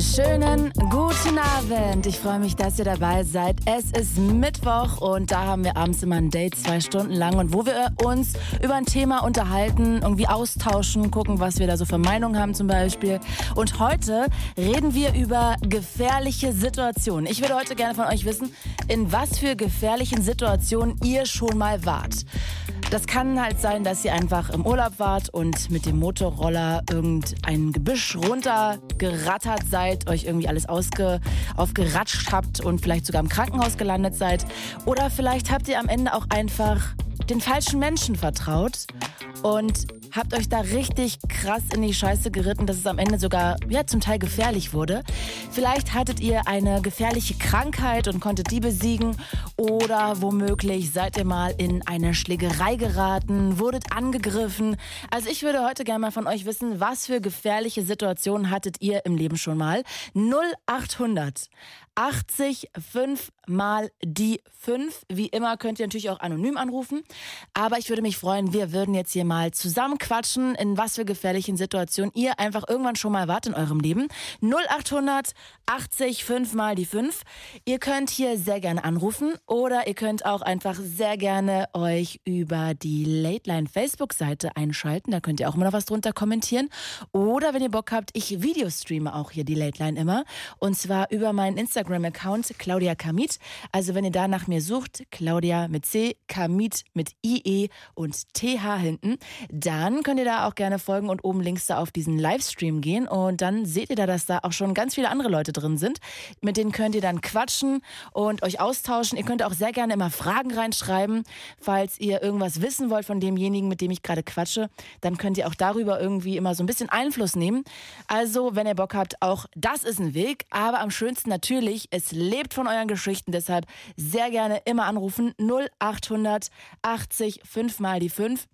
Schönen guten Abend. Ich freue mich, dass ihr dabei seid. Es ist Mittwoch und da haben wir abends immer ein Date, zwei Stunden lang und wo wir uns über ein Thema unterhalten, irgendwie austauschen, gucken, was wir da so für Meinungen haben zum Beispiel. Und heute reden wir über gefährliche Situationen. Ich würde heute gerne von euch wissen, in was für gefährlichen Situationen ihr schon mal wart. Das kann halt sein, dass ihr einfach im Urlaub wart und mit dem Motorroller irgendein Gebüsch runtergerattert seid, euch irgendwie alles ausge, aufgeratscht habt und vielleicht sogar im Krankenhaus gelandet seid. Oder vielleicht habt ihr am Ende auch einfach den falschen Menschen vertraut und habt euch da richtig krass in die Scheiße geritten, dass es am Ende sogar ja zum Teil gefährlich wurde. Vielleicht hattet ihr eine gefährliche Krankheit und konntet die besiegen oder womöglich seid ihr mal in eine Schlägerei geraten, wurdet angegriffen. Also ich würde heute gerne mal von euch wissen, was für gefährliche Situationen hattet ihr im Leben schon mal? 0800 80 5 mal die 5. Wie immer könnt ihr natürlich auch anonym anrufen. Aber ich würde mich freuen, wir würden jetzt hier mal zusammen quatschen, in was für gefährlichen Situationen ihr einfach irgendwann schon mal wart in eurem Leben. 0800 80 5 mal die 5. Ihr könnt hier sehr gerne anrufen oder ihr könnt auch einfach sehr gerne euch über die Late Line Facebook-Seite einschalten. Da könnt ihr auch immer noch was drunter kommentieren. Oder wenn ihr Bock habt, ich Videostreame auch hier die Late Line immer. Und zwar über meinen Instagram-Account Claudia Kamit. Also wenn ihr da nach mir sucht, Claudia mit C, Kamit mit IE und TH hinten, dann könnt ihr da auch gerne folgen und oben links da auf diesen Livestream gehen. Und dann seht ihr da, dass da auch schon ganz viele andere Leute drin sind. Mit denen könnt ihr dann quatschen und euch austauschen. Ihr könnt auch sehr gerne immer Fragen reinschreiben, falls ihr irgendwas wissen wollt von demjenigen, mit dem ich gerade quatsche. Dann könnt ihr auch darüber irgendwie immer so ein bisschen Einfluss nehmen. Also, wenn ihr Bock habt, auch das ist ein Weg. Aber am schönsten natürlich, es lebt von euren Geschichten. Deshalb sehr gerne immer anrufen. 0800 80 5 mal die 5.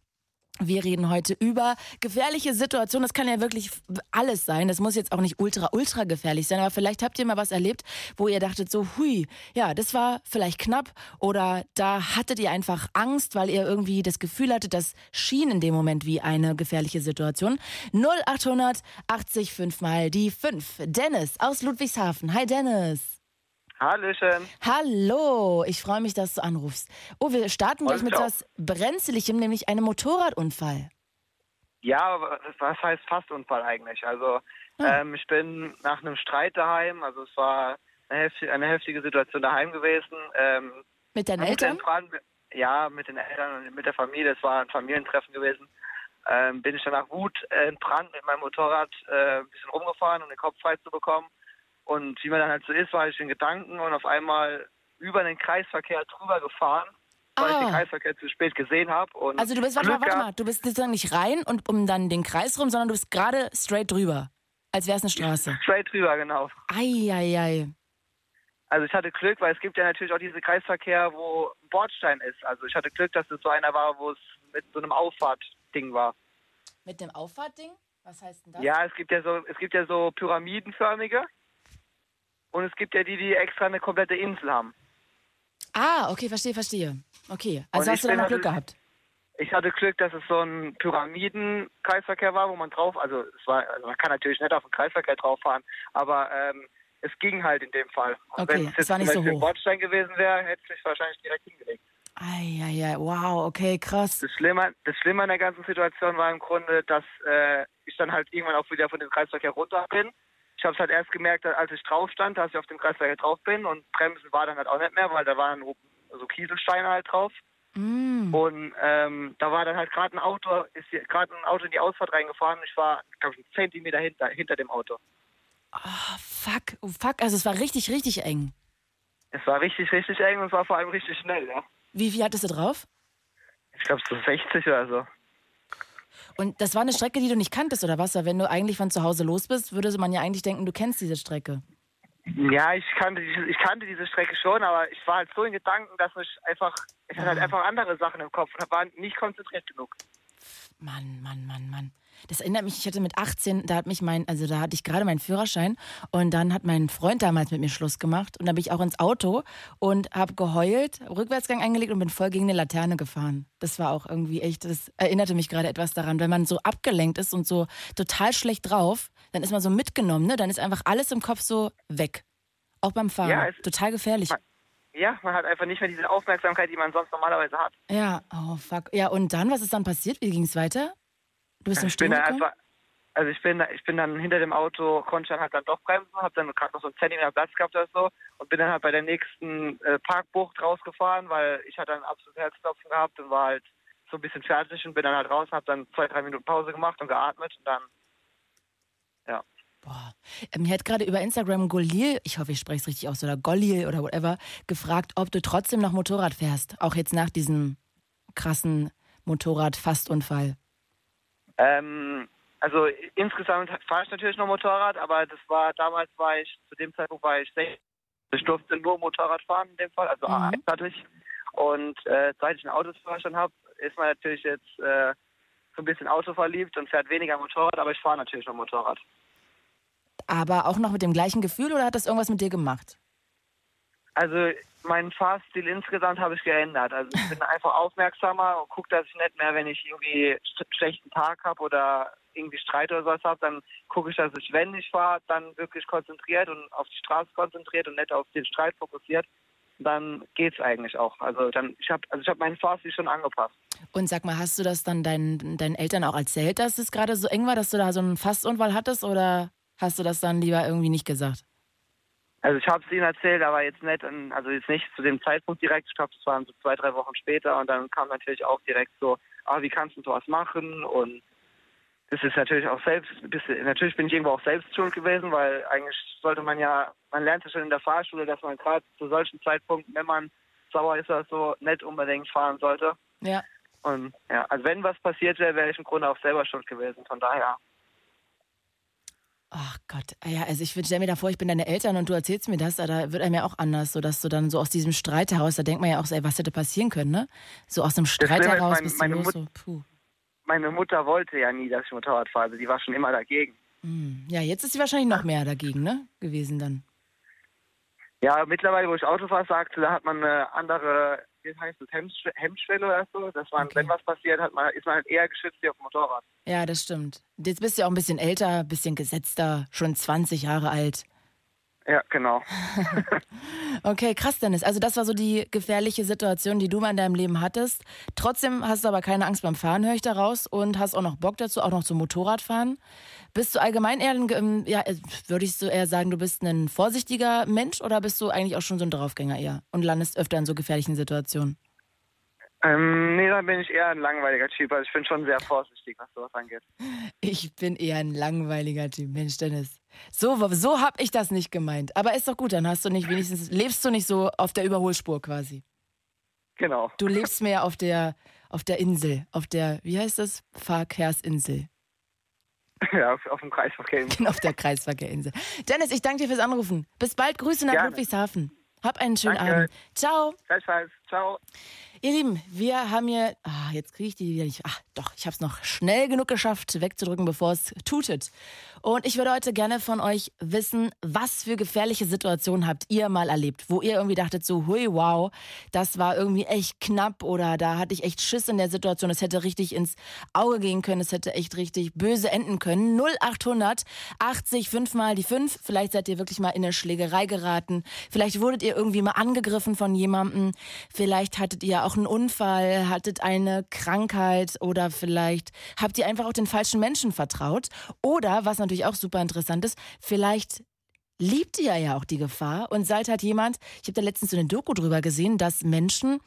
Wir reden heute über gefährliche Situationen. Das kann ja wirklich alles sein. Das muss jetzt auch nicht ultra, ultra gefährlich sein. Aber vielleicht habt ihr mal was erlebt, wo ihr dachtet so, hui, ja, das war vielleicht knapp. Oder da hattet ihr einfach Angst, weil ihr irgendwie das Gefühl hattet, das schien in dem Moment wie eine gefährliche Situation. 0800 80 5 mal die 5. Dennis aus Ludwigshafen. Hi Dennis. Hallöchen. Hallo, ich freue mich, dass du anrufst. Oh, wir starten gleich mit mich auch. was Brenzligem, nämlich einem Motorradunfall. Ja, aber was heißt fast Unfall eigentlich? Also Ah. ähm, ich bin nach einem Streit daheim, also es war eine heftige, eine heftige Situation daheim gewesen. Ähm, Mit deinen Eltern? Fragen- ja, mit den Eltern und mit der Familie, es war ein Familientreffen gewesen. Ähm, bin ich danach äh, entbrannt mit meinem Motorrad äh, ein bisschen rumgefahren, um den Kopf frei zu bekommen. Und wie man dann halt so ist, war ich in Gedanken und auf einmal über den Kreisverkehr drüber gefahren, weil ich Ah. den Kreisverkehr zu spät gesehen habe. Also du bist, warte mal, warte mal, du bist sozusagen nicht rein und um dann den Kreis rum, sondern du bist gerade straight drüber. Als wäre es eine Straße. Straight drüber, genau. Eieiei. Also ich hatte Glück, weil es gibt ja natürlich auch diesen Kreisverkehr, wo ein Bordstein ist. Also ich hatte Glück, dass es so einer war, wo es mit so einem Auffahrtding war. Mit dem Auffahrtding? Was heißt denn das? Ja, es gibt ja so, es gibt ja so pyramidenförmige und es gibt ja die, die extra eine komplette Insel haben. Ah, okay, verstehe, verstehe. Okay, also Und hast du dann noch Glück halt- gehabt. Ich hatte Glück, dass es so ein Pyramiden-Kreisverkehr war, wo man drauf, also es war, also man kann natürlich nicht auf den Kreisverkehr drauf fahren, aber ähm, es ging halt in dem Fall. Und Okay, wenn es jetzt war nicht so hoch. Bordstein gewesen wäre, hätte es mich wahrscheinlich direkt hingelegt. Eieiei, wow, okay, krass. Das Schlimme, das Schlimme an der ganzen Situation war im Grunde, dass äh, ich dann halt irgendwann auch wieder von dem Kreisverkehr runter bin. Ich habe es halt erst gemerkt, als ich drauf stand, dass ich auf dem Kreisverkehr drauf bin und Bremsen war dann halt auch nicht mehr, weil da waren so Kieselsteine halt drauf. Mm. Und ähm, da war dann halt gerade ein Auto, ist gerade ein Auto in die Ausfahrt reingefahren und ich war, glaube ich, einen Zentimeter hinter, hinter dem Auto. Ah, fuck, oh, fuck, also es war richtig, richtig eng. Es war richtig, richtig eng und es war vor allem richtig schnell, ja. Wie viel hattest du drauf? Ich glaube so 60 oder so. Und das war eine Strecke, die du nicht kanntest, oder was? Wenn du eigentlich von zu Hause los bist, würde man ja eigentlich denken, du kennst diese Strecke. Ja, ich kannte, diese, ich kannte diese Strecke schon, aber ich war halt so in Gedanken, dass ich einfach, ich hatte halt einfach andere Sachen im Kopf und war nicht konzentriert genug. Mann, Mann, Mann, Mann. Das erinnert mich, ich hatte mit 18, da hat mich mein, also da hatte ich gerade meinen Führerschein und dann hat mein Freund damals mit mir Schluss gemacht und dann bin ich auch ins Auto und habe geheult, Rückwärtsgang eingelegt und bin voll gegen eine Laterne gefahren. Das war auch irgendwie echt, das erinnerte mich gerade etwas daran, wenn man so abgelenkt ist und so total schlecht drauf, dann ist man so mitgenommen, ne? Dann ist einfach alles im Kopf so weg. Auch beim Fahren. Ja, es- total gefährlich. Ja, man hat einfach nicht mehr diese Aufmerksamkeit, die man sonst normalerweise hat. Ja, oh fuck. Ja, und dann, was ist dann passiert? Wie ging es weiter? Du bist im Ich bin dann einfach, also ich bin, ich bin dann hinter dem Auto, konnte dann halt dann doch bremsen, habe dann gerade noch so einen Zentimeter Platz gehabt oder so und bin dann halt bei der nächsten äh, Parkbucht rausgefahren, weil ich hatte dann absolut Herzklopfen gehabt und war halt so ein bisschen fertig und bin dann halt raus, habe dann zwei, drei Minuten Pause gemacht und geatmet und dann, ja. Boah. Ähm, Mir hat gerade über Instagram Golil, ich hoffe, ich spreche es richtig aus, oder Golil oder whatever, gefragt, ob du trotzdem noch Motorrad fährst. Auch jetzt nach diesem krassen Motorrad-Fastunfall. Ähm, also insgesamt fahre ich natürlich noch Motorrad, aber das war damals war ich zu dem Zeitpunkt war ich 16. Ich durfte nur Motorrad fahren in dem Fall, also Mhm. A1 hatte ich. Und äh, seit ich einen Autoführerschein habe, ist man natürlich jetzt äh, so ein bisschen autoverliebt und fährt weniger Motorrad, aber ich fahre natürlich noch Motorrad. Aber auch noch mit dem gleichen Gefühl oder hat das irgendwas mit dir gemacht? Also meinen Fahrstil insgesamt habe ich geändert. Also ich bin einfach aufmerksamer und gucke, dass ich nicht mehr, wenn ich irgendwie sch schlechten Tag habe oder irgendwie Streit oder sowas habe, dann gucke ich, dass ich, wenn ich fahre, dann wirklich konzentriert und auf die Straße konzentriert und nicht auf den Streit fokussiert. Dann geht's eigentlich auch. Also dann ich habe also ich habe meinen Fahrstil schon angepasst. Und sag mal, hast du das dann deinen, deinen Eltern auch erzählt, dass es gerade so eng war, dass du da so einen Fastunfall hattest oder hast du das dann lieber irgendwie nicht gesagt? Also ich habe es ihnen erzählt, aber jetzt nicht, also jetzt nicht zu dem Zeitpunkt direkt. Ich glaube, das waren so zwei, drei Wochen später und dann kam natürlich auch direkt so, ah, wie kannst du sowas machen? Und das ist natürlich auch selbst, bisschen, natürlich bin ich irgendwo auch selbst schuld gewesen, weil eigentlich sollte man ja, man lernt ja schon in der Fahrschule, dass man gerade zu solchen Zeitpunkten, wenn man sauer ist oder so, nicht unbedingt fahren sollte. Ja. Und ja, also wenn was passiert wäre, wäre ich im Grunde auch selber schuld gewesen. Von daher. Ach Gott, ja, also ich stelle mir da vor, ich bin deine Eltern und du erzählst mir das, da wird einem ja auch anders, so dass du dann so aus diesem Streit heraus, da denkt man ja auch, ey, was hätte passieren können, ne? So aus dem Streit heraus mein- bist du meine los, Mut- so, puh. Meine Mutter wollte ja nie, dass ich Motorrad fahre. Also die war schon immer dagegen. Hm. Ja, jetzt ist sie wahrscheinlich noch mehr dagegen, ne? Gewesen dann. Ja, mittlerweile, wo ich Auto fahre, sagte, da hat man eine andere, wie heißt das, Hemmschw- Hemmschwelle oder so. Dass man, Okay. wenn was passiert, hat man, ist man halt eher geschützt wie auf dem Motorrad. Ja, das stimmt. Jetzt bist du ja auch ein bisschen älter, ein bisschen gesetzter, schon 20 Jahre alt. Ja, genau. Okay, krass, Dennis. Also das war so die gefährliche Situation, die du mal in deinem Leben hattest. Trotzdem hast du aber keine Angst beim Fahren, höre ich daraus, und hast auch noch Bock dazu, auch noch zum Motorradfahren. Bist du allgemein eher, ein, ähm, ja, äh, würde ich so eher sagen, du bist ein vorsichtiger Mensch oder bist du eigentlich auch schon so ein Draufgänger eher und landest öfter in so gefährlichen Situationen? Ähm, nee, dann bin ich eher ein langweiliger Typ. Also ich bin schon sehr vorsichtig, was sowas angeht. Ich bin eher ein langweiliger Typ. Mensch, Dennis. So, so hab ich das nicht gemeint. Aber ist doch gut, dann hast du nicht wenigstens, lebst du nicht so auf der Überholspur quasi. Genau. Du lebst mehr auf der, auf der Insel, auf der, wie heißt das? Verkehrsinsel. Ja, auf, auf dem Kreisverkehr. Genau, auf der Kreisverkehrinsel. Dennis, ich danke dir fürs Anrufen. Bis bald, Grüße nach Gerne. Ludwigshafen. Hab einen schönen Danke. Abend. Ciao. Gleichfalls. Ciao. Ihr Lieben, wir haben hier, ah, jetzt kriege ich die wieder nicht, ach doch, ich habe es noch schnell genug geschafft, wegzudrücken, bevor es tutet. Und ich würde heute gerne von euch wissen, was für gefährliche Situationen habt ihr mal erlebt, wo ihr irgendwie dachtet so, hui, wow, das war irgendwie echt knapp oder da hatte ich echt Schiss in der Situation, es hätte richtig ins Auge gehen können, es hätte echt richtig böse enden können. 0800 80 5 mal die 5, vielleicht seid ihr wirklich mal in eine Schlägerei geraten, vielleicht wurdet ihr irgendwie mal angegriffen von jemandem, vielleicht hattet ihr auch einen Unfall, hattet eine Krankheit oder vielleicht habt ihr einfach auch den falschen Menschen vertraut. Oder, was natürlich auch super interessant ist, vielleicht liebt ihr ja auch die Gefahr und seid halt jemand, ich habe da letztens so eine Doku drüber gesehen, dass Menschen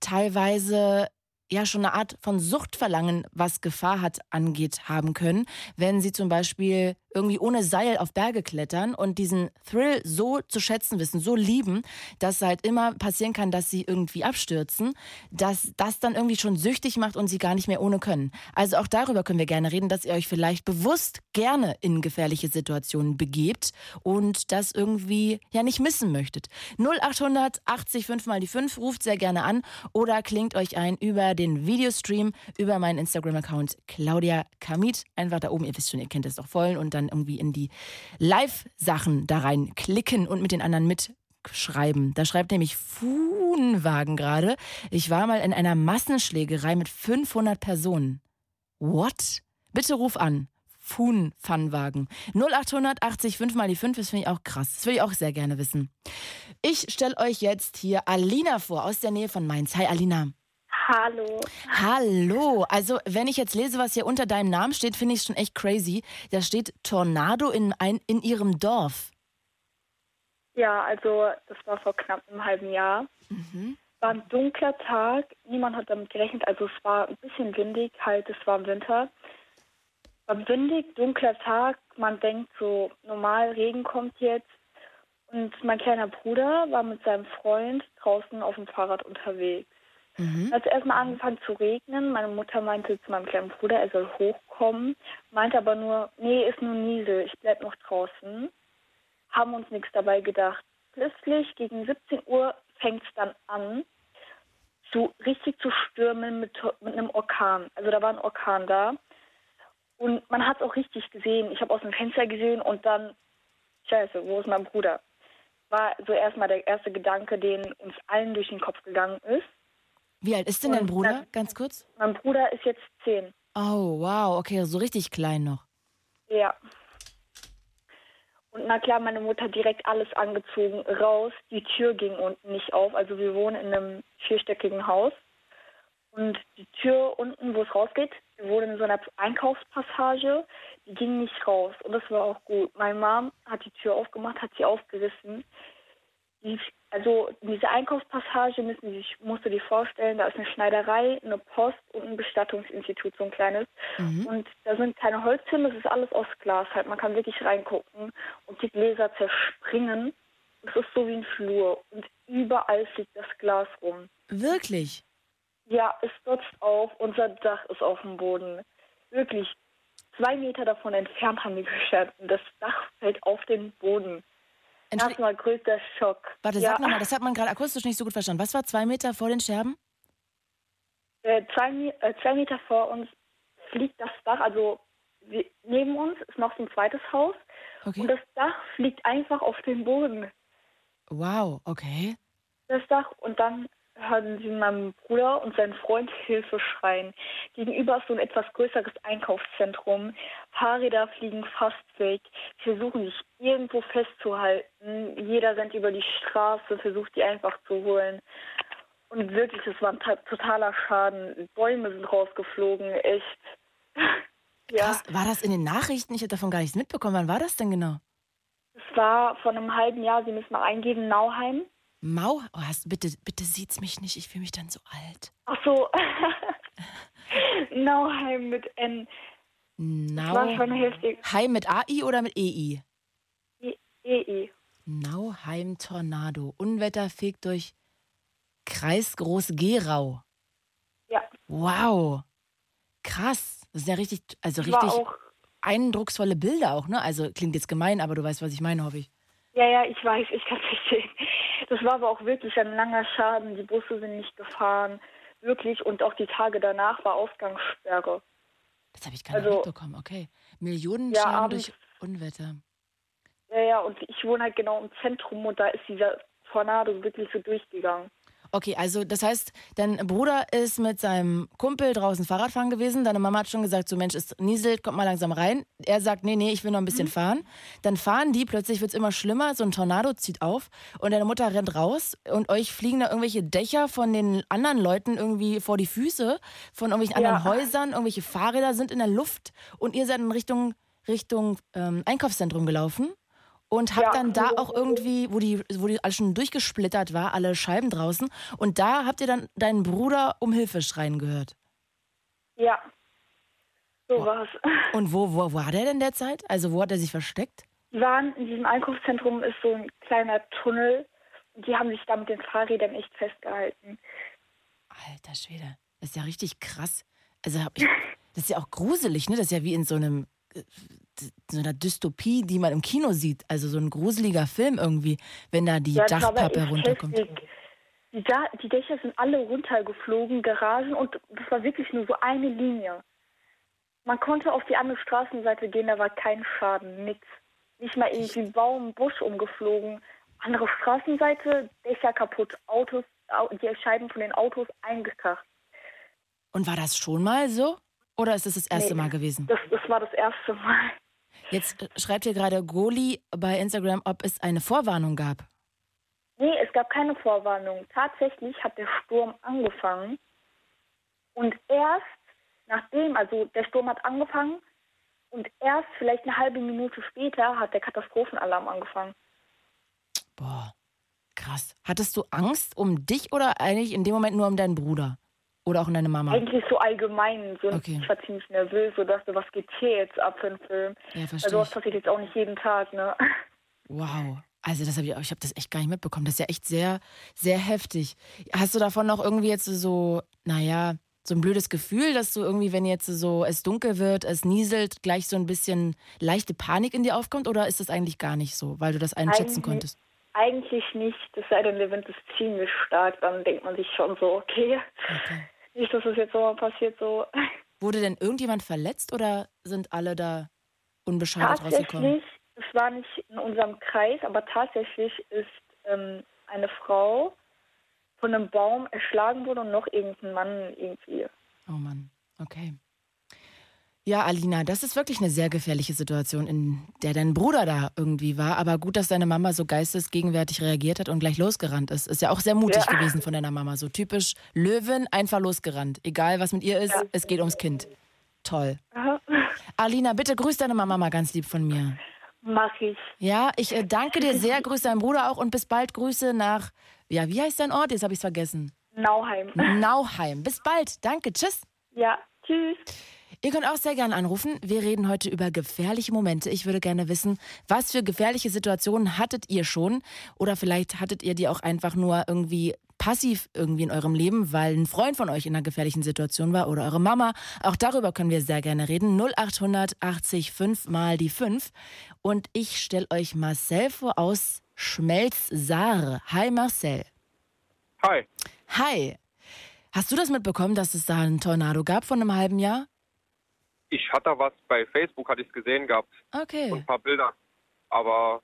teilweise ja schon eine Art von Suchtverlangen, was Gefahr hat, angeht, haben können, wenn sie zum Beispiel irgendwie ohne Seil auf Berge klettern und diesen Thrill so zu schätzen wissen, so lieben, dass halt immer passieren kann, dass sie irgendwie abstürzen, dass das dann irgendwie schon süchtig macht und sie gar nicht mehr ohne können. Also auch darüber können wir gerne reden, dass ihr euch vielleicht bewusst gerne in gefährliche Situationen begebt und das irgendwie ja nicht missen möchtet. 0800 80 5 mal die 5 ruft sehr gerne an oder klingt euch ein über den Videostream über meinen Instagram-Account Claudia Kamit. Einfach da oben, ihr wisst schon, ihr kennt es doch voll und dann irgendwie in die Live-Sachen da rein klicken und mit den anderen mitschreiben. Da schreibt nämlich Fuhnwagen gerade. Ich war mal in einer Massenschlägerei mit 500 Personen. What? Bitte ruf an. Fuhn-Funwagen. 0880 5 mal die 5, das finde ich auch krass. Das würde ich auch sehr gerne wissen. Ich stelle euch jetzt hier Alina vor, aus der Nähe von Mainz. Hi, Alina. Hallo. Hallo. Also, wenn ich jetzt lese, was hier unter deinem Namen steht, finde ich es schon echt crazy. Da steht Tornado in, ein, in ihrem Dorf. Ja, also das war vor knapp einem halben Jahr. Mhm. War ein dunkler Tag. Niemand hat damit gerechnet. Also es war ein bisschen windig, halt, es war im Winter. War windig, dunkler Tag. Man denkt so, normal, Regen kommt jetzt. Und mein kleiner Bruder war mit seinem Freund draußen auf dem Fahrrad unterwegs. Mhm. Hat es erstmal angefangen zu regnen. Meine Mutter meinte zu meinem kleinen Bruder, er soll hochkommen. Meinte aber nur, nee, ist nur Niesel, ich bleib noch draußen. Haben uns nichts dabei gedacht. Plötzlich gegen 17 Uhr fängt es dann an, zu, richtig zu stürmen mit, mit einem Orkan. Also da war ein Orkan da. Und man hat es auch richtig gesehen. Ich habe aus dem Fenster gesehen und dann, scheiße, wo ist mein Bruder? War so erstmal der erste Gedanke, den uns allen durch den Kopf gegangen ist. Wie alt ist denn dein Bruder? dann- Ganz kurz. Mein Bruder ist jetzt zehn. Oh, wow. Okay, so richtig klein noch. Ja. Und na klar, meine Mutter hat direkt alles angezogen, raus. Die Tür ging unten nicht auf. Also wir wohnen in einem vierstöckigen Haus. Und die Tür unten, wo es rausgeht, wir wohnen in so einer Einkaufspassage, die ging nicht raus. Und das war auch gut. Meine Mom hat die Tür aufgemacht, hat sie aufgerissen. Die, also in dieser Einkaufspassage müssen Sie sich, musst du dir vorstellen, da ist eine Schneiderei, eine Post und ein Bestattungsinstitut, so ein kleines. Mhm. Und da sind keine Holzhüllen, das ist alles aus Glas halt. Man kann wirklich reingucken und die Gläser zerspringen. Es ist so wie ein Flur und überall fliegt das Glas rum. Wirklich? Ja, es stürzt auf, unser Dach ist auf dem Boden. Wirklich, zwei Meter davon entfernt haben wir gestanden. Das Dach fällt auf den Boden. Erstmal größter Schock. warte, ja, sag nochmal, das hat man gerade akustisch nicht so gut verstanden. Was war zwei Meter vor den Scherben? äh, zwei, äh, zwei Meter vor uns fliegt das Dach, also wir, neben uns ist noch so ein zweites Haus und Okay. das Dach fliegt einfach auf den Boden. Wow, okay. das Dach und dann hören sie meinem Bruder und seinen Freund Hilfe schreien. Gegenüber ist so ein etwas größeres Einkaufszentrum. Fahrräder fliegen fast weg. Sie versuchen sich irgendwo festzuhalten. Jeder rennt über die Straße, versucht die einfach zu holen. Und wirklich, es war ein ta- totaler Schaden. Bäume sind rausgeflogen, echt. ja, Krass, war das in den Nachrichten? Ich habe davon gar nichts mitbekommen. Wann war das denn genau? es war vor einem halben Jahr, Sie müssen mal eingeben, Nauheim. Mau? Oh, hast, bitte, bitte sieht's mich nicht. Ich fühle mich dann so alt. Ach so. Nauheim mit N. War schon heftig. Heim mit AI oder mit EI? E- EI. Nauheim Tornado. Unwetter fegt durch Kreis Groß-Gerau. Ja, Wow. Krass. Das sind ja richtig, also richtig auch. eindrucksvolle Bilder auch, ne? Also klingt jetzt gemein, aber du weißt, was ich meine, hoffe ich. Ja, ja, ich weiß, ich kann verstehen. Das war aber auch wirklich ein langer Schaden. Die Busse sind nicht gefahren. Wirklich. Und auch die Tage danach war Ausgangssperre. Das habe ich gar nicht Also- mitbekommen. Okay. Millionen Ja, Schaden abends- durch Unwetter. Ja, ja, und ich wohne halt genau im Zentrum und da ist dieser Tornado wirklich so durchgegangen. Okay, also das heißt, dein Bruder ist mit seinem Kumpel draußen Fahrradfahren gewesen. Deine Mama hat schon gesagt, so Mensch, es nieselt, kommt mal langsam rein. Er sagt, nee, nee, ich will noch ein bisschen fahren. Dann fahren die, plötzlich wird es immer schlimmer, so ein Tornado zieht auf und deine Mutter rennt raus und euch fliegen da irgendwelche Dächer von den anderen Leuten irgendwie vor die Füße, von irgendwelchen Ja. anderen Häusern, irgendwelche Fahrräder sind in der Luft und ihr seid in Richtung, Richtung ähm, Einkaufszentrum gelaufen. Und habt Ja. dann da auch irgendwie, wo die, wo die alles schon durchgesplittert war, alle Scheiben draußen. Und da habt ihr dann deinen Bruder um Hilfe schreien gehört. Ja, so war's. Und wo, wo war der denn derzeit? Also wo hat er sich versteckt? Die waren in diesem Einkaufszentrum ist so ein kleiner Tunnel. Und die haben sich da mit den Fahrrädern echt festgehalten. Alter Schwede, das ist ja richtig krass. Also hab ich, das ist ja auch gruselig, ne? Das ist ja wie in so einem äh, so einer Dystopie, die man im Kino sieht. Also so ein gruseliger Film irgendwie, wenn da die Ja, das Dachpappe runterkommt. Die, Da- die Dächer sind alle runtergeflogen, Garagen und das war wirklich nur so eine Linie. Man konnte auf die andere Straßenseite gehen, da war kein Schaden, nix. Nicht mal irgendwie ein Baum, Busch umgeflogen. Andere Straßenseite, Dächer kaputt, Autos, Au- die Scheiben von den Autos eingekracht. Und war das schon mal so? Oder ist es das erste Nee. Mal gewesen? Das, das war das erste Mal. Jetzt äh, schreibt hier gerade Goli bei Instagram, ob es eine Vorwarnung gab. Nee, es gab keine Vorwarnung. Tatsächlich hat der Sturm angefangen. Und erst nachdem, also der Sturm hat angefangen und erst vielleicht eine halbe Minute später hat der Katastrophenalarm angefangen. Boah, krass. Hattest du Angst um dich oder eigentlich in dem Moment nur um deinen Bruder? Oder auch um deine Mama? Eigentlich so allgemein. So, Okay. Ich war ziemlich nervös, so dachte, was geht hier jetzt ab für einen Film? Ja, Also verstehe sowas ich. passiert jetzt auch nicht jeden Tag, ne? Wow. Also das habe ich, ich habe das echt gar nicht mitbekommen. Das ist ja echt sehr, sehr heftig. Hast du davon noch irgendwie jetzt so, naja, so ein blödes Gefühl, dass du irgendwie, wenn jetzt so es dunkel wird, es nieselt, gleich so ein bisschen leichte Panik in dir aufkommt? Oder ist das eigentlich gar nicht so, weil du das einschätzen Eigentlich- konntest? Eigentlich nicht, es sei denn, der Wind ist ziemlich stark, dann denkt man sich schon so, okay, Okay. Nicht, dass es jetzt so mal passiert, so. Wurde denn irgendjemand verletzt oder sind alle da unbeschadet rausgekommen? Es war nicht in unserem Kreis, aber tatsächlich ist ähm, eine Frau von einem Baum erschlagen worden und noch irgendein Mann irgendwie. Oh Mann, okay. Ja, Alina, das ist wirklich eine sehr gefährliche Situation, in der dein Bruder da irgendwie war. Aber gut, dass deine Mama so geistesgegenwärtig reagiert hat und gleich losgerannt ist. Ist ja auch sehr mutig Ja. gewesen von deiner Mama. So typisch Löwin, einfach losgerannt. Egal, was mit ihr ist, es geht ums Kind. Toll. Aha. Alina, bitte grüß deine Mama mal ganz lieb von mir. Mach ich. Ja, ich äh, danke dir sehr, grüß deinen Bruder auch und bis bald. Grüße nach, ja, wie heißt dein Ort? Jetzt habe ich es vergessen. Nauheim. Nauheim. Bis bald. Danke. Tschüss. Ja, tschüss. Ihr könnt auch sehr gerne anrufen. Wir reden heute über gefährliche Momente. Ich würde gerne wissen, was für gefährliche Situationen hattet ihr schon? Oder vielleicht hattet ihr die auch einfach nur irgendwie passiv irgendwie in eurem Leben, weil ein Freund von euch in einer gefährlichen Situation war oder eure Mama. Auch darüber können wir sehr gerne reden. 0800 80 5 mal die 5. Und ich stelle euch Marcel vor aus Schmelzsaare. Hi Marcel. Hi. Hi. Hast du das mitbekommen, dass es da einen Tornado gab von einem halben Jahr? Ich hatte was bei Facebook, hatte ich gesehen gehabt. Okay. Und ein paar Bilder. Aber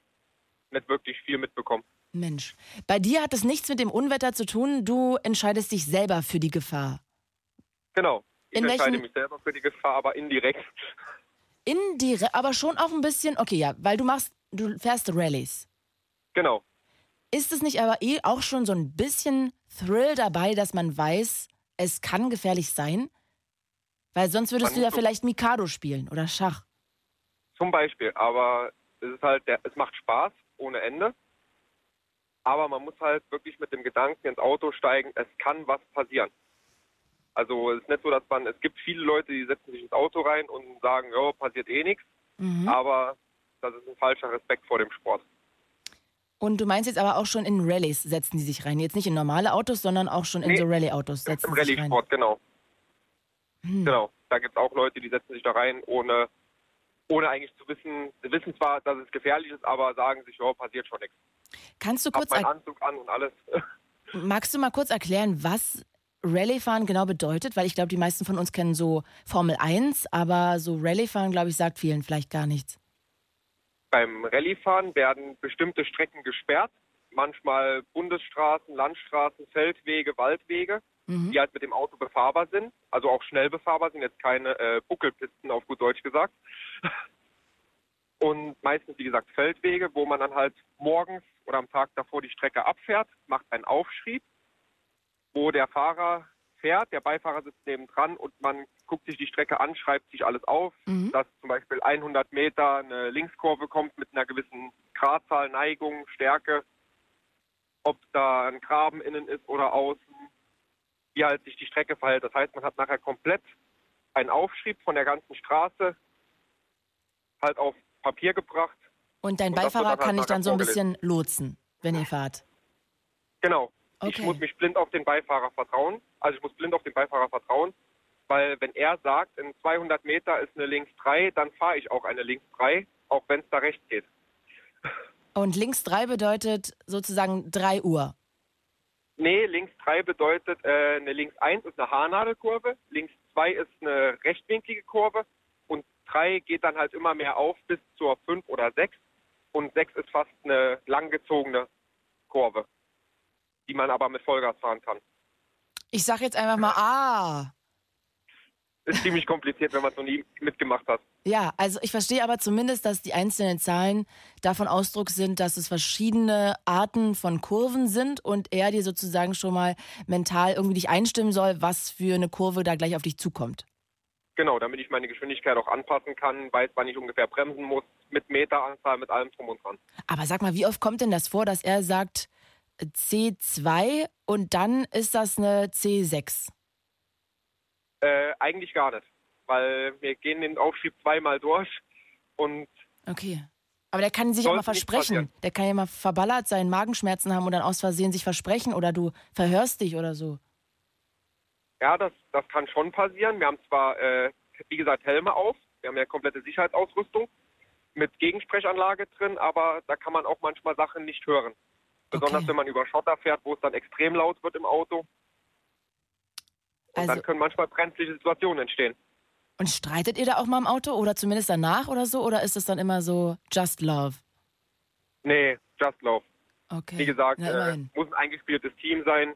nicht wirklich viel mitbekommen. Mensch, bei dir hat es nichts mit dem Unwetter zu tun. Du entscheidest dich selber für die Gefahr. Genau. Ich In entscheide welchen- mich selber für die Gefahr, aber indirekt. Indirekt, aber schon auch ein bisschen, okay, ja, weil du machst, du fährst Rallyes. Genau. Ist es nicht aber eh auch schon so ein bisschen Thrill dabei, dass man weiß, es kann gefährlich sein? Weil sonst würdest Man du ja vielleicht Mikado spielen oder Schach. Zum Beispiel. Aber es ist halt, der, es macht Spaß ohne Ende. Aber man muss halt wirklich mit dem Gedanken ins Auto steigen, es kann was passieren. Also es ist nicht so, dass man, es gibt viele Leute, die setzen sich ins Auto rein und sagen, ja, passiert eh nichts. Mhm. Aber das ist ein falscher Respekt vor dem Sport. Und du meinst jetzt aber auch schon in Rallyes setzen die sich rein. Jetzt nicht in normale Autos, sondern auch schon in Nee, so Rallye-Autos Im setzen sie sich rein. Rallye-Sport, genau. Hm. Genau. Da gibt es auch Leute, die setzen sich da rein, ohne, ohne eigentlich zu wissen. Sie wissen zwar, dass es gefährlich ist, aber sagen sich, ja, passiert schon nichts. Kannst du Hab kurz meinen Anzug an und alles. Magst du mal kurz erklären, was Rallye-Fahren genau bedeutet? Weil ich glaube, die meisten von uns kennen so Formel 1, aber so Rallye-Fahren, glaube ich, sagt vielen vielleicht gar nichts. Beim Rallyefahren werden bestimmte Strecken gesperrt. Manchmal Bundesstraßen, Landstraßen, Feldwege, Waldwege, Mhm. die halt mit dem Auto befahrbar sind. Also auch schnell befahrbar sind, jetzt keine äh, Buckelpisten auf gut Deutsch gesagt. Und meistens, wie gesagt, Feldwege, wo man dann halt morgens oder am Tag davor die Strecke abfährt, macht einen Aufschrieb, wo der Fahrer fährt, der Beifahrer sitzt nebendran und man guckt sich die Strecke an, schreibt sich alles auf, Mhm. dass zum Beispiel 100 Meter eine Linkskurve kommt mit einer gewissen Gradzahl, Neigung, Stärke, ob da ein Graben innen ist oder außen, wie halt sich die Strecke verhält. Das heißt, man hat nachher komplett einen Aufschrieb von der ganzen Straße halt auf Papier gebracht. Und dein Und Beifahrer halt kann dich dann so ein bisschen lotsen, wenn ihr fahrt. Genau. Ich Okay. muss mich blind auf den Beifahrer vertrauen. Also ich muss blind auf den Beifahrer vertrauen, weil wenn er sagt, in 200 Meter ist eine links 3, dann fahre ich auch eine links 3, auch wenn es da rechts geht. Und links 3 bedeutet sozusagen 3 Uhr. Nee, links 3 bedeutet, äh, eine links 1 ist eine Haarnadelkurve, links 2 ist eine rechtwinklige Kurve und 3 geht dann halt immer mehr auf bis zur 5 oder 6 und 6 ist fast eine langgezogene Kurve, die man aber mit Vollgas fahren kann. Ich sag jetzt einfach mal ah. Ist ziemlich kompliziert, wenn man es noch nie mitgemacht hat. Ja, also ich verstehe aber zumindest, dass die einzelnen Zahlen davon Ausdruck sind, dass es verschiedene Arten von Kurven sind und er dir sozusagen schon mal mental irgendwie dich einstimmen soll, was für eine Kurve da gleich auf dich zukommt. Genau, damit ich meine Geschwindigkeit auch anpassen kann, weiß, wann ich ungefähr bremsen muss, mit Meteranzahl, mit allem drum und dran. Aber sag mal, wie oft kommt denn das vor, dass er sagt äh, C2 und dann ist das eine C6? Äh, eigentlich gar nicht, weil wir gehen den Aufschieb zweimal durch und Okay. Aber der kann sich ja mal versprechen. Der kann ja mal verballert sein, Magenschmerzen haben und dann aus Versehen sich versprechen oder du verhörst dich oder so. ja, das, das kann schon passieren. Wir haben zwar, äh, wie gesagt, Helme auf, wir haben ja komplette Sicherheitsausrüstung mit Gegensprechanlage drin, aber da kann man auch manchmal Sachen nicht hören. Besonders Okay. wenn man über Schotter fährt, wo es dann extrem laut wird im Auto. Und Also, dann können manchmal brenzliche Situationen entstehen. und streitet ihr da auch mal im Auto oder zumindest danach oder so? Oder ist es dann immer so just love? Nee, Just Love. Okay. Wie gesagt, äh, muss ein eingespieltes Team sein.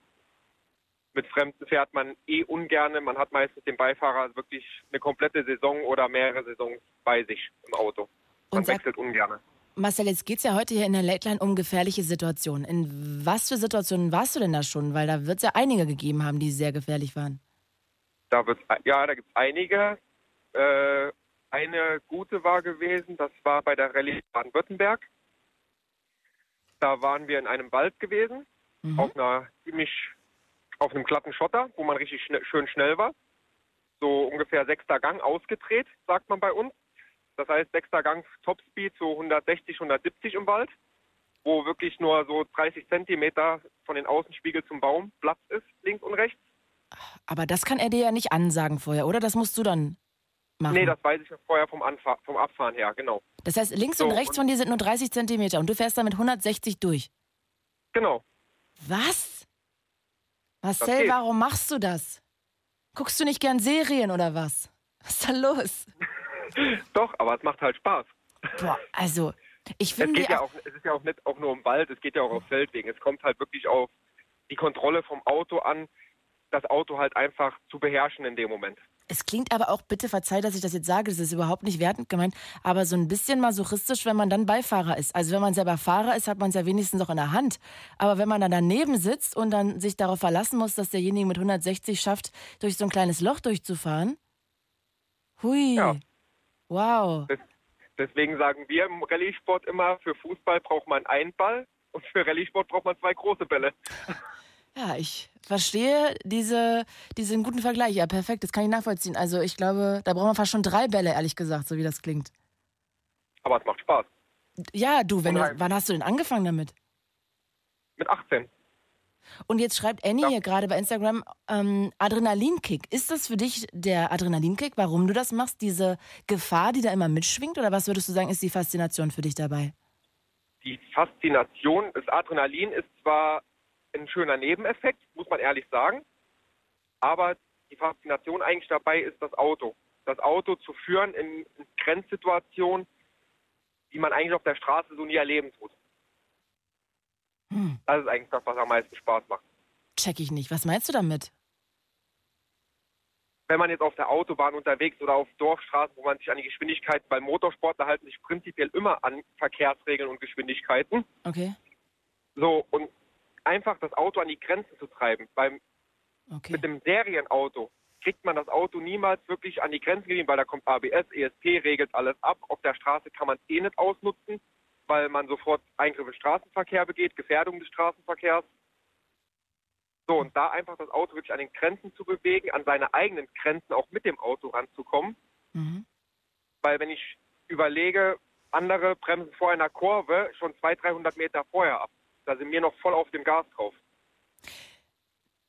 Mit Fremden fährt man eh ungerne. Man hat meistens den Beifahrer wirklich eine komplette Saison oder mehrere Saisons bei sich im Auto. Man Und wechselt ungerne. Marcel, jetzt geht's ja heute hier in der Late Line um gefährliche Situationen. In was für Situationen warst du denn da schon? Weil da wird es ja einige gegeben haben, die sehr gefährlich waren. Da wird's, ja, da gibt es einige. Äh, eine gute war gewesen, das war bei der Rallye Baden-Württemberg. Da waren wir in einem Wald gewesen, Mhm. auf einer ziemlich, auf einem glatten Schotter, wo man richtig schne schön schnell war. So ungefähr sechster Gang ausgedreht, sagt man bei uns. Das heißt sechster Gang Topspeed, so 160, 170 im Wald, wo wirklich nur so 30 Zentimeter von den Außenspiegel zum Baum Platz ist, links und rechts. Aber das kann er dir ja nicht ansagen vorher, oder? Das musst du dann machen. Nee, das weiß ich noch vorher vom, Anfahr vom Abfahren her, genau. das heißt, links So, und rechts und- von dir sind nur 30 Zentimeter und du fährst damit 160 durch. Genau. Was? Marcel, warum machst du das? Guckst du nicht gern Serien oder was? Was ist da los? Doch, aber es macht halt Spaß. Boah, also, ich Es finde geht ja auch, es ist ja auch nicht auch nur um Wald, es geht ja auch auf Feldwegen. Es kommt halt wirklich auf die Kontrolle vom Auto an, das Auto halt einfach zu beherrschen in dem Moment. Es klingt aber auch, bitte verzeih, dass ich das jetzt sage, das ist überhaupt nicht wertend gemeint, aber so ein bisschen masochistisch, wenn man dann Beifahrer ist. Also wenn man selber Fahrer ist, hat man es ja wenigstens auch in der Hand. Aber wenn man dann daneben sitzt und dann sich darauf verlassen muss, dass derjenige mit 160 schafft, durch so ein kleines Loch durchzufahren. Hui. Ja. Wow. Des, deswegen sagen wir im Rallye-Sport immer, für Fußball braucht man einen Ball und für Rallye-Sport braucht man zwei große Bälle. Ja, ich verstehe diese, diesen guten Vergleich. Ja, perfekt, das kann ich nachvollziehen. Also ich glaube, da braucht man fast schon drei Bälle, ehrlich gesagt, so wie das klingt. Aber es macht Spaß. Ja, du, wenn du, wann hast du denn angefangen damit? Mit 18. Und jetzt schreibt Annie Ja. hier gerade bei Instagram ähm, Adrenalinkick. Ist das für dich der Adrenalinkick, warum du das machst? Diese Gefahr, die da immer mitschwingt? Oder was würdest du sagen, ist die Faszination für dich dabei? Die Faszination, das Adrenalin ist zwar ein schöner Nebeneffekt, muss man ehrlich sagen, aber die Faszination eigentlich dabei ist das Auto. Das Auto zu führen in, Grenzsituationen, die man eigentlich auf der Straße so nie erleben tut. Hm, Das ist eigentlich das, was am meisten Spaß macht. check ich nicht. Was meinst du damit? Wenn man jetzt auf der Autobahn unterwegs oder auf Dorfstraßen, wo man sich an die Geschwindigkeiten, weil Motorsportler halten sich prinzipiell immer an Verkehrsregeln und Geschwindigkeiten. Okay, So, und einfach das Auto an die Grenzen zu treiben. Beim okay. mit dem Serienauto kriegt man das Auto niemals wirklich an die Grenzen gehen, weil da kommt ABS, ESP, regelt alles ab. Auf der Straße kann man es eh nicht ausnutzen, weil man sofort Eingriffe im Straßenverkehr begeht, Gefährdung des Straßenverkehrs. So, und da einfach das Auto wirklich an den Grenzen zu bewegen, an seine eigenen Grenzen auch mit dem Auto ranzukommen. Mhm. Weil wenn ich überlege, andere bremsen vor einer Kurve schon 200, 300 Meter vorher ab. Da sind wir noch voll auf dem Gas drauf.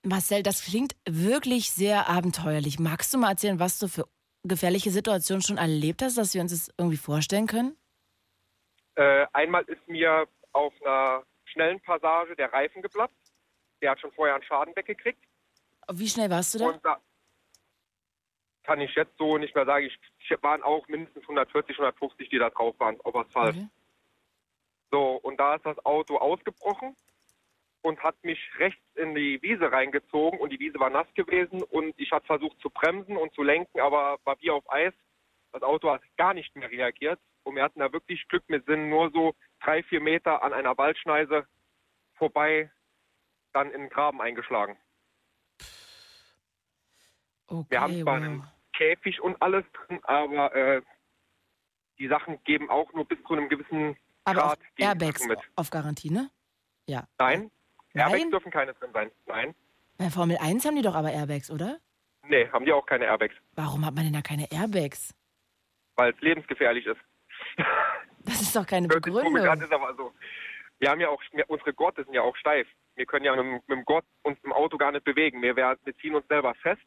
Marcel, das klingt wirklich sehr abenteuerlich. Magst du mal erzählen, was du für gefährliche Situationen schon erlebt hast, dass wir uns das irgendwie vorstellen können? Äh, einmal ist mir auf einer schnellen Passage der Reifen geplatzt. der hat schon vorher einen Schaden weggekriegt. Wie schnell warst du da? Da kann ich jetzt so nicht mehr sagen. Ich, ich waren auch mindestens 140, 150, die da drauf waren auf Asphalt. Okay. So, und da ist das Auto ausgebrochen und hat mich rechts in die Wiese reingezogen und die Wiese war nass gewesen und ich habe versucht zu bremsen und zu lenken, aber war wie auf Eis. Das Auto hat gar nicht mehr reagiert und wir hatten da wirklich Glück. Wir sind nur so drei, vier Meter an einer Waldschneise vorbei dann in den Graben eingeschlagen. Okay, Wir haben zwar wow. einen Käfig und alles drin, aber äh, die Sachen geben auch nur bis zu einem gewissen Aber geben Airbags mit. auf Garantie, ne? Ja. Nein, Nein? Airbags dürfen keine drin sein. Nein, Bei Formel 1 haben die doch aber Airbags, oder? nee, haben die auch keine Airbags, Warum hat man denn da keine Airbags? weil es lebensgefährlich ist. Das ist doch keine komisch Begründung. ist aber so. Wir haben ja auch, unsere Gurte sind ja auch steif. Wir können ja mit, dem- mit dem Gurt uns im Auto gar nicht bewegen. Wir, wir ziehen uns selber fest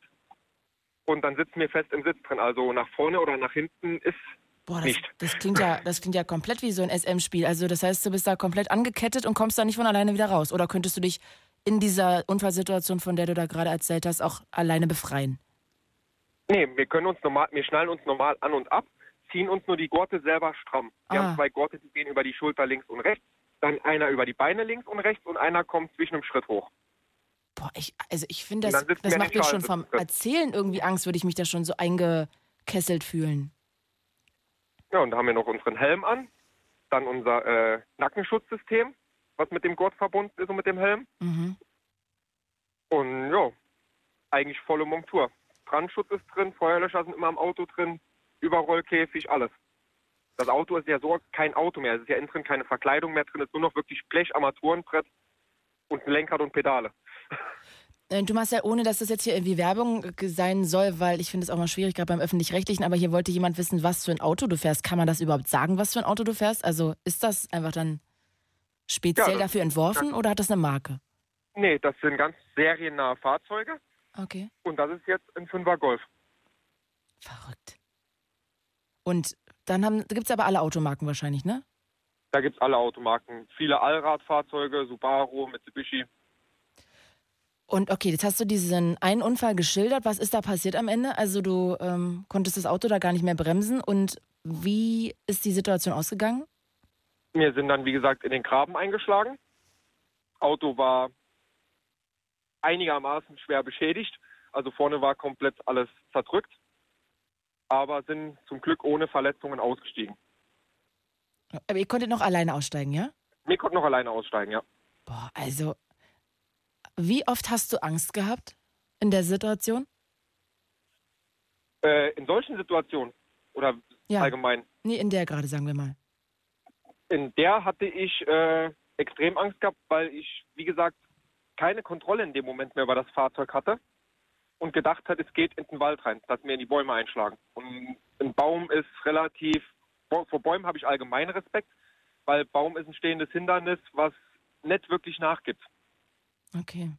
und dann sitzen wir fest im Sitz drin. Also nach vorne oder nach hinten ist Boah, das, nicht. das klingt ja, das klingt ja komplett wie so ein SM-Spiel. Also das heißt, du bist da komplett angekettet und kommst da nicht von alleine wieder raus. Oder könntest du dich in dieser Unfallsituation, von der du da gerade erzählt hast, auch alleine befreien? Nee, wir können uns normal, wir schnallen uns normal an und ab, ziehen uns nur die Gurte selber stramm. Wir Ah. haben zwei Gurte, die gehen über die Schulter links und rechts, dann einer über die Beine links und rechts und einer kommt zwischen dem Schritt hoch. Boah, ich, also ich finde, das, das macht mir schon vom. Erzählen irgendwie Angst, würde ich mich da schon so eingekesselt fühlen. Ja, und da haben wir noch unseren Helm an, dann unser äh, Nackenschutzsystem, was mit dem Gurt verbunden ist und mit dem Helm. Mhm. Und ja, eigentlich volle Montur. Brandschutz ist drin, Feuerlöscher sind immer im Auto drin, Überrollkäfig, alles. Das Auto ist ja so kein Auto mehr. Es ist ja innen drin keine Verkleidung mehr drin. Es ist nur noch wirklich Blech, Armaturenbrett und Lenkrad und Pedale. Äh, Du machst ja, ohne dass das jetzt hier irgendwie Werbung äh, sein soll, weil ich finde es auch mal schwierig, gerade beim Öffentlich-Rechtlichen, aber hier wollte jemand wissen, was für ein Auto du fährst. Kann man das überhaupt sagen, was für ein Auto du fährst? Also ist das einfach dann speziell Ja, dafür entworfen oder hat das eine Marke? Nee, das sind ganz seriennahe Fahrzeuge Okay. und das ist jetzt ein 5er Golf. Verrückt. Und dann gibt es aber alle Automarken wahrscheinlich, ne? Da gibt es alle Automarken. Viele Allradfahrzeuge, Subaru, Mitsubishi. Und okay, jetzt hast du diesen einen Unfall geschildert. Was ist da passiert am Ende? Also du ähm, konntest das Auto da gar nicht mehr bremsen. Und wie ist die Situation ausgegangen? Wir sind dann, wie gesagt, in den Graben eingeschlagen. Auto war einigermaßen schwer beschädigt. Also vorne war komplett alles zerdrückt. Aber sind zum Glück ohne Verletzungen ausgestiegen. Aber ihr konntet noch alleine aussteigen, ja? Wir konnten noch alleine aussteigen, ja. Boah, also wie oft hast du Angst gehabt in der Situation? Äh, in solchen Situationen oder Ja. allgemein, Nee, in der gerade, sagen wir mal. in der hatte ich äh, extrem Angst gehabt, weil ich, wie gesagt, keine Kontrolle in dem Moment mehr über das Fahrzeug hatte und gedacht hat, es geht in den Wald rein, dass wir in die Bäume einschlagen. Und ein Baum ist relativ, vor Bäumen habe ich allgemeinen Respekt, weil Baum ist ein stehendes Hindernis, was nicht wirklich nachgibt. Okay.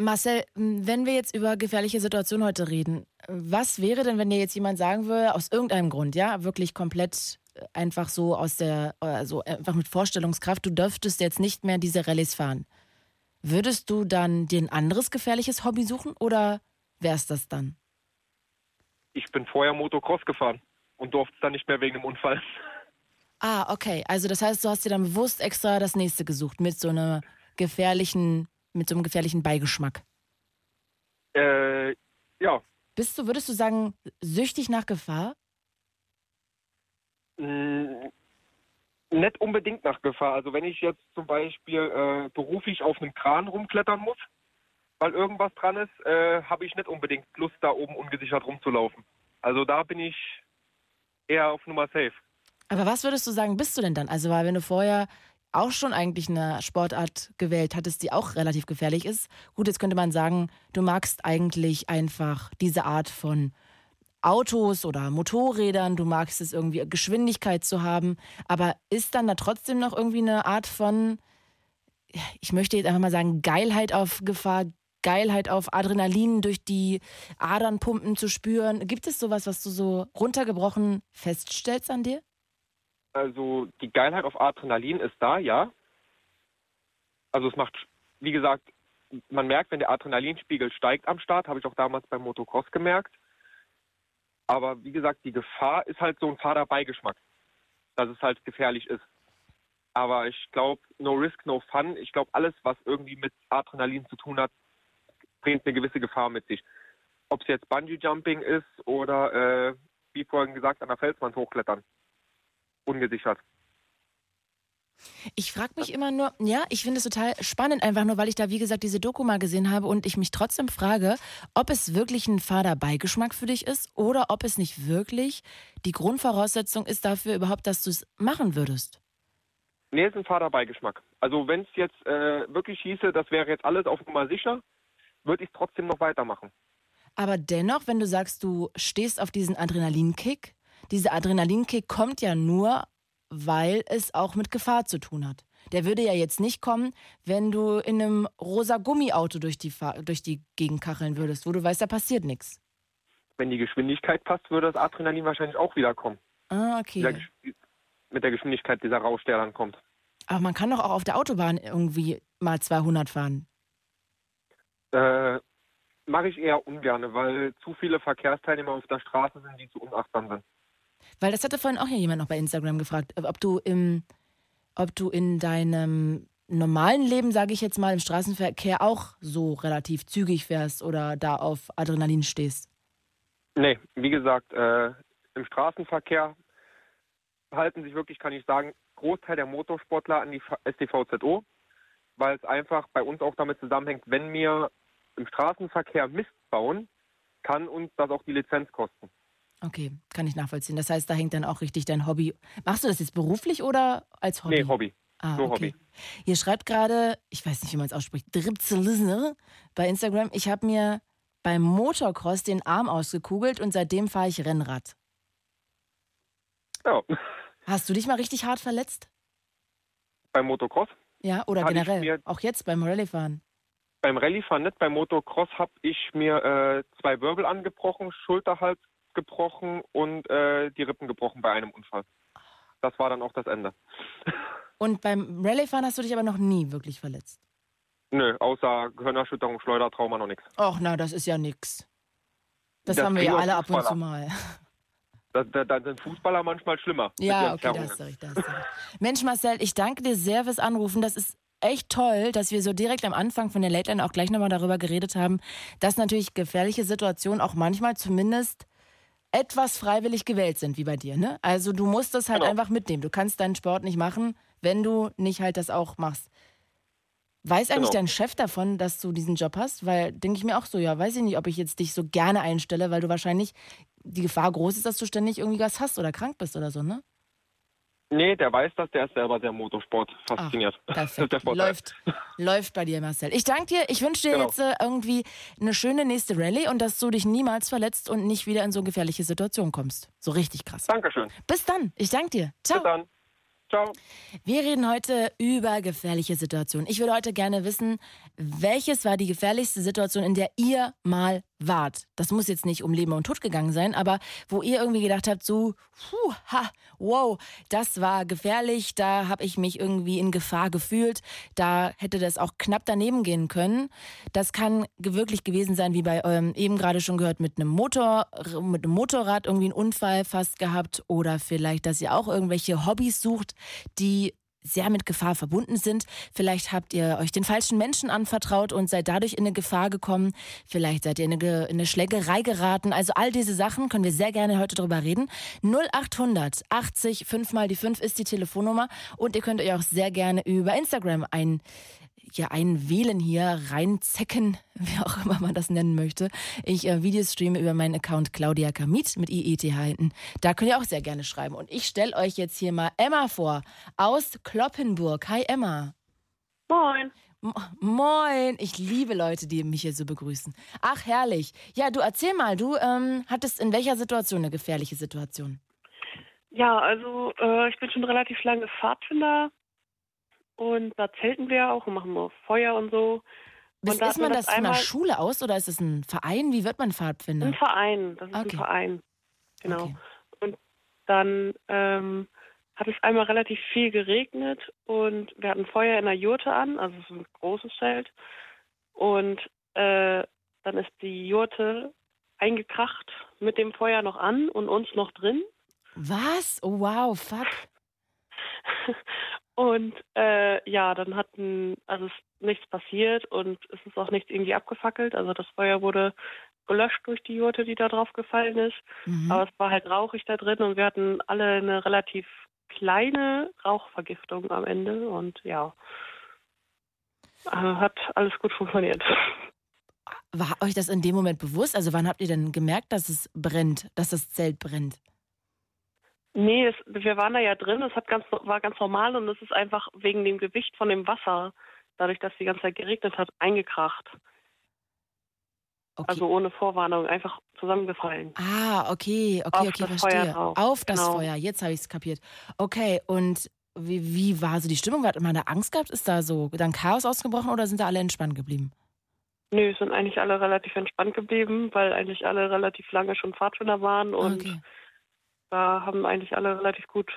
Marcel, wenn wir jetzt über gefährliche Situationen heute reden, was wäre denn, wenn dir jetzt jemand sagen würde, aus irgendeinem Grund, ja, wirklich komplett äh, einfach so aus der, also einfach mit Vorstellungskraft, du dürftest jetzt nicht mehr diese Rallyes fahren. Würdest du dann dir ein anderes gefährliches Hobby suchen oder wär's das dann? Ich bin vorher Motocross gefahren und durfte es dann nicht mehr wegen dem Unfall. Ah, okay. Also das heißt, du hast dir dann bewusst extra das nächste gesucht mit so einer gefährlichen, mit so einem gefährlichen Beigeschmack. Äh, ja, Bist du, würdest du sagen, süchtig nach Gefahr? mh, nicht unbedingt nach Gefahr. Also wenn ich jetzt zum Beispiel äh, beruflich auf einem Kran rumklettern muss, weil irgendwas dran ist, äh, habe ich nicht unbedingt Lust, da oben ungesichert rumzulaufen. Also da bin ich eher auf Nummer safe. Aber was würdest du sagen, bist du denn dann? Also, weil wenn du vorher auch schon eigentlich eine Sportart gewählt hattest, die auch relativ gefährlich ist. Gut, jetzt könnte man sagen, du magst eigentlich einfach diese Art von Autos oder Motorrädern, du magst es irgendwie Geschwindigkeit zu haben, aber ist dann da trotzdem noch irgendwie eine Art von, ich möchte jetzt einfach mal sagen, Geilheit auf Gefahr, Geilheit auf Adrenalin durch die Adern pumpen zu spüren? Gibt es sowas, was du so runtergebrochen feststellst an dir? Also die Geilheit auf Adrenalin ist da, ja. Also es macht wie gesagt, man merkt, wenn der Adrenalinspiegel steigt am Start, habe ich auch damals beim Motocross gemerkt. Aber wie gesagt, die Gefahr ist halt so ein fader Beigeschmack, dass es halt gefährlich ist. Aber ich glaube, no risk, no fun. Ich glaube, alles, was irgendwie mit Adrenalin zu tun hat, bringt eine gewisse Gefahr mit sich. Ob es jetzt Bungee-Jumping ist oder, äh, wie vorhin gesagt, an der Felswand hochklettern. Ungesichert. Ich frage mich immer nur, ja, ich finde es total spannend, einfach nur, weil ich da, wie gesagt, diese Doku mal gesehen habe und ich mich trotzdem frage, ob es wirklich ein fader Beigeschmack für dich ist oder ob es nicht wirklich die Grundvoraussetzung ist dafür überhaupt, dass du es machen würdest. Nee, ist ein fader Beigeschmack. Also wenn es jetzt äh, wirklich hieße, das wäre jetzt alles auf Nummer sicher, würde ich es trotzdem noch weitermachen. Aber dennoch, wenn du sagst, du stehst auf diesen Adrenalinkick, dieser Adrenalinkick kommt ja nur weil es auch mit Gefahr zu tun hat. Der würde ja jetzt nicht kommen, wenn du in einem rosa Gummiauto durch die, durch die Gegend kacheln würdest, wo du weißt, da passiert nichts. Wenn die Geschwindigkeit passt, würde das Adrenalin wahrscheinlich auch wieder kommen. Ah, okay. Mit der Geschwindigkeit dieser Rausch, der dann kommt. Aber man kann doch auch auf der Autobahn irgendwie mal 200 fahren. Äh, Mache ich eher ungern, weil zu viele Verkehrsteilnehmer auf der Straße sind, die zu unachtsam sind. Weil das hatte vorhin auch ja jemand noch bei Instagram gefragt, ob du im, ob du in deinem normalen Leben, sage ich jetzt mal, im Straßenverkehr auch so relativ zügig fährst oder da auf Adrenalin stehst. Nee, wie gesagt, äh, im Straßenverkehr halten sich wirklich, kann ich sagen, Großteil der Motorsportler an die STVZO, weil es einfach bei uns auch damit zusammenhängt, wenn wir im Straßenverkehr Mist bauen, kann uns das auch die Lizenz kosten. Okay, kann ich nachvollziehen. Das heißt, da hängt dann auch richtig dein Hobby. Machst du das jetzt beruflich oder als Hobby? Nee, Hobby. Ah, Nur okay. Hobby. Ihr schreibt gerade, ich weiß nicht, wie man es ausspricht, Dripzelizner bei Instagram. Ich habe mir beim Motocross den Arm ausgekugelt und seitdem fahre ich Rennrad. Ja. Hast du dich mal richtig hart verletzt? Beim Motocross? Ja, oder generell? Auch jetzt beim Rallyefahren? Beim Rallyefahren nicht, beim Motocross habe ich mir äh, zwei Wirbel angebrochen, Schulterhals gebrochen und äh, die Rippen gebrochen bei einem Unfall. Das war dann auch das Ende. Und beim Rallyefahren hast du dich aber noch nie wirklich verletzt? Nö, außer Gehirnerschütterung, Schleudertrauma noch nichts. Och, na, das ist ja nix. Das, Das haben wir ja alle ab und zu mal. Da, da, da sind Fußballer manchmal schlimmer. Ja, okay, da hast du recht. Mensch, Marcel, ich danke dir sehr fürs Anrufen. Das ist echt toll, dass wir so direkt am Anfang von der Late Line auch gleich nochmal darüber geredet haben, dass natürlich gefährliche Situationen auch manchmal zumindest etwas freiwillig gewählt sind, wie bei dir. Ne? Also du musst das halt Genau. einfach mitnehmen. Du kannst deinen Sport nicht machen, wenn du nicht halt das auch machst. Weiß eigentlich Genau. dein Chef davon, dass du diesen Job hast? Weil denke ich mir auch so, ja, weiß ich nicht, ob ich jetzt dich so gerne einstelle, weil du wahrscheinlich die Gefahr groß ist, dass du ständig irgendwie was hast oder krank bist oder so, ne? Nee, der weiß das, der ist selber sehr Motorsport fasziniert. Ist perfekt. Läuft, läuft bei dir, Marcel. Ich danke dir. Ich wünsche dir Genau. jetzt äh, irgendwie eine schöne nächste Rallye und dass du dich niemals verletzt und nicht wieder in so gefährliche Situationen kommst. So richtig krass. Dankeschön. Bis dann. Ich danke dir. Ciao. Bis dann. Ciao. Wir reden heute über gefährliche Situationen. Ich würde heute gerne wissen, welches war die gefährlichste Situation, in der ihr mal wart? Das muss jetzt nicht um Leben und Tod gegangen sein, aber wo ihr irgendwie gedacht habt, so, puh, ha, wow, das war gefährlich, da habe ich mich irgendwie in Gefahr gefühlt, da hätte das auch knapp daneben gehen können. Das kann wirklich gewesen sein, wie bei eurem eben gerade schon gehört, mit einem Motor, mit einem Motorrad irgendwie einen Unfall fast gehabt oder vielleicht, dass ihr auch irgendwelche Hobbys sucht, die sehr mit Gefahr verbunden sind. Vielleicht habt ihr euch den falschen Menschen anvertraut und seid dadurch in eine Gefahr gekommen. Vielleicht seid ihr in eine, in eine Schlägerei geraten. Also all diese Sachen können wir sehr gerne heute drüber reden. 0800 80 5 mal die 5 ist die Telefonnummer und ihr könnt euch auch sehr gerne über Instagram ein ja, einwählen hier, reinzecken, wie auch immer man das nennen möchte. Ich äh, Videos streame über meinen Account Claudia Kamit mit IETH hinten. Da könnt ihr auch sehr gerne schreiben. Und ich stelle euch jetzt hier mal Emma vor aus Kloppenburg. Hi Emma. Moin. Moin. Ich liebe Leute, die mich hier so begrüßen. Ach, herrlich. Ja, du erzähl mal, du ähm, hattest in welcher Situation eine gefährliche Situation? Ja, also äh, ich bin schon relativ lange Pfadfinder und da zelten wir auch und machen wir Feuer und so. Bis, Und da ist man das das von der Schule aus oder ist es ein Verein? Wie wird man Pfadfinder? Ein Verein, das ist Okay. ein Verein. Genau. Okay. Und dann ähm, hat es einmal relativ viel geregnet und wir hatten Feuer in der Jurte an, also so ein großes Zelt. Und äh, dann ist die Jurte eingekracht mit dem Feuer noch an und uns noch drin. Was? Oh, wow, fuck. und äh, ja, dann hatten, also ist nichts passiert und es ist auch nichts irgendwie abgefackelt. Also das Feuer wurde gelöscht durch die Jurte, die da drauf gefallen ist. Mhm. Aber es war halt rauchig da drin und wir hatten alle eine relativ kleine Rauchvergiftung am Ende und ja, äh, hat alles gut funktioniert. War euch das in dem Moment bewusst? Also wann habt ihr denn gemerkt, dass es brennt, dass das Zelt brennt? Nee, es, wir waren da ja drin, es hat ganz, war ganz normal und es ist einfach wegen dem Gewicht von dem Wasser, dadurch, dass die ganze Zeit geregnet hat, eingekracht. Okay. Also ohne Vorwarnung, einfach zusammengefallen. ah, okay, okay, Auf okay, das Feuer verstehe. drauf. Auf das Genau. Feuer, jetzt habe ich es kapiert. Okay, und wie, wie war so die Stimmung? Hat man da Angst gehabt? Ist da so dann Chaos ausgebrochen oder sind da alle entspannt geblieben? Nö, sind eigentlich alle relativ entspannt geblieben, weil eigentlich alle relativ lange schon Pfadfinder waren und okay. Da haben eigentlich alle relativ gut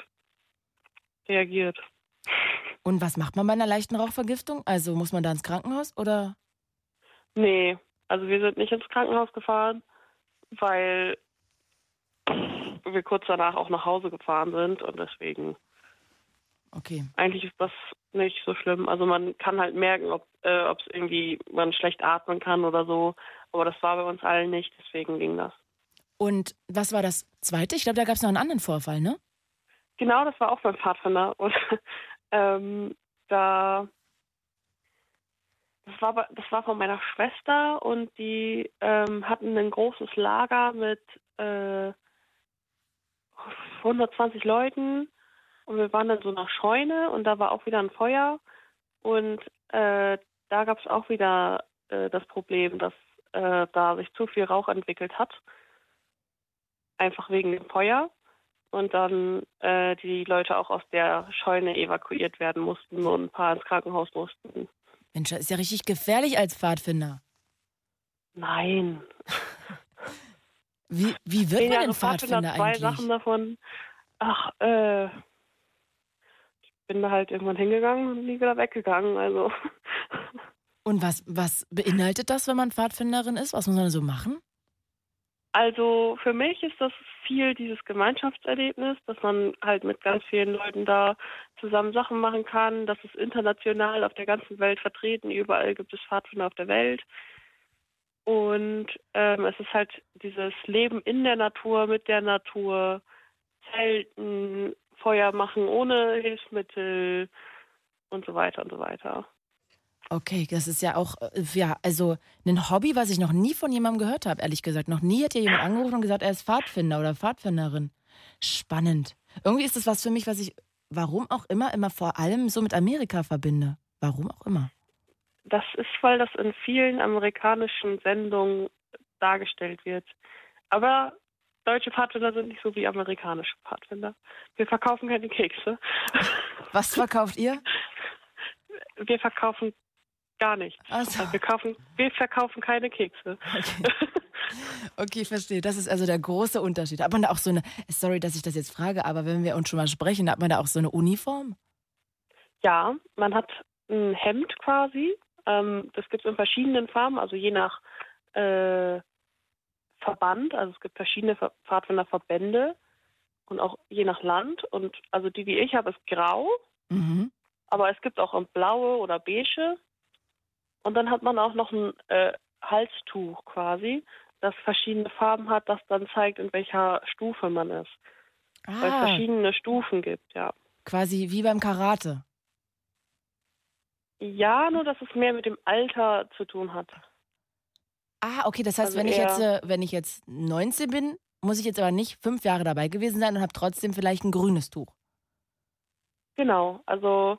reagiert. Und was macht man bei einer leichten Rauchvergiftung? Also muss man da ins Krankenhaus oder? Nee, also wir sind nicht ins Krankenhaus gefahren, weil wir kurz danach auch nach Hause gefahren sind und deswegen Okay. eigentlich ist das nicht so schlimm. Also man kann halt merken, ob äh, ob es irgendwie man schlecht atmen kann oder so, aber das war bei uns allen nicht, deswegen ging das. Und was war das zweite? Ich glaube, da gab es noch einen anderen Vorfall, ne? Genau, das war auch beim Pfadfinder und ähm, da das war, das war von meiner Schwester und die ähm, hatten ein großes Lager mit äh, 120 Leuten und wir waren in so einer Scheune und da war auch wieder ein Feuer und äh, da gab es auch wieder äh, das Problem, dass äh, da sich zu viel Rauch entwickelt hat, einfach wegen dem Feuer und dann äh, die Leute auch aus der Scheune evakuiert werden mussten und ein paar ins Krankenhaus mussten. Mensch, das ist ja richtig gefährlich als Pfadfinder. Nein. Wie, wie wird man denn Pfadfinder, Pfadfinder zwei eigentlich? Sachen davon. Ach, äh, ich bin da halt irgendwann hingegangen und nie wieder weggegangen. Also Und was, was beinhaltet das, wenn man Pfadfinderin ist? Was muss man so machen? Also für mich ist das viel dieses Gemeinschaftserlebnis, dass man halt mit ganz vielen Leuten da zusammen Sachen machen kann. Das ist international auf der ganzen Welt vertreten. Überall gibt es Pfadfinder auf der Welt. Und ähm, es ist halt dieses Leben in der Natur, mit der Natur, Zelten, Feuer machen ohne Hilfsmittel und so weiter und so weiter. Okay, das ist ja auch, äh, ja, also ein Hobby, was ich noch nie von jemandem gehört habe, ehrlich gesagt. Noch nie hat hier jemand angerufen und gesagt, er ist Pfadfinder oder Pfadfinderin. Spannend. Irgendwie ist das was für mich, was ich, warum auch immer, immer vor allem so mit Amerika verbinde. Warum auch immer. Das ist, weil das in vielen amerikanischen Sendungen dargestellt wird. Aber deutsche Pfadfinder sind nicht so wie amerikanische Pfadfinder. Wir verkaufen keine Kekse. Was verkauft ihr? Wir verkaufen gar nichts. Ach so. Also wir, kaufen, wir verkaufen keine Kekse. Okay. okay, verstehe. Das ist also der große Unterschied. Hat man da auch so eine, sorry, dass ich das jetzt frage, aber wenn wir uns schon mal sprechen, hat man da auch so eine Uniform? Ja, man hat ein Hemd quasi. Ähm, das gibt es in verschiedenen Farben, also je nach äh, Verband. Also es gibt verschiedene Ver- Pfadfinderverbände und auch je nach Land. Und also die, die ich habe, ist grau, Mhm. aber es gibt auch blaue oder beige. Und dann hat man auch noch ein äh, Halstuch quasi, das verschiedene Farben hat, das dann zeigt, in welcher Stufe man ist. Weil es Ah, verschiedene Stufen gibt, ja. quasi wie beim Karate. Ja, nur dass es mehr mit dem Alter zu tun hat. Ah, okay, das heißt, Also wenn ich jetzt, äh, wenn ich jetzt 19 bin, muss ich jetzt aber nicht fünf Jahre dabei gewesen sein und habe trotzdem vielleicht ein grünes Tuch. Genau, also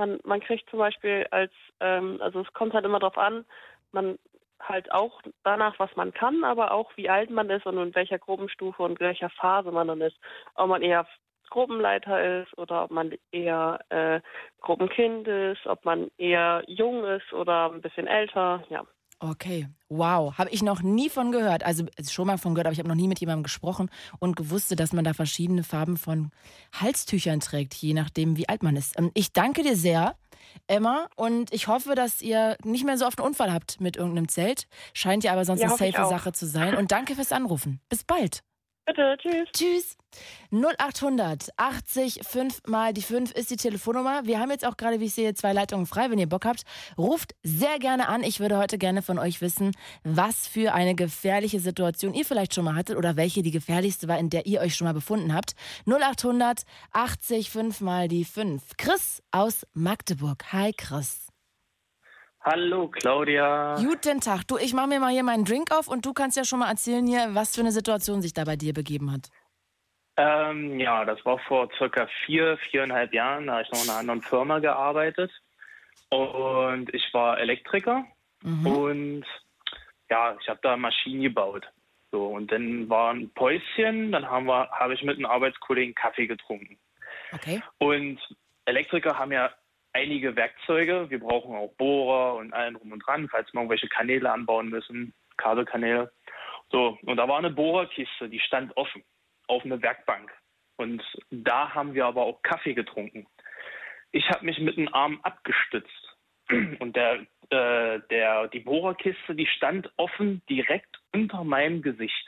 man, man kriegt zum Beispiel als, ähm, also es kommt halt immer drauf an, man halt auch danach, was man kann, aber auch wie alt man ist und in welcher Gruppenstufe und welcher Phase man dann ist. Ob man eher Gruppenleiter ist oder ob man eher äh, Gruppenkind ist, ob man eher jung ist oder ein bisschen älter, ja. Okay, wow, habe ich noch nie von gehört. Also schon mal von gehört, aber ich habe noch nie mit jemandem gesprochen und gewusst, dass man da verschiedene Farben von Halstüchern trägt, je nachdem, wie alt man ist. Ähm, ich danke dir sehr, Emma, und ich hoffe, dass ihr nicht mehr so oft einen Unfall habt mit irgendeinem Zelt. Scheint ja aber sonst Ja, eine safe. Sache zu sein. Und danke fürs Anrufen. Bis bald. Bitte, tschüss. Tschüss. 0800 80 5 mal die 5 ist die Telefonnummer. Wir haben jetzt auch gerade, wie ich sehe, zwei Leitungen frei. Wenn ihr Bock habt, ruft sehr gerne an. Ich würde heute gerne von euch wissen, was für eine gefährliche Situation ihr vielleicht schon mal hattet oder welche die gefährlichste war, in der ihr euch schon mal befunden habt. 0800 80 5 mal die 5. Chris aus Magdeburg. Hi Chris. Hallo Claudia. Guten Tag. Du, ich mache mir mal hier meinen Drink auf und du kannst ja schon mal erzählen hier, was für eine Situation sich da bei dir begeben hat. Ähm, ja, das war vor circa vier, viereinhalb Jahren. Da habe ich noch in einer anderen Firma gearbeitet. Und ich war Elektriker. Und ja, ich habe da Maschinen gebaut. So, und dann war ein Päuschen, dann haben wir, habe ich mit einem Arbeitskollegen Kaffee getrunken. Okay. Und Elektriker haben ja einige Werkzeuge. Wir brauchen auch Bohrer und allen drum und dran, falls wir irgendwelche Kanäle anbauen müssen, Kabelkanäle. So, und da war eine Bohrerkiste, die stand offen auf eine Werkbank. Und da haben wir aber auch Kaffee getrunken. Ich habe mich mit dem Arm abgestützt. Und der, äh, der, die Bohrerkiste, die stand offen direkt unter meinem Gesicht.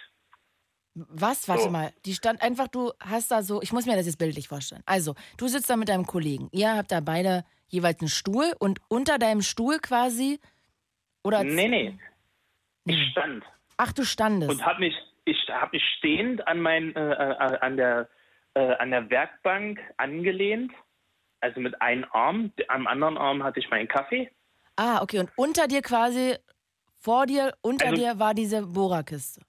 Was? Warte So. mal. Die stand einfach, du hast da so, ich muss mir das jetzt bildlich vorstellen. Also, du sitzt da mit deinem Kollegen. Ihr habt da beide jeweils einen Stuhl und unter deinem Stuhl quasi. Oder Nee, nee. Ich stand. Ach, du standest. und habe mich ich habe mich stehend an mein äh, äh, an der äh, an der Werkbank angelehnt also mit einem Arm am anderen Arm hatte ich meinen Kaffee ah, okay. Und unter dir quasi, vor dir, unter Also- dir war diese Bohrerkiste.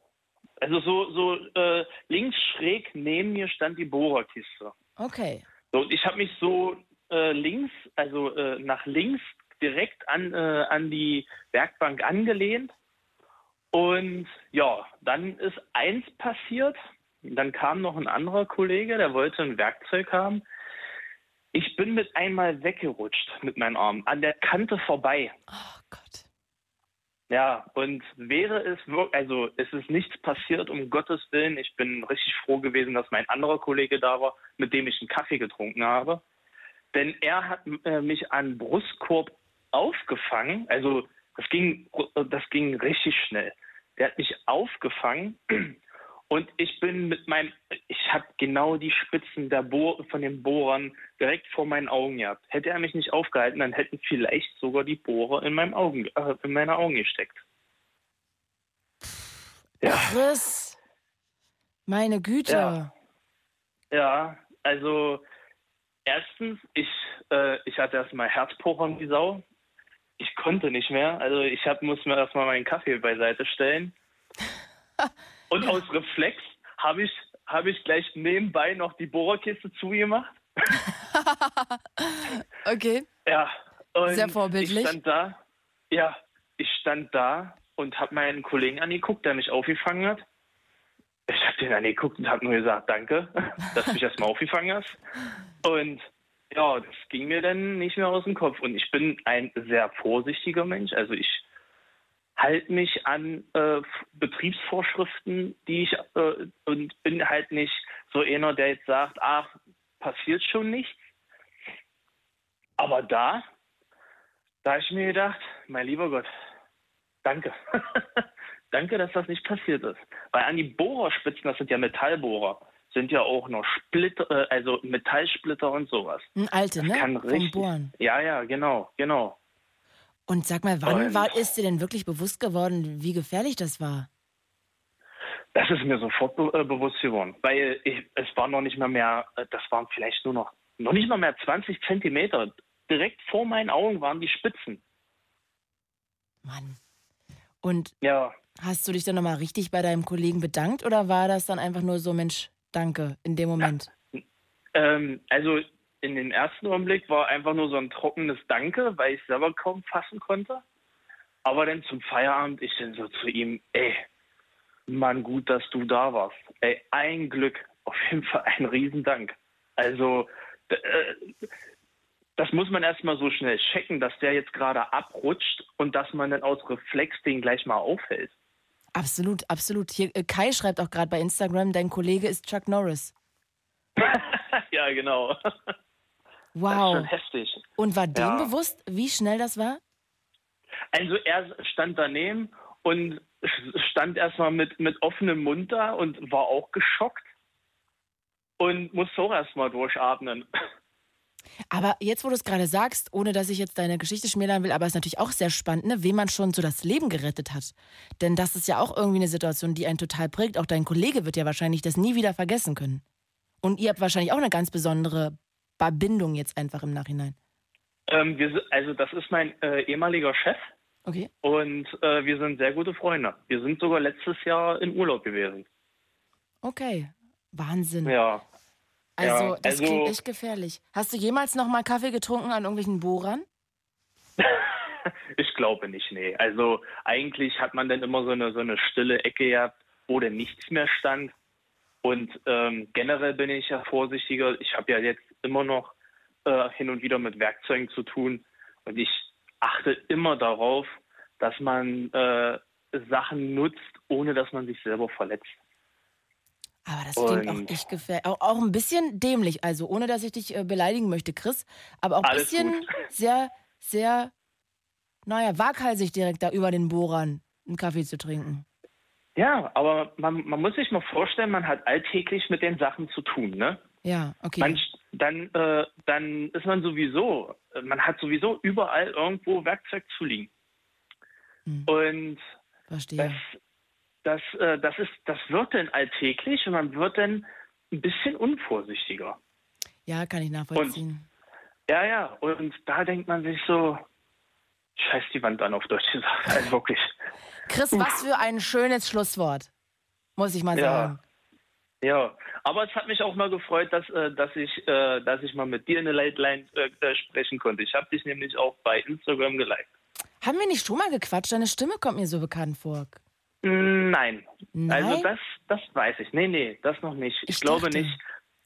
Also so so äh, links schräg neben mir stand die Bohrerkiste Okay. so, und ich habe mich so äh, links also äh, nach links direkt an äh, an die Werkbank angelehnt und ja dann ist eins passiert Dann kam noch ein anderer Kollege, der wollte ein Werkzeug haben. Ich bin mit einmal weggerutscht mit meinem Arm, an der Kante vorbei. Oh Gott. Ja, und wäre es wirklich, also es ist nichts passiert, um Gottes Willen. Ich bin richtig froh gewesen, dass mein anderer Kollege da war, mit dem ich einen Kaffee getrunken habe. Denn er hat äh, mich an Brustkorb aufgefangen. Also das ging, das ging richtig schnell. Der hat mich aufgefangen und ich bin mit meinem, ich habe genau die Spitzen der Bohr, von den Bohrern direkt vor meinen Augen gehabt. Hätte er mich nicht aufgehalten, dann hätten vielleicht sogar die Bohrer in, meinem Augen, äh, in meine Augen gesteckt. Ja, Chris. Meine Güte. Ja. ja, also erstens, ich, äh, ich hatte erstmal Herzpochern wie Sau. Ich konnte nicht mehr. Also ich hab, muss mir erstmal meinen Kaffee beiseite stellen. Und aus Reflex habe ich, hab ich gleich nebenbei noch die Bohrerkiste zugemacht. Okay. Ja. Und Sehr vorbildlich. Ich stand da, ja, ich stand da und habe meinen Kollegen angeguckt, der mich aufgefangen hat. Ich habe den angeguckt und habe nur gesagt, danke, dass du mich erstmal aufgefangen hast. Und ja, das ging mir dann nicht mehr aus dem Kopf. Und ich bin ein sehr vorsichtiger Mensch. Also ich halte mich an äh, Betriebsvorschriften, die ich äh, und bin halt nicht so einer, der jetzt sagt, ach, passiert schon nichts. Aber da, da habe ich mir gedacht, mein lieber Gott, danke. danke, dass das nicht passiert ist. Weil an die Bohrerspitzen, das sind ja Metallbohrer, sind ja auch noch Splitter, äh, also Metallsplitter und sowas. Ein alte, Das ne? kann richtig. Bohren. Ja, ja, genau, genau. Und sag mal, wann Und- war, ist dir denn wirklich bewusst geworden, wie gefährlich das war? Das ist mir sofort be äh, bewusst geworden, weil ich, es war noch nicht mal mehr, äh, das waren vielleicht nur noch, noch nicht mal mehr 20 Zentimeter. Direkt vor meinen Augen waren die Spitzen. Mann. Und Ja, hast du dich dann nochmal richtig bei deinem Kollegen bedankt oder war das dann einfach nur so, Mensch, danke, in dem Moment? ähm, also in dem ersten Augenblick war einfach nur so ein trockenes Danke, weil ich selber kaum fassen konnte. Aber dann zum Feierabend, ich dann so zu ihm, ey, Mann, gut, dass du da warst. Ey, ein Glück, auf jeden Fall ein Riesendank. Also, äh, das muss man erstmal so schnell checken, dass der jetzt gerade abrutscht und dass man dann aus Reflex den gleich mal aufhält. Absolut, absolut. Hier, äh, Kai schreibt auch gerade bei Instagram, dein Kollege ist Chuck Norris. ja, genau. Wow. Das ist schon heftig. Und war dem Ja. bewusst, wie schnell das war? Also er stand daneben und stand erstmal mit, mit offenem Mund da und war auch geschockt und musste auch erstmal durchatmen. Aber jetzt, wo du es gerade sagst, ohne dass ich jetzt deine Geschichte schmälern will, aber es ist natürlich auch sehr spannend, ne, wem man schon so das Leben gerettet hat. Denn das ist ja auch irgendwie eine Situation, die einen total prägt. Auch dein Kollege wird ja wahrscheinlich das nie wieder vergessen können. Und ihr habt wahrscheinlich auch eine ganz besondere Verbindung jetzt einfach im Nachhinein. Ähm, wir, also das ist mein äh, ehemaliger Chef Okay. und äh, wir sind sehr gute Freunde. Wir sind sogar letztes Jahr in Urlaub gewesen. Okay. Wahnsinn. Ja. Also, ja, das also- klingt echt gefährlich. Hast du jemals noch mal Kaffee getrunken an irgendwelchen Bohrern? Ich glaube nicht, nee. Also eigentlich hat man dann immer so eine, so eine stille Ecke gehabt, wo dann nichts mehr stand. Und ähm, generell bin ich ja vorsichtiger. Ich habe ja jetzt immer noch äh, hin und wieder mit Werkzeugen zu tun. Und ich achte immer darauf, dass man äh, Sachen nutzt, ohne dass man sich selber verletzt. Aber das klingt Und- auch echt gefährlich. Auch, auch ein bisschen dämlich, also ohne dass ich dich äh, beleidigen möchte, Chris. Aber auch ein bisschen gut. sehr, sehr, naja, waghalsig direkt da über den Bohrern einen Kaffee zu trinken. Ja, aber man, man muss sich mal vorstellen, man hat alltäglich mit den Sachen zu tun, ne? Ja, okay. Man, dann, äh, dann ist man sowieso, man hat sowieso überall irgendwo Werkzeug zu liegen. Hm. Und Verstehe. das, das, äh, das ist, das wird dann alltäglich und man wird dann ein bisschen unvorsichtiger. ja, kann ich nachvollziehen. Ja, ja, und da denkt man sich so, scheiß die Wand an auf Deutsch gesagt. Also wirklich. Chris, was für ein schönes Schlusswort. Muss ich mal Ja. sagen. Ja, aber es hat mich auch mal gefreut, dass, äh, dass, ich, äh, dass ich mal mit dir in der Late Line äh, sprechen konnte. Ich habe dich nämlich auch bei Instagram geliked. Haben wir nicht schon mal gequatscht? Deine Stimme kommt mir so bekannt vor. Nein. Nein? Also das, das weiß ich. Nee, nee, das noch nicht. Ich, Ich glaube dachte. nicht.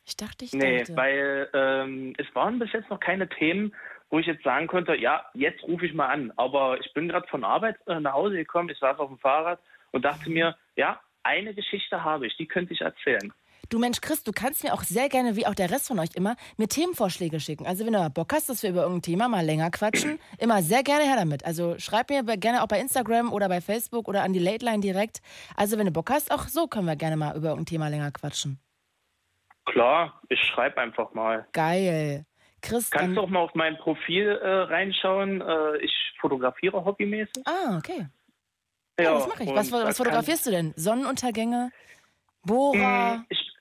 Ich dachte, ich Nee, dachte. weil ähm, es waren bis jetzt noch keine Themen, wo ich jetzt sagen konnte, ja, jetzt rufe ich mal an. Aber ich bin gerade von Arbeit äh, nach Hause gekommen, ich saß auf dem Fahrrad und dachte mir, ja, eine Geschichte habe ich, die könnte ich erzählen. Du Mensch, Chris, du kannst mir auch sehr gerne, wie auch der Rest von euch immer, mir Themenvorschläge schicken. Also wenn du mal Bock hast, dass wir über irgendein Thema mal länger quatschen, immer sehr gerne her damit. Also schreib mir gerne auch bei Instagram oder bei Facebook oder an die Late Line direkt. Also wenn du Bock hast, auch so können wir gerne mal über irgendein Thema länger quatschen. Klar, ich schreibe einfach mal. Geil. Chris, Kannst du auch mal auf mein Profil äh, reinschauen. Äh, ich fotografiere hobbymäßig. Ah, okay. Ja, das mache ich. und Was, was fotografierst du denn? Sonnenuntergänge? Bohrer? Mm, Ich,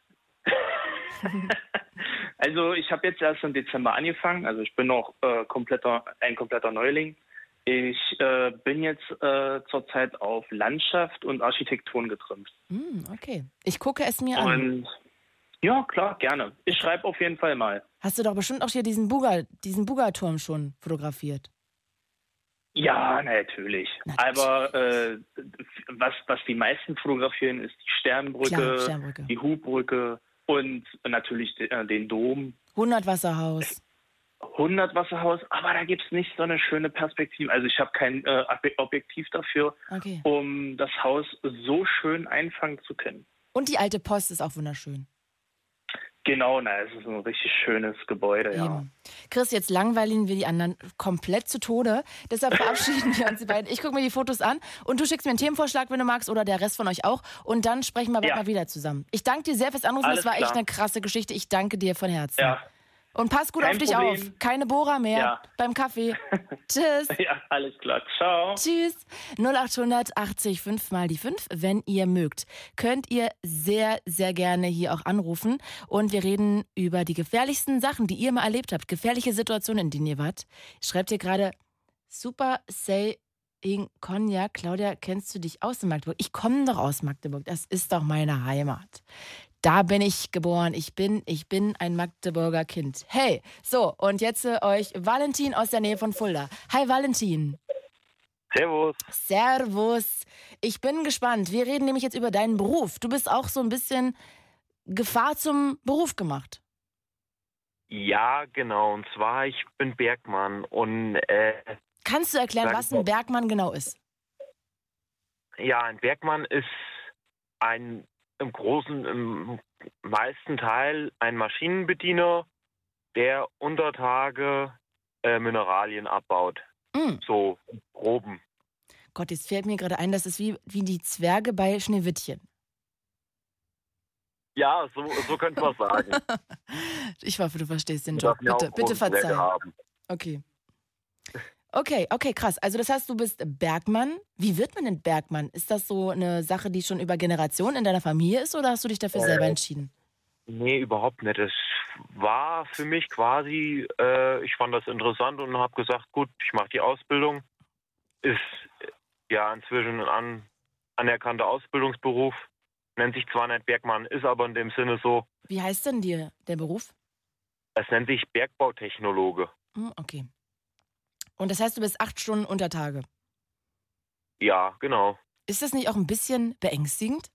also ich habe jetzt erst im Dezember angefangen. Also ich bin noch äh, kompletter, ein kompletter Neuling. Ich äh, bin jetzt äh, zurzeit auf Landschaft und Architekturen getrimmt. Hm, okay. Ich gucke es mir an. Ja, klar, gerne. Ich schreibe auf jeden Fall mal. Hast du doch bestimmt auch hier diesen Buga, diesen Buga-Turm schon fotografiert. Ja, natürlich. Natürlich. Aber äh, was, was die meisten fotografieren, ist die Sternbrücke, Klar, Sternbrücke. die Hubbrücke und natürlich de, äh, den Dom. 100 Wasserhaus. 100 Wasserhaus, aber da gibt es nicht so eine schöne Perspektive. Also ich habe kein äh, Ob- Objektiv dafür, Okay. um das Haus so schön einfangen zu können. Und die alte Post ist auch wunderschön. Genau, na, es ist ein richtig schönes Gebäude, ja. Eben. Chris, jetzt langweilen wir die anderen komplett zu Tode. Deshalb verabschieden wir uns die beiden. Ich gucke mir die Fotos an und du schickst mir einen Themenvorschlag, wenn du magst, oder der Rest von euch auch. Und dann sprechen wir bald Ja. mal wieder zusammen. Ich danke dir sehr fürs Anrufen. Alles das war echt klar. eine krasse Geschichte. Ich danke dir von Herzen. Ja, Und pass gut Kein auf dich Problem. auf. Keine Bohrer mehr Ja. beim Kaffee. Tschüss. ja, alles klar. Ciao. Tschüss. 0800 80 5 mal die 5, wenn ihr mögt. Könnt ihr sehr, sehr gerne hier auch anrufen. Und wir reden über die gefährlichsten Sachen, die ihr mal erlebt habt. Gefährliche Situationen, in denen ihr wart. Schreibt ihr gerade Super Say in Cognac. Claudia, kennst du dich aus Magdeburg? Ich komme doch aus Magdeburg. Das ist doch meine Heimat. Da bin ich geboren. Ich bin, ich bin ein Magdeburger Kind. Hey, so, und jetzt äh, euch Valentin aus der Nähe von Fulda. Hi Valentin. Servus. Servus. Ich bin gespannt. Wir reden nämlich jetzt über deinen Beruf. Du bist auch so ein bisschen Gefahr zum Beruf gemacht. Ja, genau. Und zwar, ich bin Bergmann und äh, Kannst du erklären, was ein Bergmann genau ist? ja, ein Bergmann ist ein im großen, im meisten Teil ein Maschinenbediener, der unter Tage äh, Mineralien abbaut. Mm. So groben. Gott, jetzt fällt mir gerade ein, das ist wie, wie die Zwerge bei Schneewittchen. Ja, so, so könnte man sagen. Ich hoffe, du verstehst den Job. Bitte, bitte verzeih. Okay. Okay, okay, krass. Also das heißt, du bist Bergmann. Wie wird man denn Bergmann? Ist das so eine Sache, die schon über Generationen in deiner Familie ist oder hast du dich dafür Äh, selber entschieden? Nee, überhaupt nicht. Es war für mich quasi, äh, ich fand das interessant und habe gesagt, gut, ich mache die Ausbildung. Ist äh, ja inzwischen ein an, anerkannter Ausbildungsberuf. Nennt sich zwar nicht Bergmann, ist aber in dem Sinne so, Wie heißt denn dir der Beruf? es nennt sich Bergbautechnologe. Hm, okay. Und das heißt, du bist acht Stunden unter Tage. Ja, genau. Ist das nicht auch ein bisschen beängstigend?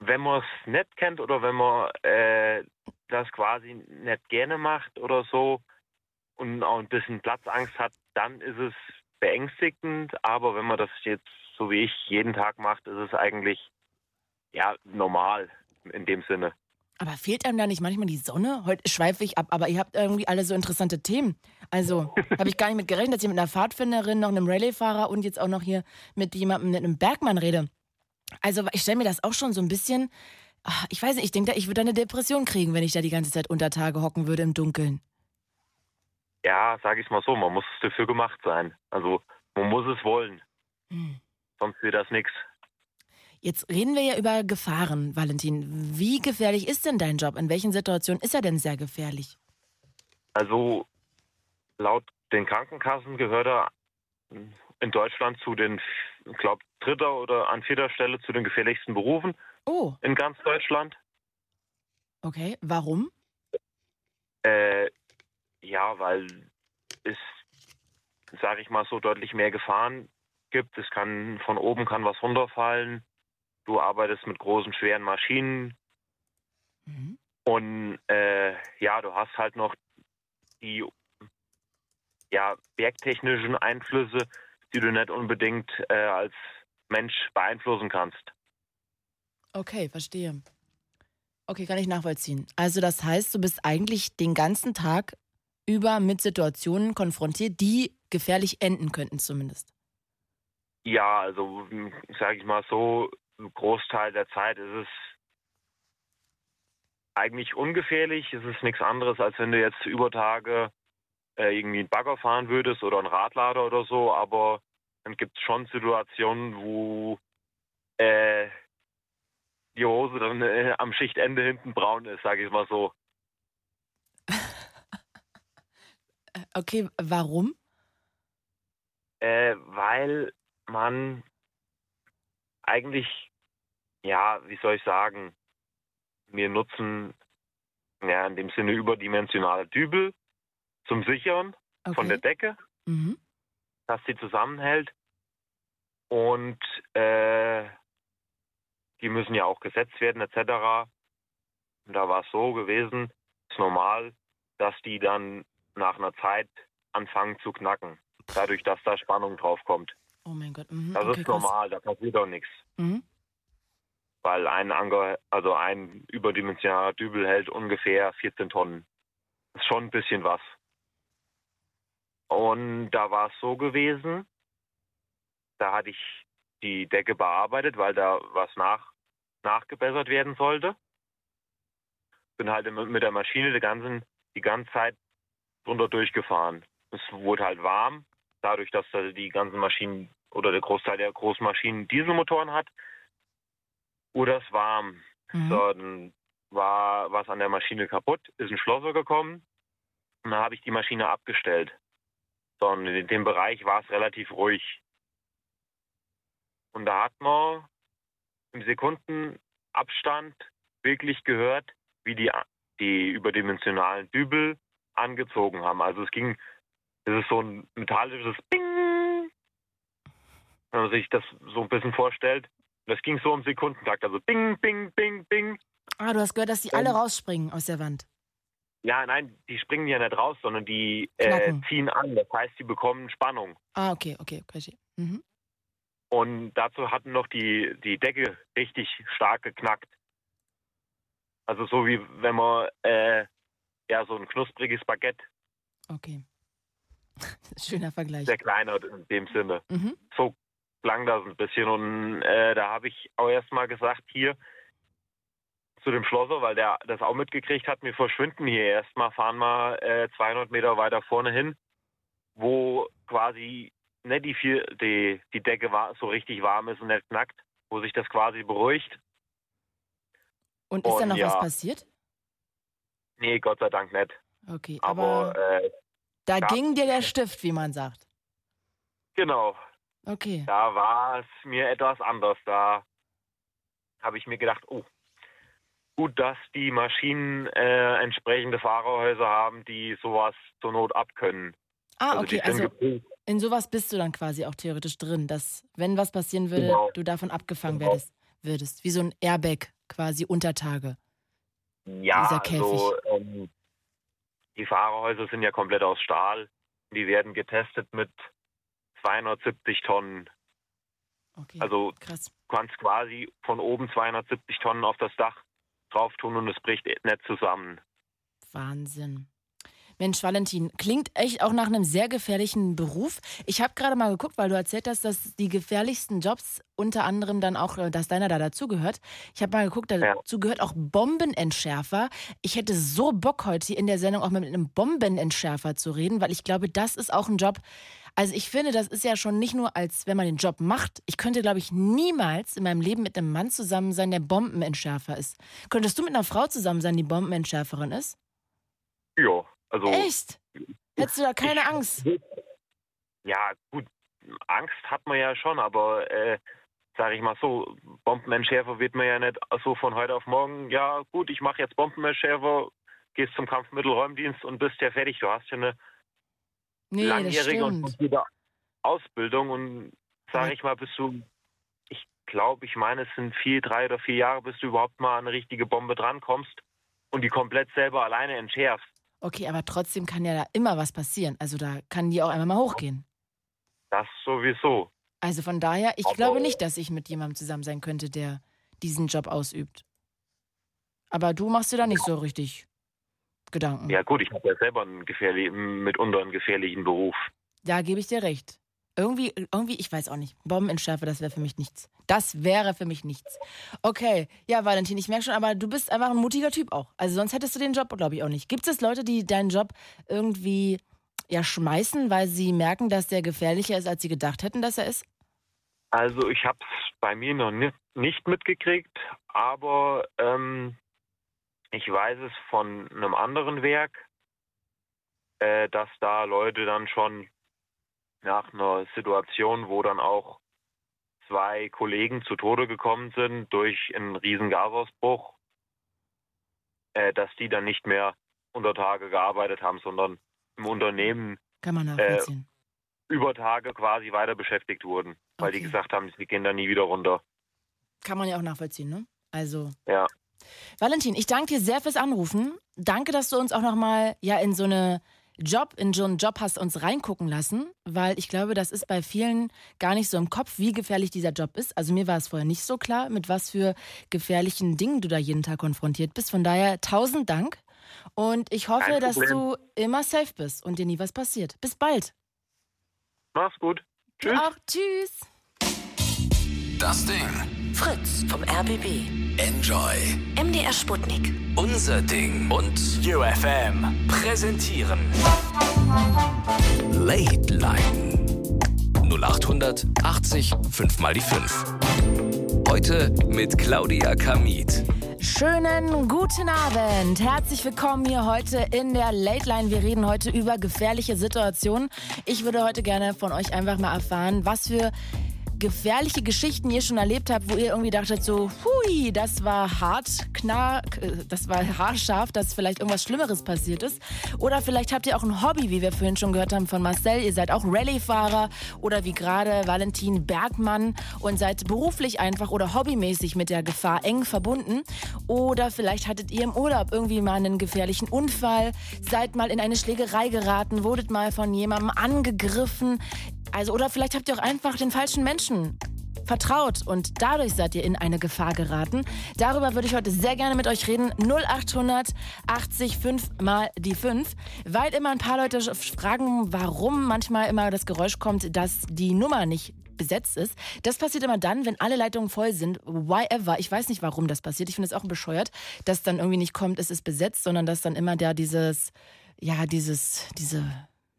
Wenn man es nicht kennt oder wenn man äh, das quasi nicht gerne macht oder so und auch ein bisschen Platzangst hat, dann ist es beängstigend. Aber wenn man das jetzt so wie ich jeden Tag macht, ist es eigentlich ja normal in dem Sinne. Aber fehlt einem da nicht manchmal die Sonne? Heute schweife ich ab, aber ihr habt irgendwie alle so interessante Themen. Also habe ich gar nicht mit gerechnet, dass ich mit einer Pfadfinderin, noch einem Rallye-Fahrer und jetzt auch noch hier mit jemandem, mit einem Bergmann rede. Also ich stelle mir das auch schon so ein bisschen, ach, ich weiß nicht, ich denke, da, ich würde eine Depression kriegen, wenn ich da die ganze Zeit unter Tage hocken würde im Dunkeln. Ja, sage ich mal so, man muss dafür gemacht sein. Also man muss es wollen, Hm. sonst wird das nichts. Jetzt reden wir ja über Gefahren, Valentin. Wie gefährlich ist denn dein Job? In welchen Situationen ist er denn sehr gefährlich? Also laut den Krankenkassen gehört er in Deutschland zu den, ich glaube, dritter oder an vierter Stelle zu den gefährlichsten Berufen Oh, in ganz Deutschland. okay. Warum? Äh, ja, weil es, sage ich mal so, deutlich mehr Gefahren gibt. Es kann von oben kann was runterfallen. Du arbeitest mit großen, schweren Maschinen. Mhm. Und äh, ja, du hast halt noch die ja, bergtechnischen Einflüsse, die du nicht unbedingt äh, als Mensch beeinflussen kannst. Okay, verstehe. Okay, kann ich nachvollziehen. Also das heißt, du bist eigentlich den ganzen Tag über mit Situationen konfrontiert, die gefährlich enden könnten zumindest. Ja, also sage ich mal so, ein Großteil der Zeit ist es eigentlich ungefährlich. Es ist nichts anderes, als wenn du jetzt über Tage äh, irgendwie einen Bagger fahren würdest oder einen Radlader oder so. Aber dann gibt es schon Situationen, wo äh, die Hose dann äh, am Schichtende hinten braun ist, sage ich mal so. Okay, warum? Äh, weil man eigentlich, ja, wie soll ich sagen, wir nutzen ja in dem Sinne überdimensionale Dübel zum Sichern Okay. von der Decke, Mhm. dass sie zusammenhält. Und äh, die müssen ja auch gesetzt werden, etc. Und da war es so gewesen, ist normal, dass die dann nach einer Zeit anfangen zu knacken. Dadurch, dass da Spannung drauf kommt. Oh mein Gott. Mhm. Das okay, ist krass. normal, da passiert doch nichts. Mhm. Weil ein Ange also ein überdimensionaler Dübel hält ungefähr 14 Tonnen. Das ist schon ein bisschen was. Und da war es so gewesen, da hatte ich die Decke bearbeitet, weil da was nach, nachgebessert werden sollte. Bin halt mit der Maschine die, ganzen, die ganze Zeit drunter durchgefahren. Es wurde halt warm, dadurch, dass da die ganzen Maschinen oder der Großteil der Großmaschinen Dieselmotoren hat, wurde es warm. Mhm. So, dann war was an der Maschine kaputt, ist ein Schlosser gekommen und dann habe ich die Maschine abgestellt. So, und in dem Bereich war es relativ ruhig. Und da hat man im Sekundenabstand wirklich gehört, wie die, die überdimensionalen Dübel angezogen haben. Also es ging, es ist so ein metallisches Bing, wenn man sich das so ein bisschen vorstellt. Das ging so im Sekundentakt, also Bing, Bing, Bing, Bing. Ah, du hast gehört, dass die alle rausspringen aus der Wand. Ja, nein, die springen ja nicht raus, sondern die äh, ziehen an. Das heißt, die bekommen Spannung. Ah, okay, okay, verstehe. Mhm. Und dazu hatten noch die, die Decke richtig stark geknackt. Also so wie wenn man äh, ja so ein knuspriges Baguette, Okay. Schöner Vergleich. sehr kleiner in dem Sinne. Mhm. So klang das ein bisschen. Und äh, da habe ich auch erstmal gesagt, hier zu dem Schlosser, weil der das auch mitgekriegt hat, wir verschwinden hier erstmal, fahren mal äh, 200 Meter weiter vorne hin, wo quasi ne, die, vier, die, die Decke war, so richtig warm ist und nicht knackt, wo sich das quasi beruhigt. Und ist da noch was ja. passiert? Nee, Gott sei Dank nicht. Okay, Aber, aber äh, da ging dir der Stift, wie man sagt. genau, Okay. da war es mir etwas anders. Da habe ich mir gedacht, oh, gut, dass die Maschinen äh, entsprechende Fahrerhäuser haben, die sowas zur Not abkönnen. Ah, also okay, also geprüft. in sowas bist du dann quasi auch theoretisch drin, dass, wenn was passieren würde, Genau. du davon abgefangen Genau. werdest, würdest. Wie so ein Airbag quasi unter Tage. Ja, dieser Käfig. also ähm, die Fahrerhäuser sind ja komplett aus Stahl. Die werden getestet mit 270 Tonnen. Okay, Also krass. du kannst quasi von oben 270 Tonnen auf das Dach drauf tun und es bricht nicht zusammen. Wahnsinn. Mensch, Valentin, klingt echt auch nach einem sehr gefährlichen Beruf. Ich habe gerade mal geguckt, weil du erzählt hast, dass die gefährlichsten Jobs unter anderem dann auch, äh, dass deiner da dazugehört. Ich habe mal geguckt, dazu gehört auch Bombenentschärfer. Ich hätte so Bock heute in der Sendung auch mal mit einem Bombenentschärfer zu reden, weil ich glaube, das ist auch ein Job. Also ich finde, das ist ja schon nicht nur als, wenn man den Job macht. Ich könnte, glaube ich, niemals in meinem Leben mit einem Mann zusammen sein, der Bombenentschärfer ist. Könntest du mit einer Frau zusammen sein, die Bombenentschärferin ist? Ja, also. Echt? Hättest du da keine ich- Angst? Ja, gut, Angst hat man ja schon, aber äh, sage ich mal so, Bombenentschärfer wird man ja nicht so von heute auf morgen, ja gut, ich mache jetzt Bombenentschärfer, gehst zum Kampfmittelräumdienst und bist ja fertig. Du hast ja eine Nee, langjährige und solide Ausbildung und sage ich mal, bist du, ich glaube, ich meine, es sind vier, drei oder vier Jahre, bis du überhaupt mal an eine richtige Bombe drankommst und die komplett selber alleine entschärfst. Okay, aber trotzdem kann ja da immer was passieren. Also da kann die auch einmal mal hochgehen. Das sowieso. Also von daher, ich Aber- glaube nicht, dass ich mit jemandem zusammen sein könnte, der diesen Job ausübt. Aber du machst dir da nicht so richtig Gedanken. Ja gut, ich habe ja selber einen gefährlich, mitunter einen gefährlichen Beruf. Da gebe ich dir recht. Irgendwie, irgendwie, ich weiß auch nicht. Bombenentschärfer, das wäre für mich nichts. Das wäre für mich nichts. Okay, ja, Valentin, ich merke schon, aber du bist einfach ein mutiger Typ auch. Also sonst hättest du den Job, glaube ich, auch nicht. Gibt es Leute, die deinen Job irgendwie ja schmeißen, weil sie merken, dass der gefährlicher ist, als sie gedacht hätten, dass er ist? Also ich habe es bei mir noch nicht, nicht mitgekriegt, aber ähm, ich weiß es von einem anderen Werk, äh, dass da Leute dann schon nach einer Situation, wo dann auch zwei Kollegen zu Tode gekommen sind durch einen riesen Gasausbruch, äh, dass die dann nicht mehr unter Tage gearbeitet haben, sondern im Unternehmen äh, über Tage quasi weiter beschäftigt wurden, weil die Okay. gesagt haben, sie gehen da nie wieder runter. Kann man ja auch nachvollziehen, ne? Also, Ja. Valentin, ich danke dir sehr fürs Anrufen. Danke, dass du uns auch nochmal ja in so eine Job, in so einen Job hast uns reingucken lassen, weil ich glaube, das ist bei vielen gar nicht so im Kopf, wie gefährlich dieser Job ist. Also mir war es vorher nicht so klar, mit was für gefährlichen Dingen du da jeden Tag konfrontiert bist. Von daher tausend Dank und ich hoffe, dass du immer safe bist und dir nie was passiert. Bis bald. Mach's gut. Du auch. Tschüss. Das Ding. Fritz vom RBB. Enjoy. MDR Sputnik. Unser Ding. Und UFM präsentieren. Late Line. 0800 80 5 mal die 5. Heute mit Claudia Kamit. Schönen guten Abend. Herzlich willkommen hier heute in der Late Line. Wir reden heute über gefährliche Situationen. Ich würde heute gerne von euch einfach mal erfahren, was für gefährliche Geschichten ihr schon erlebt habt, wo ihr irgendwie dachtet so, hui, das war hart, knack, das war haarscharf, dass vielleicht irgendwas Schlimmeres passiert ist. Oder vielleicht habt ihr auch ein Hobby, wie wir vorhin schon gehört haben von Marcel. Ihr seid auch Rallye-Fahrer oder wie gerade Valentin Bergmann und seid beruflich einfach oder hobbymäßig mit der Gefahr eng verbunden. Oder vielleicht hattet ihr im Urlaub irgendwie mal einen gefährlichen Unfall, seid mal in eine Schlägerei geraten, wurdet mal von jemandem angegriffen. Also, oder vielleicht habt ihr auch einfach den falschen Menschen vertraut und dadurch seid ihr in eine Gefahr geraten. Darüber würde ich heute sehr gerne mit euch reden. 0800 80 5 mal die 5, weil immer ein paar Leute fragen, warum manchmal immer das Geräusch kommt, dass die Nummer nicht besetzt ist. Das passiert immer dann, wenn alle Leitungen voll sind. Why ever? Ich weiß nicht, warum das passiert. Ich finde es auch bescheuert, dass dann irgendwie nicht kommt, es ist besetzt, sondern dass dann immer der dieses, ja, dieses, diese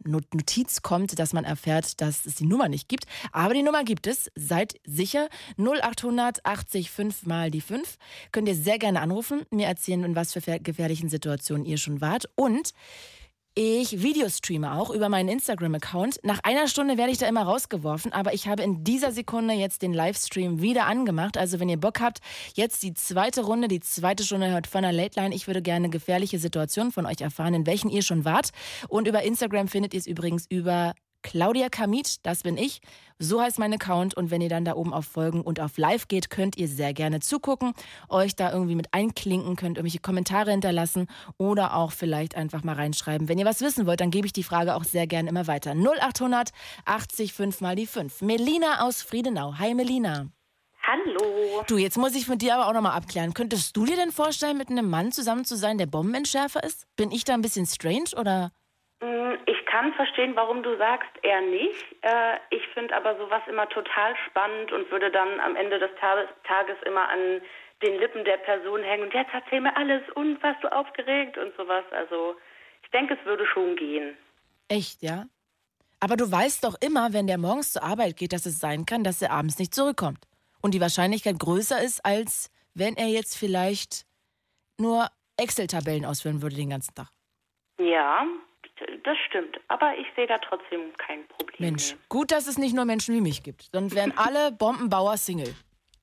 Notiz kommt, dass man erfährt, dass es die Nummer nicht gibt. Aber die Nummer gibt es. Seid sicher. 0800 80 5 mal die 5. Könnt ihr sehr gerne anrufen, mir erzählen, in was für gefährlichen Situationen ihr schon wart. Und ich Videostreame auch über meinen Instagram-Account. Nach einer Stunde werde ich da immer rausgeworfen, aber ich habe in dieser Sekunde jetzt den Livestream wieder angemacht. Also wenn ihr Bock habt, jetzt die zweite Runde, die zweite Stunde hört von der Late Line. Ich würde gerne gefährliche Situationen von euch erfahren, in welchen ihr schon wart. Und über Instagram findet ihr es übrigens über Claudia Kamit, das bin ich. So heißt mein Account. Und wenn ihr dann da oben auf Folgen und auf Live geht, könnt ihr sehr gerne zugucken, euch da irgendwie mit einklinken, könnt irgendwelche Kommentare hinterlassen oder auch vielleicht einfach mal reinschreiben. Wenn ihr was wissen wollt, dann gebe ich die Frage auch sehr gerne immer weiter. 0800 80 5 mal die 5. Melina aus Friedenau. Hi Melina. Hallo. Du, jetzt muss ich mit dir aber auch nochmal abklären. Könntest du dir denn vorstellen, mit einem Mann zusammen zu sein, der Bombenentschärfer ist? Bin ich da ein bisschen strange oder? Mm, ich kann verstehen, warum du sagst, eher nicht. Äh, ich finde aber sowas immer total spannend und würde dann am Ende des Tages immer an den Lippen der Person hängen und jetzt erzähl mir alles und warst du aufgeregt und sowas. Also ich denke, es würde schon gehen. Echt, ja? Aber du weißt doch immer, wenn der morgens zur Arbeit geht, dass es sein kann, dass er abends nicht zurückkommt. Und die Wahrscheinlichkeit größer ist, als wenn er jetzt vielleicht nur Excel-Tabellen ausführen würde den ganzen Tag. Ja, das stimmt. Aber ich sehe da trotzdem kein Problem. Mensch, gut, dass es nicht nur Menschen wie mich gibt. Dann wären alle Bombenbauer Single.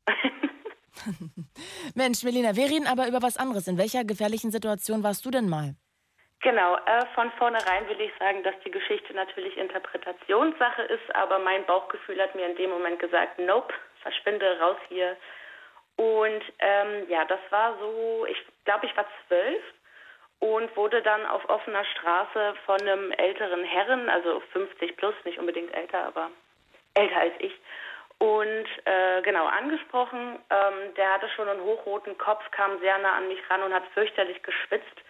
Mensch, Melina, wir reden aber über was anderes. In welcher gefährlichen Situation warst du denn mal? Genau, äh, von vornherein will ich sagen, dass die Geschichte natürlich Interpretationssache ist, aber mein Bauchgefühl hat mir in dem Moment gesagt, nope, verschwinde raus hier. Und ähm, ja, das war so, ich glaube, ich war zwölf und wurde dann auf offener Straße von einem älteren Herren, also 50 plus, nicht unbedingt älter, aber älter als ich, und äh, genau angesprochen. Ähm, der hatte schon einen hochroten Kopf, kam sehr nah an mich ran und hat fürchterlich geschwitzt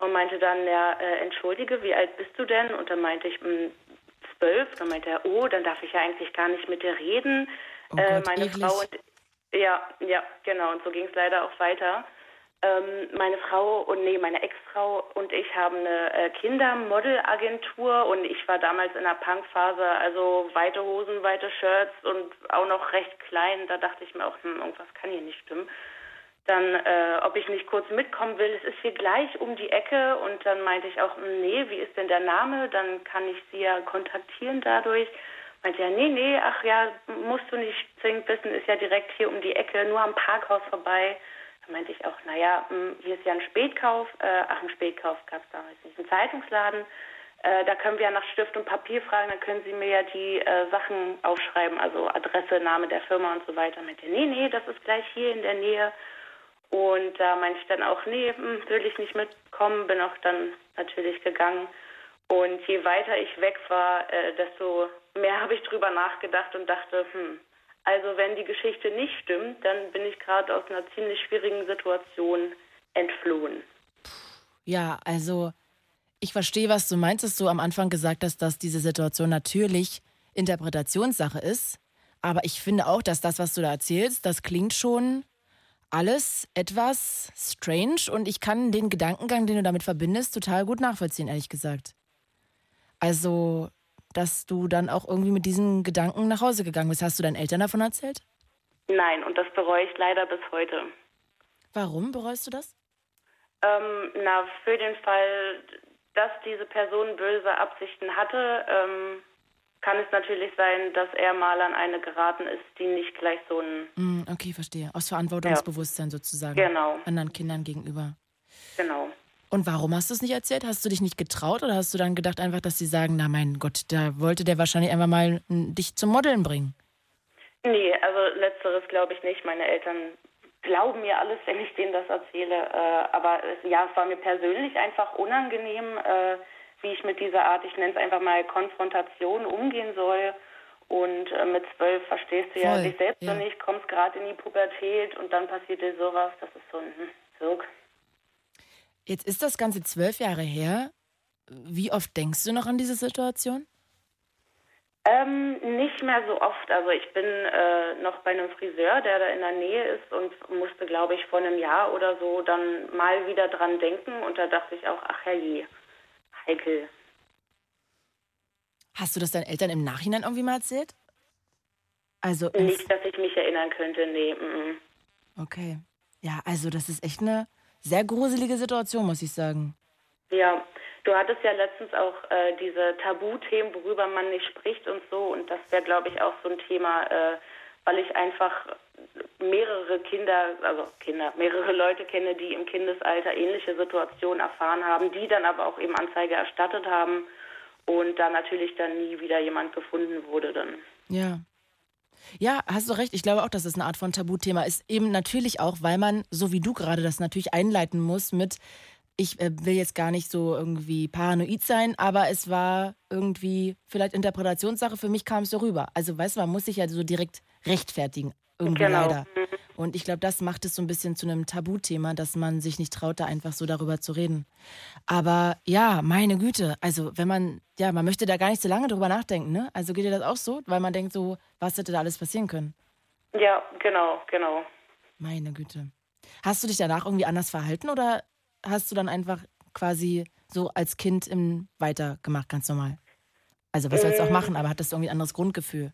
und meinte dann, ja, äh, entschuldige, wie alt bist du denn? Und dann meinte ich, hm, zwölf. Dann meinte er, oh, dann darf ich ja eigentlich gar nicht mit dir reden. Oh Gott, äh, meine eklig. Frau und ja, ja, genau. Und so ging es leider auch weiter. Ähm, meine Frau und nee, meine Ex-Frau und ich haben eine äh, Kindermodelagentur und ich war damals in der Punkphase, also weite Hosen, weite Shirts und auch noch recht klein. Da dachte ich mir auch, hm, irgendwas kann hier nicht stimmen. Dann, äh, ob ich nicht kurz mitkommen will, es ist hier gleich um die Ecke und dann meinte ich auch, hm, nee, wie ist denn der Name? Dann kann ich sie ja kontaktieren dadurch. Meinte er, nee, nee, ach ja, musst du nicht zwingend wissen, ist ja direkt hier um die Ecke, nur am Parkhaus vorbei. Meinte ich auch, naja, hm, hier ist ja ein Spätkauf. Äh, ach, ein Spätkauf gab es damals nicht. Ein Zeitungsladen. Äh, da können wir ja nach Stift und Papier fragen. Dann können Sie mir ja die äh, Sachen aufschreiben, also Adresse, Name der Firma und so weiter. Meinte nee, nee, das ist gleich hier in der Nähe. Und da meinte ich dann auch, nee, hm, will ich nicht mitkommen. Bin auch dann natürlich gegangen. Und je weiter ich weg war, äh, desto mehr habe ich drüber nachgedacht und dachte, hm, also wenn die Geschichte nicht stimmt, dann bin ich gerade aus einer ziemlich schwierigen Situation entflohen. Ja, also ich verstehe, was du meinst, dass du am Anfang gesagt hast, dass diese Situation natürlich Interpretationssache ist. Aber ich finde auch, dass das, was du da erzählst, das klingt schon alles etwas strange und ich kann den Gedankengang, den du damit verbindest, total gut nachvollziehen, ehrlich gesagt. Also, dass du dann auch irgendwie mit diesen Gedanken nach Hause gegangen bist. Hast du deinen Eltern davon erzählt? Nein, und das bereue ich leider bis heute. Warum bereust du das? Ähm, na, für den Fall, dass diese Person böse Absichten hatte, ähm, kann es natürlich sein, dass er mal an eine geraten ist, die nicht gleich so ein. Mm, okay, verstehe. Aus Verantwortungsbewusstsein sozusagen. Genau. Anderen Kindern gegenüber. Genau. Und warum hast du es nicht erzählt? Hast du dich nicht getraut oder hast du dann gedacht einfach, dass sie sagen, na mein Gott, da wollte der wahrscheinlich einfach mal dich zum Modeln bringen? Nee, also letzteres glaube ich nicht. Meine Eltern glauben mir alles, wenn ich denen das erzähle. Äh, aber es, ja, es war mir persönlich einfach unangenehm, äh, wie ich mit dieser Art, ich nenne es einfach mal Konfrontation umgehen soll. Und äh, mit zwölf verstehst du ja Voll, dich selbst ja. noch nicht, kommst gerade in die Pubertät und dann passiert dir sowas. Das ist so ein hm, Sog. Jetzt ist das Ganze zwölf Jahre her. Wie oft denkst du noch an diese Situation? Ähm, nicht mehr so oft. Also ich bin äh, noch bei einem Friseur, der da in der Nähe ist und musste, glaube ich, vor einem Jahr oder so dann mal wieder dran denken. Und da dachte ich auch, ach herrje, heikel. Hast du das deinen Eltern im Nachhinein irgendwie mal erzählt? Also, Nicht, dass ich mich erinnern könnte, nee. -mm. okay. Ja, also das ist echt eine sehr gruselige Situation, muss ich sagen. Ja, du hattest ja letztens auch äh, diese Tabuthemen, worüber man nicht spricht und so. Und das wäre, glaube ich, auch so ein Thema, äh, weil ich einfach mehrere Kinder, also Kinder, mehrere Leute kenne, die im Kindesalter ähnliche Situationen erfahren haben, die dann aber auch eben Anzeige erstattet haben und da natürlich dann nie wieder jemand gefunden wurde dann. Ja. Ja, hast du recht. Ich glaube auch, dass es eine Art von Tabuthema ist. Eben natürlich auch, weil man, so wie du gerade das natürlich einleiten muss mit, ich äh, will jetzt gar nicht so irgendwie paranoid sein, aber es war irgendwie vielleicht Interpretationssache. Für mich kam es so rüber. Also, weißt du, man muss sich ja so direkt rechtfertigen. Irgendwie Genau. leider. Und ich glaube, das macht es so ein bisschen zu einem Tabuthema, dass man sich nicht traut, da einfach so darüber zu reden. Aber ja, meine Güte, also wenn man, ja, man möchte da gar nicht so lange drüber nachdenken, ne? Also geht dir das auch so? Weil man denkt so, was hätte da alles passieren können? Ja, genau, genau. Meine Güte. Hast du dich danach irgendwie anders verhalten oder hast du dann einfach quasi so als Kind im weitergemacht, ganz normal? Also was sollst du auch Mm. machen, aber hattest du irgendwie ein anderes Grundgefühl?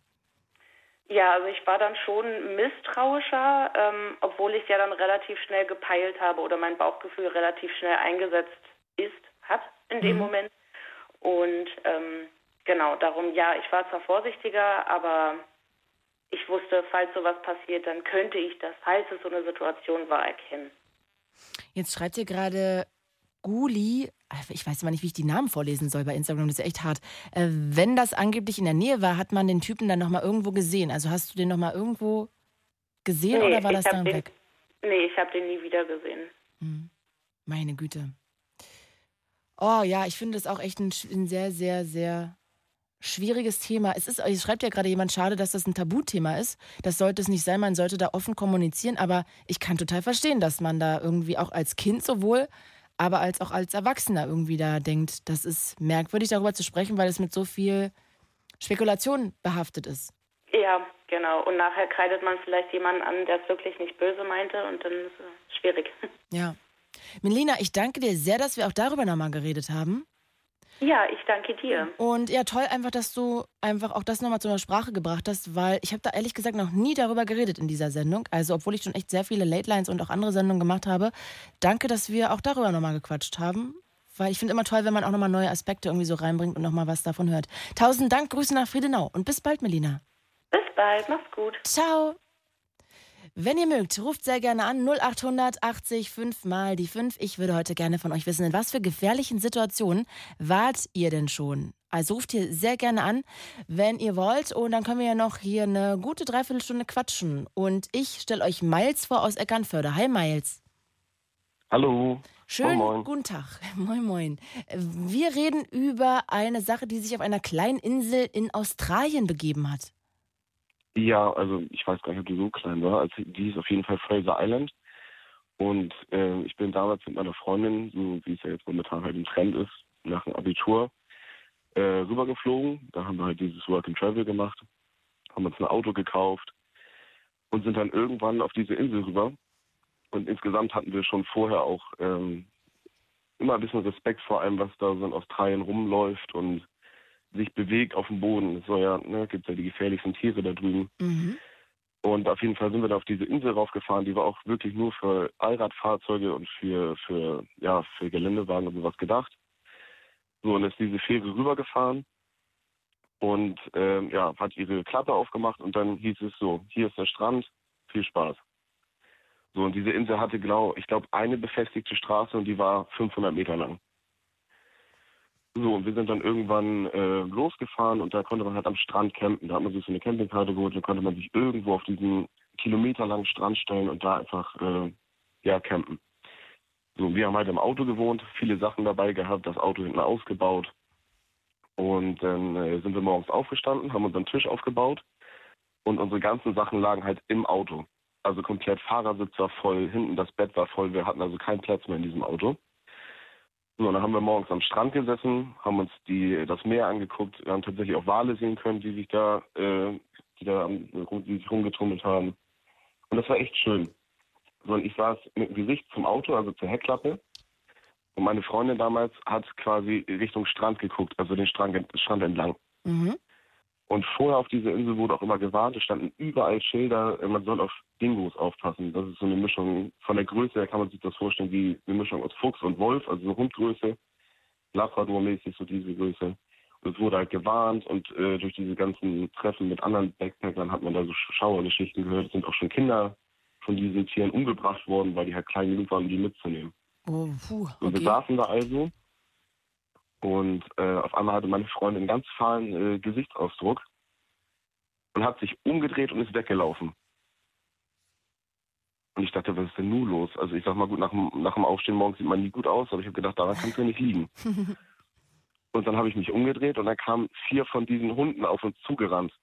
Ja, also ich war dann schon misstrauischer, ähm, obwohl ich ja dann relativ schnell gepeilt habe oder mein Bauchgefühl relativ schnell eingesetzt ist, hat in dem Mhm. Moment. Und ähm, genau, darum, ja, ich war zwar vorsichtiger, aber ich wusste, falls sowas passiert, dann könnte ich das, falls es so eine Situation war, erkennen. Jetzt schreibt hier gerade Guli, ich weiß immer nicht, wie ich die Namen vorlesen soll bei Instagram, das ist echt hart. Äh, wenn das angeblich in der Nähe war, hat man den Typen dann nochmal irgendwo gesehen? Also hast du den nochmal irgendwo gesehen oder war das dann den, weg? Nee, ich habe den nie wieder gesehen. Hm. Meine Güte. Oh ja, ich finde das auch echt ein, ein sehr, sehr, sehr schwieriges Thema. Es ist, es schreibt ja gerade jemand, schade, dass das ein Tabuthema ist. Das sollte es nicht sein, man sollte da offen kommunizieren, aber ich kann total verstehen, dass man da irgendwie auch als Kind sowohl, aber als auch als Erwachsener irgendwie da denkt, das ist merkwürdig darüber zu sprechen, weil es mit so viel Spekulation behaftet ist. Ja, genau. Und nachher kreidet man vielleicht jemanden an, der es wirklich nicht böse meinte und dann ist es schwierig. Ja. Melina, ich danke dir sehr, dass wir auch darüber nochmal geredet haben. Ja, ich danke dir. Und ja, toll einfach, dass du einfach auch das nochmal zur Sprache gebracht hast, weil ich habe da ehrlich gesagt noch nie darüber geredet in dieser Sendung. Also obwohl ich schon echt sehr viele Late Lines und auch andere Sendungen gemacht habe. Danke, dass wir auch darüber nochmal gequatscht haben. Weil ich finde immer toll, wenn man auch nochmal neue Aspekte irgendwie so reinbringt und nochmal was davon hört. Tausend Dank, Grüße nach Friedenau und bis bald, Melina. Bis bald, mach's gut. Ciao. Wenn ihr mögt, ruft sehr gerne an 0800 80 5 mal die 5. Ich würde heute gerne von euch wissen, in was für gefährlichen Situationen wart ihr denn schon? Also ruft hier sehr gerne an, wenn ihr wollt. Und dann können wir ja noch hier eine gute Dreiviertelstunde quatschen. Und ich stelle euch Miles vor aus Eckernförde. Hi Miles. Hallo. Schönen Moin, moin. guten Tag. Moin, moin. Wir reden über eine Sache, die sich auf einer kleinen Insel in Australien begeben hat. Ja, also ich weiß gar nicht, ob die so klein war. Also die ist auf jeden Fall Fraser Island. Und äh, ich bin damals mit meiner Freundin, so wie es ja jetzt momentan halt im Trend ist, nach dem Abitur äh, rübergeflogen. Da haben wir halt dieses Work and Travel gemacht, haben uns ein Auto gekauft und sind dann irgendwann auf diese Insel rüber. Und insgesamt hatten wir schon vorher auch ähm, immer ein bisschen Respekt vor allem, was da so in Australien rumläuft und sich bewegt auf dem Boden. Es soll ja, ne, gibt ja die gefährlichsten Tiere da drüben. Mhm. Und auf jeden Fall sind wir da auf diese Insel raufgefahren, die war auch wirklich nur für Allradfahrzeuge und für, für, ja, für Geländewagen und sowas gedacht. So, und ist diese Fähre rübergefahren. und ähm, ja, hat ihre Klappe aufgemacht und dann hieß es so, hier ist der Strand, viel Spaß. So, und diese Insel hatte, glaub, ich glaube, eine befestigte Straße und die war 500 Meter lang. So, und wir sind dann irgendwann äh, losgefahren und da konnte man halt am Strand campen. Da hat man sich so eine Campingkarte geholt, da konnte man sich irgendwo auf diesen kilometerlangen Strand stellen und da einfach, äh, ja, campen. So, wir haben halt im Auto gewohnt, viele Sachen dabei gehabt, das Auto hinten ausgebaut. Und dann äh, sind wir morgens aufgestanden, haben unseren Tisch aufgebaut und unsere ganzen Sachen lagen halt im Auto. Also komplett Fahrersitz war voll, hinten das Bett war voll, wir hatten also keinen Platz mehr in diesem Auto. So, dann haben wir morgens am Strand gesessen, haben uns die, das Meer angeguckt, wir haben tatsächlich auch Wale sehen können, die sich da, äh, die da die sich rumgetummelt haben. Und das war echt schön. So, und ich saß mit dem Gesicht zum Auto, also zur Heckklappe. Und meine Freundin damals hat quasi Richtung Strand geguckt, also den Strand, Strand entlang. Mhm. Und vorher auf dieser Insel wurde auch immer gewarnt, es standen überall Schilder, man soll auf Dingos aufpassen. Das ist so eine Mischung, von der Größe her kann man sich das vorstellen wie eine Mischung aus Fuchs und Wolf, also so Hundgröße, Labrador-mäßig so diese Größe. Und es wurde halt gewarnt und äh, durch diese ganzen Treffen mit anderen Backpackern hat man da so Schauergeschichten gehört. Es sind auch schon Kinder von diesen Tieren umgebracht worden, weil die halt klein genug waren, um die mitzunehmen. Oh, puh, Und wir okay. saßen da also und äh, auf einmal hatte meine Freundin einen ganz fahlen äh, Gesichtsausdruck und hat sich umgedreht und ist weggelaufen. Und ich dachte, was ist denn nun los? Also ich sag mal gut, nach dem, nach dem Aufstehen morgens sieht man nie gut aus, aber ich habe gedacht, daran kann es ja nicht liegen. Und dann habe ich mich umgedreht und dann kamen vier von diesen Hunden auf uns zugerannt.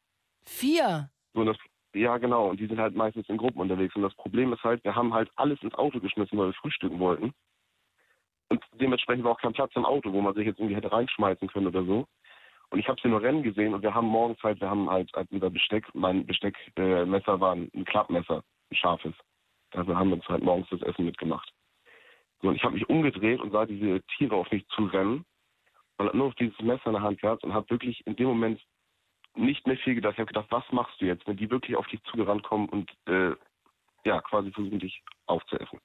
Vier? So, das, ja, genau. Und die sind halt meistens in Gruppen unterwegs. Und das Problem ist halt, wir haben halt alles ins Auto geschmissen, weil wir frühstücken wollten. Und dementsprechend war auch kein Platz im Auto, wo man sich jetzt irgendwie hätte reinschmeißen können oder so. Und ich habe sie nur rennen gesehen und wir haben morgens halt, wir haben halt, halt über Besteck, mein Besteckmesser äh, war ein, Klappmesser, ein scharfes. Dafür haben wir uns halt morgens das Essen mitgemacht. So, und ich habe mich umgedreht und sah diese Tiere auf mich zurennen und habe nur noch dieses Messer in der Hand gehabt und habe wirklich in dem Moment nicht mehr viel gedacht. Ich habe gedacht, was machst du jetzt, wenn die wirklich auf dich zugerannt kommen und äh, ja, quasi versuchen, dich aufzuessen.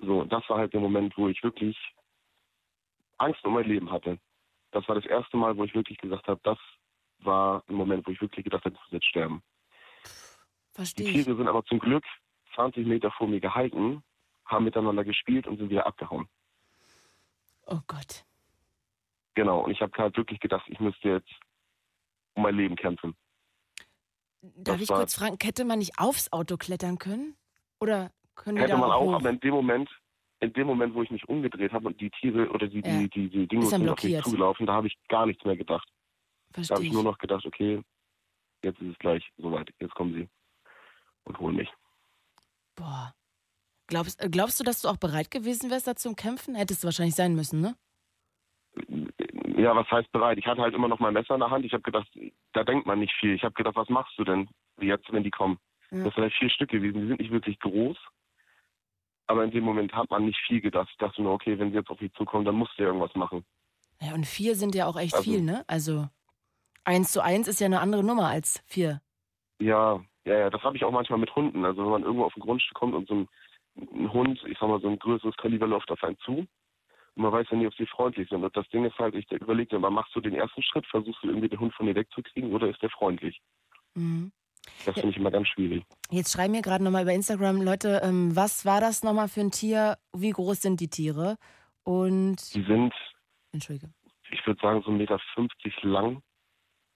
So, das war halt der Moment, wo ich wirklich Angst um mein Leben hatte. Das war das erste Mal, wo ich wirklich gesagt habe, das war ein Moment, wo ich wirklich gedacht habe, ich muss jetzt sterben. Die Verstehe ich. Tiere sind aber zum Glück 20 Meter vor mir gehalten, haben miteinander gespielt und sind wieder abgehauen. Oh Gott. Genau, und ich habe halt wirklich gedacht, ich müsste jetzt um mein Leben kämpfen. Darf Das ich kurz fragen, hätte man nicht aufs Auto klettern können? Oder können Hätte da man auch, hoch? aber in dem Moment, in dem Moment, wo ich mich umgedreht habe und die Tiere oder die, Ja. die, die, die Dinge sind auf mich zugelaufen, da habe ich gar nichts mehr gedacht. Da Verstehe habe ich ich. nur noch gedacht, okay, jetzt ist es gleich soweit, jetzt kommen sie und holen mich. Boah. Glaubst, äh, glaubst du, dass du auch bereit gewesen wärst, da zum Kämpfen? Hättest du wahrscheinlich sein müssen, ne? Ja, was heißt bereit? Ich hatte halt immer noch mein Messer in der Hand. Ich habe gedacht, da denkt man nicht viel. Ich habe gedacht, was machst du denn jetzt, wenn die kommen? Ja. Das sind halt vier Stück gewesen. Die sind nicht wirklich groß. Aber in dem Moment hat man nicht viel gedacht. Ich dachte nur, okay, wenn sie jetzt auf mich zukommen, dann musst du ja irgendwas machen. Ja, und vier sind ja auch echt Also- viel, ne? Also eins zu eins ist ja eine andere Nummer als vier. Ja, ja, ja, das habe ich auch manchmal mit Hunden. Also wenn man irgendwo auf ein Grundstück kommt und so ein, ein Hund, ich sag mal, so ein größeres Kaliber läuft auf einen zu. Und man weiß ja nie, ob sie freundlich sind. Und das Ding ist halt, ich überlege mir, machst du den ersten Schritt, versuchst du irgendwie den Hund von dir wegzukriegen oder ist der freundlich? Mhm. Das finde ich immer ganz schwierig. Jetzt schreiben mir gerade nochmal über Instagram Leute, ähm, was war das nochmal für ein Tier? Wie groß sind die Tiere? Und, Die sind, entschuldige. ich würde sagen, so 1,50 Meter lang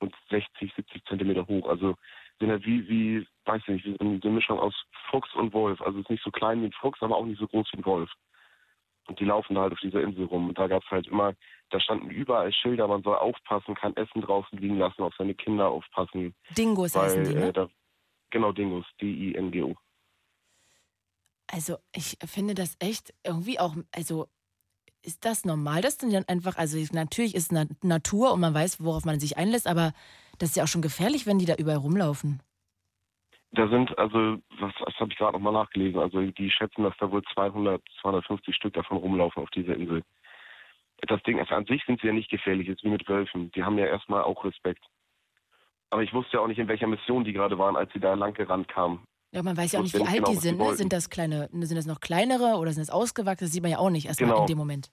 und 60, 70 Zentimeter hoch. Also sind halt wie, wie, weiß ich nicht, so eine Mischung aus Fuchs und Wolf. Also ist nicht so klein wie ein Fuchs, aber auch nicht so groß wie ein Wolf. Und die laufen da halt auf dieser Insel rum. Und da gab es halt immer, da standen überall Schilder, man soll aufpassen, kann Essen draußen liegen lassen, auf seine Kinder aufpassen. Dingos heißen weil, die, ne? äh, da, genau, Dingos, D-I-N-G-O. Also ich finde das echt irgendwie auch, also ist das normal, dass du dann einfach, also natürlich ist Na Natur und man weiß, worauf man sich einlässt, aber das ist ja auch schon gefährlich, wenn die da überall rumlaufen. Da sind, also, das, das habe ich gerade nochmal nachgelesen, also die schätzen, dass da wohl 200, 250 Stück davon rumlaufen auf dieser Insel. Das Ding ist, an sich sind sie ja nicht gefährlich, jetzt wie mit Wölfen. Die haben ja erstmal auch Respekt. Aber ich wusste ja auch nicht, in welcher Mission die gerade waren, als sie da lang gerannt kamen. Ja, man weiß ja auch Ich nicht, wie alt genau, die was die sind. Ne? Sind das kleine, sind das noch kleinere oder sind das ausgewachsen? Das sieht man ja auch nicht erstmal Genau. in dem Moment.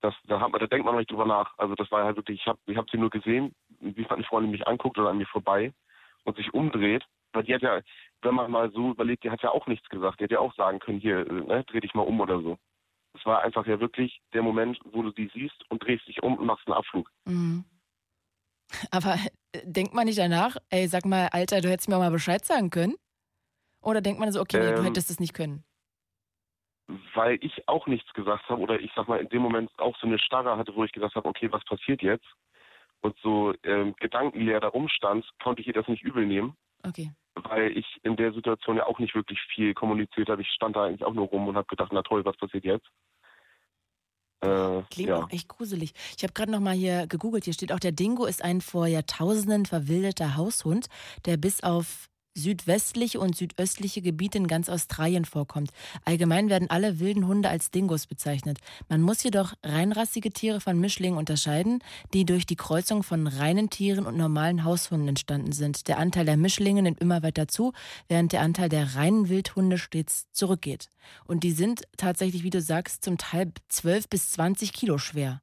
Das, da, hat man, da denkt man noch nicht drüber nach. Also das war halt wirklich, ich habe ich hab sie nur gesehen, wie meine Freundin mich anguckt oder an mir vorbei und sich umdreht. Weil die hat ja, wenn man mal so überlegt, die hat ja auch nichts gesagt. Die hätte ja auch sagen können, hier, äh, ne, dreh dich mal um oder so. Es war einfach ja wirklich der Moment, wo du die siehst und drehst dich um und machst einen Abflug. Mhm. Aber äh, denkt man nicht danach, ey, sag mal, Alter, du hättest mir auch mal Bescheid sagen können? Oder denkt man so, okay, nee, du Ähm, hättest es nicht können? Weil ich auch nichts gesagt habe oder ich sag mal in dem Moment auch so eine Starre hatte, wo ich gesagt habe, okay, was passiert jetzt? Und so ähm, gedankenleer da rumstand, konnte ich ihr das nicht übel nehmen. Okay. weil ich in der Situation ja auch nicht wirklich viel kommuniziert habe. Ich stand da eigentlich auch nur rum und habe gedacht, na toll, was passiert jetzt? Äh, Klingt ja. auch echt gruselig. Ich habe gerade noch mal hier gegoogelt. Hier steht auch, der Dingo ist ein vor Jahrtausenden verwilderter Haushund, der bis auf südwestliche und südöstliche Gebiete in ganz Australien vorkommt. Allgemein werden alle wilden Hunde als Dingos bezeichnet. Man muss jedoch reinrassige Tiere von Mischlingen unterscheiden, die durch die Kreuzung von reinen Tieren und normalen Haushunden entstanden sind. Der Anteil der Mischlinge nimmt immer weiter zu, während der Anteil der reinen Wildhunde stets zurückgeht. Und die sind tatsächlich, wie du sagst, zum Teil 12 bis 20 Kilo schwer.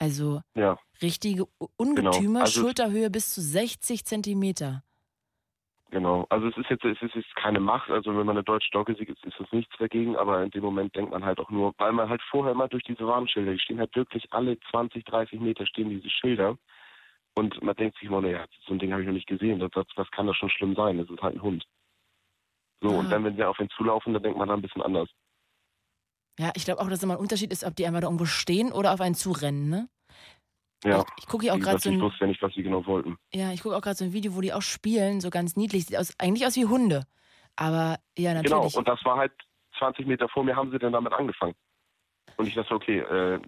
Also Ja, richtige Ungetüme, Also- Schulterhöhe bis zu 60 Zentimeter. Genau. Also es ist jetzt, es ist jetzt keine Macht. Also wenn man eine deutsche Dogge sieht, ist, ist es nichts dagegen. Aber in dem Moment denkt man halt auch nur, weil man halt vorher immer durch diese Warnschilder, die stehen halt wirklich alle 20, 30 Meter stehen diese Schilder. Und man denkt sich immer, naja, so ein Ding habe ich noch nicht gesehen. Das, das, das kann doch schon schlimm sein. Das ist halt ein Hund. So, und Ah. dann, wenn sie auf ihn zulaufen, dann denkt man da ein bisschen anders. Ja, ich glaube auch, dass immer ein Unterschied ist, ob die einfach da irgendwo stehen oder auf einen zurennen, ne? Ja. Ich gucke hier auch gerade so ich ein, wusste ja nicht, was sie genau wollten. ja, ich gucke auch gerade so ein Video, wo die auch spielen, so ganz niedlich. Sieht aus, eigentlich aus wie Hunde. Aber ja, Genau, natürlich. und das war halt 20 Meter vor mir, haben sie dann damit angefangen. Und ich dachte, okay, äh,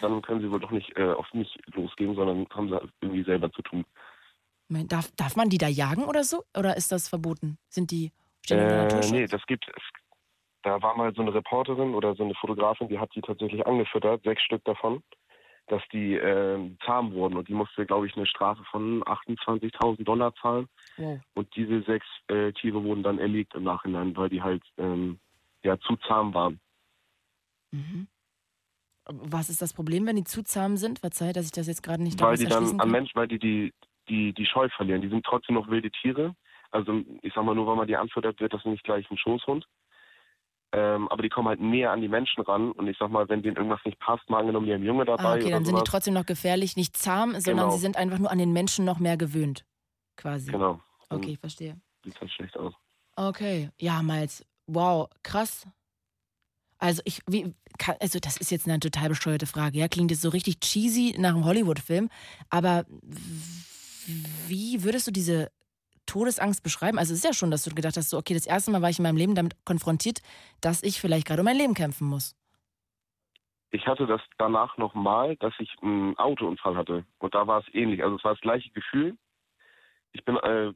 dann können sie wohl doch nicht äh, auf mich losgehen, sondern haben sie irgendwie selber zu tun. Mein, darf, darf man die da jagen oder so? Oder ist das verboten? Sind die stehen Äh, Naturschutz? nee, das gibt es. Da war mal so eine Reporterin oder so eine Fotografin, die hat die tatsächlich angefüttert, sechs Stück davon, dass die äh, zahm wurden. Und die musste, glaube ich, eine Strafe von 28.000 Dollar zahlen. Wow. Und diese sechs äh, Tiere wurden dann erlegt im Nachhinein, weil die halt ähm, ja, zu zahm waren. Mhm. Was ist das Problem, wenn die zu zahm sind? Verzeih, dass ich das jetzt gerade nicht weil die dann am. Mensch, weil die, die die die Scheu verlieren. Die sind trotzdem noch wilde Tiere. Also ich sag mal nur, weil man die anfüttert, wird das nicht gleich ein Schoßhund. Ähm, aber die kommen halt näher an die Menschen ran und ich sag mal, wenn denen irgendwas nicht passt, mal angenommen, die haben Junge dabei Ah, okay, dann sind die trotzdem noch gefährlich, nicht zahm, sondern Genau. sie sind einfach nur an den Menschen noch mehr gewöhnt. Quasi. Genau. Dann Okay, verstehe. Sieht halt schlecht aus. Okay, ja, Miles. Wow, krass. Also ich, wie, kann, also das ist jetzt eine total bescheuerte Frage. Ja, klingt jetzt so richtig cheesy nach einem Hollywood-Film. Aber wie würdest du diese Todesangst beschreiben? Also es ist ja schon, dass du gedacht hast, so okay, das erste Mal war ich in meinem Leben damit konfrontiert, dass ich vielleicht gerade um mein Leben kämpfen muss. Ich hatte das danach nochmal, dass ich einen Autounfall hatte. Und da war es ähnlich. Also es war das gleiche Gefühl. Ich bin äh,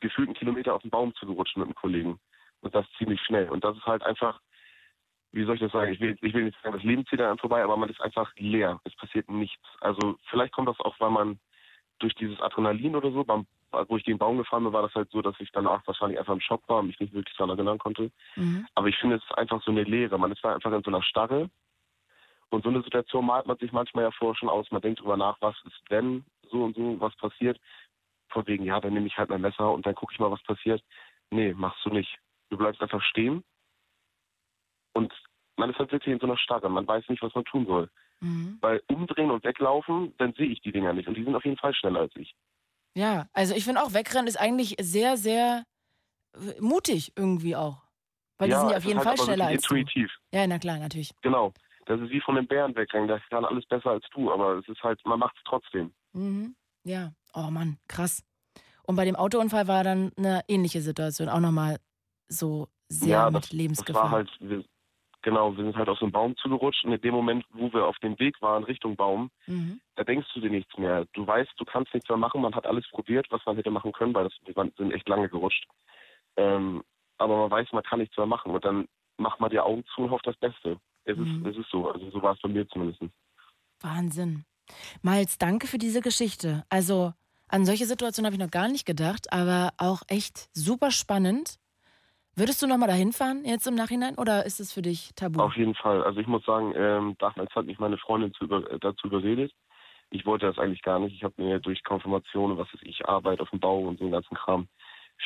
gefühlt einen Kilometer auf den Baum zugerutscht mit einem Kollegen. Und das ziemlich schnell. Und das ist halt einfach, wie soll ich das sagen? Ich will, ich will nicht sagen, das Leben zieht an einem vorbei, aber man ist einfach leer. Es passiert nichts. Also vielleicht kommt das auch, weil man durch dieses Adrenalin oder so, beim, wo ich gegen den Baum gefahren bin, war das halt so, dass ich danach wahrscheinlich einfach im Schock war und mich nicht wirklich daran erinnern konnte. Mhm. Aber ich finde, es ist einfach so eine Leere. Man ist da einfach in so einer Starre. Und so eine Situation malt man sich manchmal ja vorher schon aus. Man denkt drüber nach, was ist, wenn so und so was passiert. Von wegen, ja, dann nehme ich halt mein Messer und dann gucke ich mal, was passiert. Nee, machst du nicht. Du bleibst einfach stehen. Und man ist halt wirklich in so einer Starre. Man weiß nicht, was man tun soll. Mhm. Weil umdrehen und weglaufen, dann sehe ich die Dinger nicht. Und die sind auf jeden Fall schneller als ich. Ja, also ich finde auch, wegrennen ist eigentlich sehr, sehr äh, mutig irgendwie auch. Weil die sind ja auf jeden halt Fall aber schneller als du. intuitiv. Ja, na klar, natürlich. Genau. Das ist wie von den Bären wegrennen. Das kann alles besser als du. Aber es ist halt, man macht es trotzdem. Mhm. Ja, oh Mann, krass. Und bei dem Autounfall war dann eine ähnliche Situation, auch nochmal so sehr ja, mit das, das Lebensgefahr. war halt, wir, genau, wir sind halt auf so einen Baum zugerutscht und in dem Moment, wo wir auf dem Weg waren Richtung Baum, mhm. da denkst du dir nichts mehr. Du weißt, du kannst nichts mehr machen. Man hat alles probiert, was man hätte machen können, weil das, wir sind echt lange gerutscht. Ähm, aber man weiß, man kann nichts mehr machen und dann macht man die Augen zu und hofft das Beste. Es, Mhm. ist, es ist so, also so war es bei mir zumindest. Wahnsinn. Miles, danke für diese Geschichte. Also an solche Situationen habe ich noch gar nicht gedacht, aber auch echt super spannend. Würdest du nochmal dahin fahren jetzt im Nachhinein oder ist es für dich tabu? Auf jeden Fall. Also ich muss sagen, ähm, damals hat mich meine Freundin zu über, äh, dazu überredet. Ich wollte das eigentlich gar nicht. Ich habe mir durch Konfirmation und was weiß ich, Arbeit auf dem Bau und so einen ganzen Kram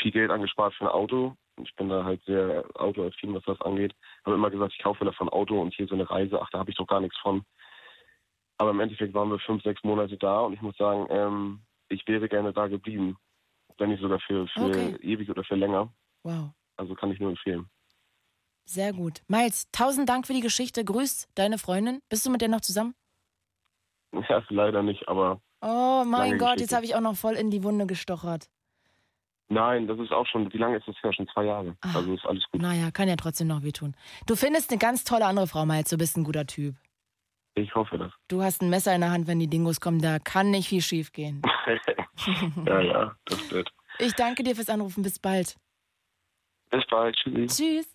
viel Geld angespart für ein Auto. Ich bin da halt sehr autoaffin, was das angeht. Habe immer gesagt, ich kaufe davon ein Auto und hier so eine Reise, ach, da habe ich doch gar nichts von. Aber im Endeffekt waren wir fünf, sechs Monate da und ich muss sagen, ähm, ich wäre gerne da geblieben. Wenn nicht sogar für, für Okay. ewig oder für länger. Wow. Also kann ich nur empfehlen. Sehr gut. Miles, tausend Dank für die Geschichte. Grüß deine Freundin. Bist du mit der noch zusammen? Ja, leider nicht, aber Oh mein Gott, Geschichte. jetzt habe ich auch noch voll in die Wunde gestochert. nein, das ist auch schon, wie lange ist das her? Schon zwei Jahre. Ah. Also ist alles gut. Naja, kann ja trotzdem noch wehtun. Du findest eine ganz tolle andere Frau, Miles. Du bist ein guter Typ. Ich hoffe das. Du hast ein Messer in der Hand, wenn die Dingos kommen. Da kann nicht viel schief gehen. ja, ja, das wird. Ich danke dir fürs Anrufen. Bis bald. Bis bald. Tschüssi. Tschüss.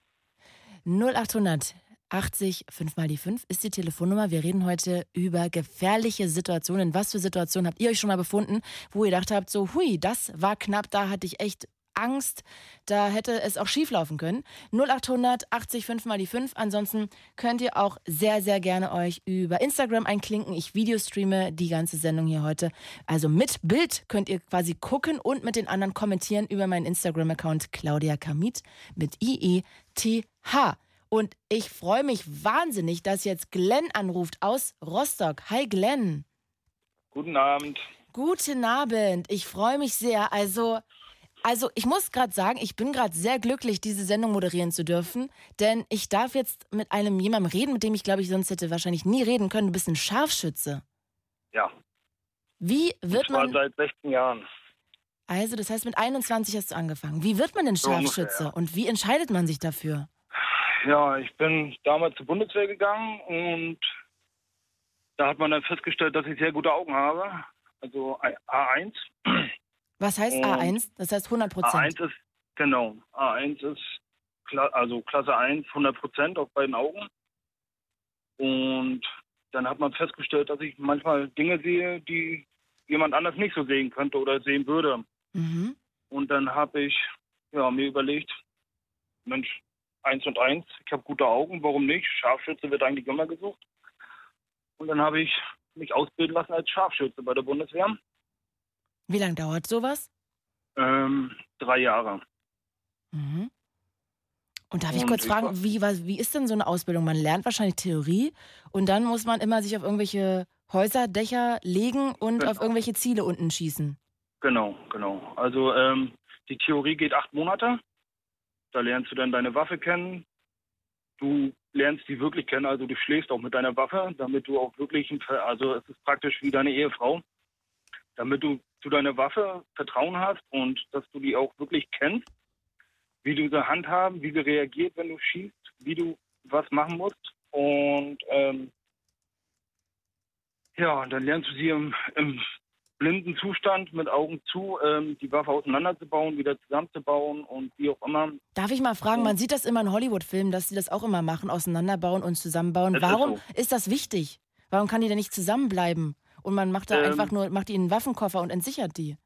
0800 80 5 mal die 5 ist die Telefonnummer. Wir reden heute über gefährliche Situationen. Was für Situationen habt ihr euch schon mal befunden, wo ihr gedacht habt, so, hui, das war knapp, da hatte ich echt Angst, da hätte es auch schief laufen können. 0800 80 5 mal die 5. Ansonsten könnt ihr auch sehr, sehr gerne euch über Instagram einklinken. Ich videostreame die ganze Sendung hier heute. Also mit Bild könnt ihr quasi gucken und mit den anderen kommentieren über meinen Instagram-Account Claudia Kamit mit I-E-T-H. Und ich freue mich wahnsinnig, dass jetzt Glenn anruft aus Rostock. Hi Glenn. Guten Abend. Guten Abend. Ich freue mich sehr. Also, also ich muss gerade sagen, ich bin gerade sehr glücklich, diese Sendung moderieren zu dürfen, denn ich darf jetzt mit einem jemandem reden, mit dem ich glaube ich sonst hätte wahrscheinlich nie reden können. Du bist ein Scharfschütze. Ja. Wie wird Ich war man seit 16 Jahren. also, das heißt mit 21 hast du angefangen. Wie wird man denn Scharfschütze ja. und wie entscheidet man sich dafür? Ja, ich bin damals zur Bundeswehr gegangen und da hat man dann festgestellt, dass ich sehr gute Augen habe. Also A1. Was heißt Und A1? Das heißt 100 Prozent. A1 ist, genau, A1 ist, Kla also Klasse 1, 100 Prozent auf beiden Augen. Und dann hat man festgestellt, dass ich manchmal Dinge sehe, die jemand anders nicht so sehen könnte oder sehen würde. Mhm. Und dann habe ich ja, mir überlegt, Mensch, eins und eins, ich habe gute Augen, warum nicht? Scharfschütze wird eigentlich immer gesucht. Und dann habe ich mich ausbilden lassen als Scharfschütze bei der Bundeswehr. Wie lange dauert sowas? Ähm, drei Jahre. Mhm. Und darf ich Und kurz ich fragen, wie, was, wie ist denn so eine Ausbildung? Man lernt wahrscheinlich Theorie und dann muss man immer sich auf irgendwelche Häuser, Dächer legen und Genau. auf irgendwelche Ziele unten schießen. Genau, genau. Also ähm, die Theorie geht acht Monate. Da lernst du dann deine Waffe kennen. Du lernst die wirklich kennen, also du schläfst auch mit deiner Waffe, damit du auch wirklich, also es ist praktisch wie deine Ehefrau, damit du zu deiner Waffe Vertrauen hast und dass du die auch wirklich kennst, wie du sie handhaben, wie sie reagiert, wenn du schießt, wie du was machen musst. Und ähm, ja, dann lernst du sie im, im blinden Zustand mit Augen zu, ähm, die Waffe auseinanderzubauen, wieder zusammenzubauen und wie auch immer. Darf ich mal fragen, man sieht das immer in Hollywood-Filmen, dass sie das auch immer machen, auseinanderbauen und zusammenbauen. Das ist Warum so. ist das wichtig? Warum kann die denn nicht zusammenbleiben? Und man macht da Ähm. einfach nur, macht in einen Waffenkoffer und entsichert die.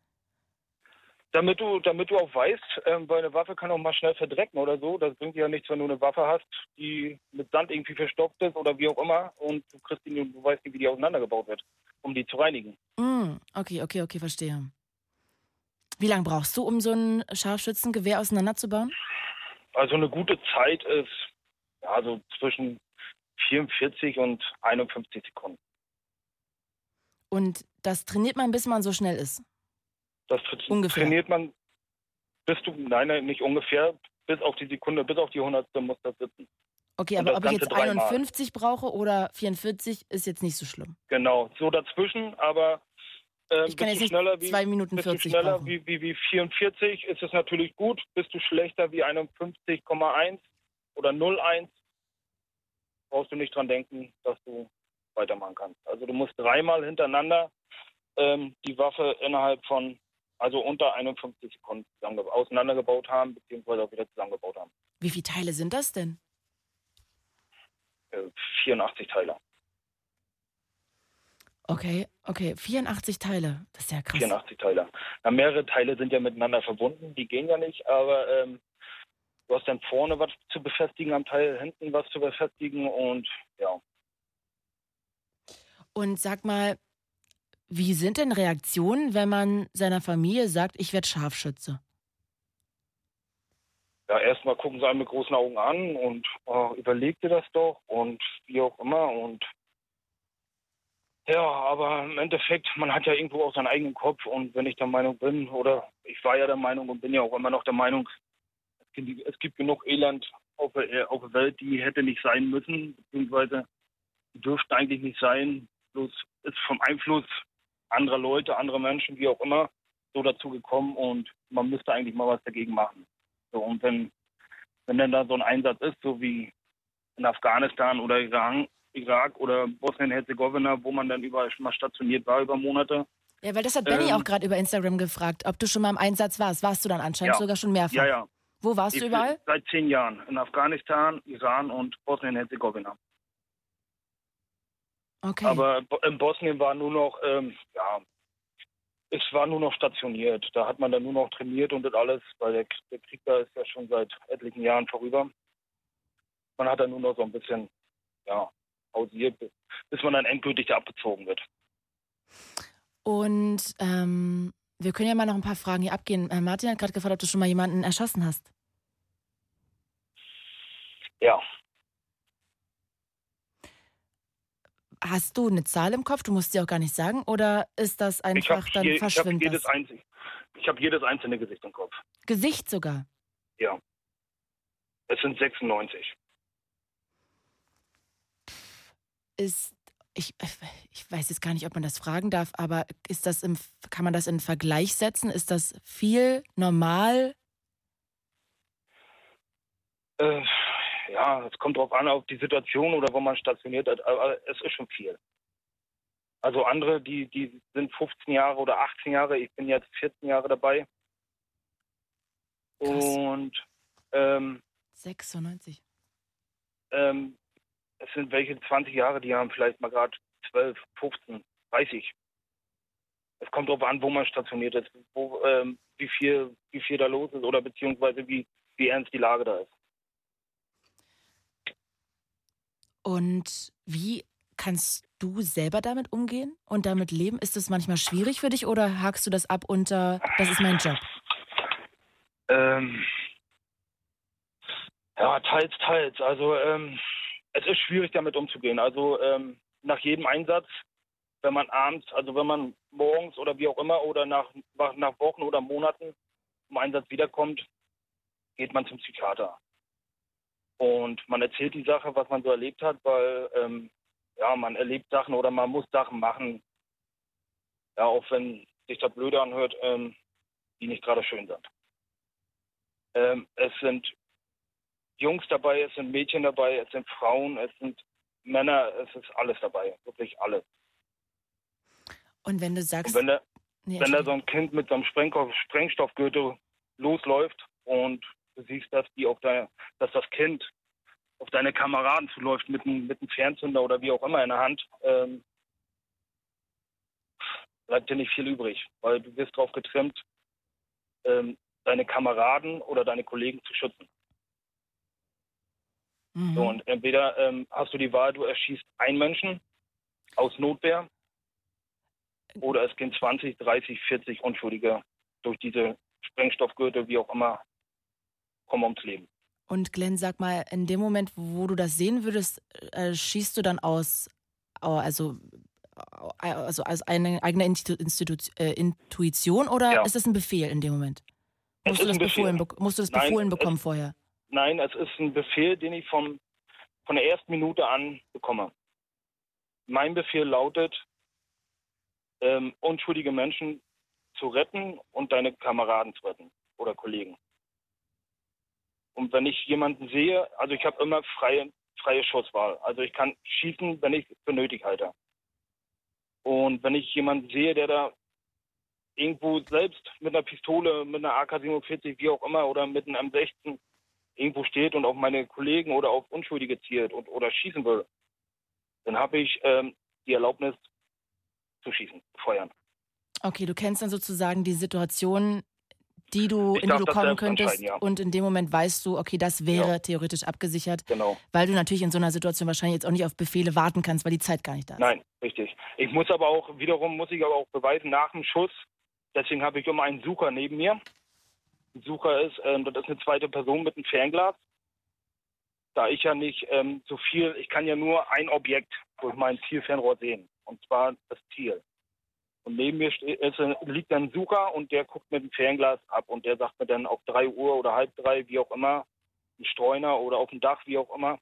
Damit du, damit du auch weißt, ähm, weil eine Waffe kann auch mal schnell verdrecken oder so. Das bringt dir ja nichts, wenn du eine Waffe hast, die mit Sand irgendwie verstopft ist oder wie auch immer und du kriegst die, du weißt nicht, wie die auseinandergebaut wird, um die zu reinigen. Mm, okay, okay, okay, verstehe. Wie lange brauchst du, um so ein Scharfschützengewehr auseinanderzubauen? Also eine gute Zeit ist ja so zwischen 44 und 51 Sekunden. Und das trainiert man, bis man so schnell ist. Das tra- Ungefähr. trainiert man, bis du, nein, nein, nicht ungefähr, bis auf die Sekunde, bis auf die Hundertstel muss das sitzen. Okay, aber ob ich jetzt dreimal. 51 brauche oder 44, ist jetzt nicht so schlimm. Genau, so dazwischen, aber ähm, Ich kann jetzt nicht schneller wie, zwei Minuten bist 40 du schneller brauchen. wie, wie, wie 44, ist es natürlich gut. Bist du schlechter wie 51,1 oder 0,1, brauchst du nicht dran denken, dass du weitermachen kannst. Also du musst dreimal hintereinander ähm, die Waffe innerhalb von, also unter 51 Sekunden auseinandergebaut haben, beziehungsweise auch wieder zusammengebaut haben. Wie viele Teile sind das denn? Äh, 84 Teile. Okay, okay, 84 Teile. Das ist ja krass. 84 Teile. Na, mehrere Teile sind ja miteinander verbunden, die gehen ja nicht, aber ähm, Du hast dann vorne was zu befestigen am Teil, hinten was zu befestigen und ja. Und sag mal, wie sind denn Reaktionen, wenn man seiner Familie sagt, ich werde Scharfschütze? Ja, erstmal gucken sie einen mit großen Augen an und äh, überleg dir das doch und wie auch immer und ja, aber im Endeffekt, man hat ja irgendwo auch seinen eigenen Kopf und wenn ich der Meinung bin, oder ich war ja der Meinung und bin ja auch immer noch der Meinung, es gibt, genug Elend auf der, auf der Welt, die hätte nicht sein müssen, beziehungsweise die dürften eigentlich nicht sein, bloß ist vom Einfluss anderer Leute, anderer Menschen, wie auch immer, so dazu gekommen und man müsste eigentlich mal was dagegen machen. So, und wenn, wenn dann da so ein Einsatz ist, so wie in Afghanistan oder Iran, Irak oder Bosnien-Herzegowina, wo man dann überall schon mal stationiert war über Monate. Ja, weil das hat Benny Ähm, auch gerade über Instagram gefragt, ob du schon mal im Einsatz warst. Warst du dann anscheinend Ja. sogar schon mehrfach? Ja, ja. Wo warst Ich du überall? Seit zehn Jahren in Afghanistan, Iran und Bosnien-Herzegowina. Okay. Aber in Bosnien war nur noch, ähm, ja, es war nur noch stationiert. Da hat man dann nur noch trainiert und das alles, weil der, der Krieg da ist ja schon seit etlichen Jahren vorüber. Man hat dann nur noch so ein bisschen, ja, pausiert, bis, bis man dann endgültig abgezogen wird. Und ähm, wir können ja mal noch ein paar Fragen hier abgehen. Äh, Martin hat gerade gefragt, ob du schon mal jemanden erschossen hast. Ja, Hast du eine Zahl im Kopf? Du musst sie auch gar nicht sagen. Oder ist das ich habe einfach dann je, ich hab verschwimmt jedes, einzig, ich hab jedes einzelne Gesicht im Kopf. Gesicht sogar. Ja. Es sind 96. Ist, ich, ich weiß jetzt gar nicht, ob man das fragen darf, aber ist das im, kann man das in Vergleich setzen? Ist das viel normal? Äh, ja, es kommt drauf an, auf die Situation oder wo man stationiert hat, aber es ist schon viel. Also andere, die, die sind 15 Jahre oder 18 Jahre, ich bin jetzt 14 Jahre dabei. Und ähm, 96. ähm, es sind welche 20 Jahre, die haben vielleicht mal gerade 12, 15, 30. Es kommt darauf an, wo man stationiert ist, wo, ähm, wie, viel, wie viel da los ist oder beziehungsweise wie, wie ernst die Lage da ist. Und wie kannst du selber damit umgehen und damit leben? Ist das manchmal schwierig für dich oder hakst du das ab unter, das ist mein Job? Ähm, ja, teils, teils. Also ähm, es ist schwierig damit umzugehen. Also ähm, nach jedem Einsatz, wenn man abends, also wenn man morgens oder wie auch immer oder nach, nach Wochen oder Monaten zum Einsatz wiederkommt, geht man zum Psychiater. Und man erzählt die Sache, was man so erlebt hat, weil ähm, ja, man erlebt Sachen oder man muss Sachen machen. Ja, auch wenn sich das blöde anhört, ähm, die nicht gerade schön sind. Ähm, es sind Jungs dabei, es sind Mädchen dabei, es sind Frauen, es sind Männer, es ist alles dabei, wirklich alles. Und wenn du sagst, Und wenn da, Nee, wenn da so ein Kind mit so einem Sprengstoff, Sprengstoffgürtel losläuft und du siehst, dass die auf deine, dass das Kind auf deine Kameraden zuläuft mit einem, mit einem Fernzünder oder wie auch immer in der Hand, ähm, bleibt dir nicht viel übrig, weil du wirst darauf getrimmt, ähm, deine Kameraden oder deine Kollegen zu schützen. Mhm. So, und entweder ähm, hast du die Wahl, du erschießt einen Menschen aus Notwehr oder es gehen 20, 30, 40 Unschuldige durch diese Sprengstoffgürtel, wie auch immer, kommen ums Leben. Und Glenn, sag mal, in dem Moment, wo du das sehen würdest, äh, schießt du dann aus, au- also, also aus einer eigenen Institu äh, Intuition oder Ja. ist das ein Befehl in dem Moment? Es Musst du das, befohlen, musst du das Nein, befohlen es- bekommen vorher? Nein, es ist ein Befehl, den ich vom, von der ersten Minute an bekomme. Mein Befehl lautet, ähm, unschuldige Menschen zu retten und deine Kameraden zu retten oder Kollegen. Und wenn ich jemanden sehe, also ich habe immer freie, freie Schusswahl. Also ich kann schießen, wenn ich für nötig halte. Und wenn ich jemanden sehe, der da irgendwo selbst mit einer Pistole, mit einer AK-47, wie auch immer, oder mit einem M16 irgendwo steht und auf meine Kollegen oder auf Unschuldige zielt und, oder schießen will, dann habe ich ähm, die Erlaubnis zu schießen, zu feuern. Okay, du kennst dann sozusagen die Situation, die du, Ich in die du kommen könntest ja. und in dem Moment weißt du, okay, das wäre Ja. theoretisch abgesichert, Genau. weil du natürlich in so einer Situation wahrscheinlich jetzt auch nicht auf Befehle warten kannst, weil die Zeit gar nicht da ist. Nein, richtig. Ich muss aber auch, wiederum muss ich aber auch beweisen, nach dem Schuss, deswegen habe ich immer einen Sucher neben mir. Ein Sucher ist, ähm, das ist eine zweite Person mit einem Fernglas. Da ich ja nicht ähm, so viel, ich kann ja nur ein Objekt durch mein Zielfernrohr sehen. Und zwar das Ziel. Und neben mir ste- ist, ein- liegt ein Sucher und der guckt mit dem Fernglas ab und der sagt mir dann auf drei Uhr oder halb drei, wie auch immer, ein Streuner oder auf dem Dach, wie auch immer.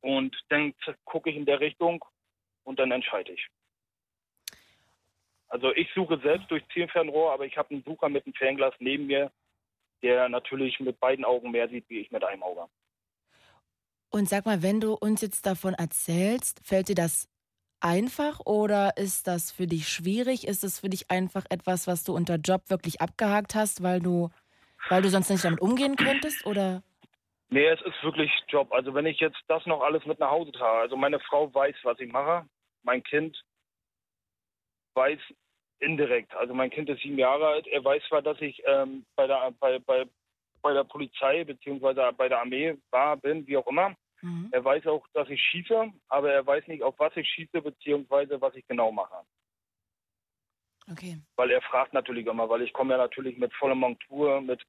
Und dann gucke ich in der Richtung und dann entscheide ich. Also ich suche selbst durch Zielfernrohr, aber ich habe einen Sucher mit einem Fernglas neben mir, der natürlich mit beiden Augen mehr sieht, wie ich mit einem Auge. Und sag mal, wenn du uns jetzt davon erzählst, fällt dir das einfach oder ist das für dich schwierig? Ist es für dich einfach etwas, was du unter Job wirklich abgehakt hast, weil du, weil du sonst nicht damit umgehen könntest? Oder? Nee, es ist wirklich Job. Also wenn ich jetzt das noch alles mit nach Hause trage, also meine Frau weiß, was ich mache, mein Kind weiß indirekt, also mein Kind ist sieben Jahre alt, er weiß zwar, dass ich ähm, bei, der, bei, bei, bei der Polizei beziehungsweise bei der Armee war, bin, wie auch immer. Er weiß auch, dass ich schieße, aber er weiß nicht, auf was ich schieße beziehungsweise was ich genau mache. Okay. Weil er fragt natürlich immer, weil ich komme ja natürlich mit voller Montur, mit,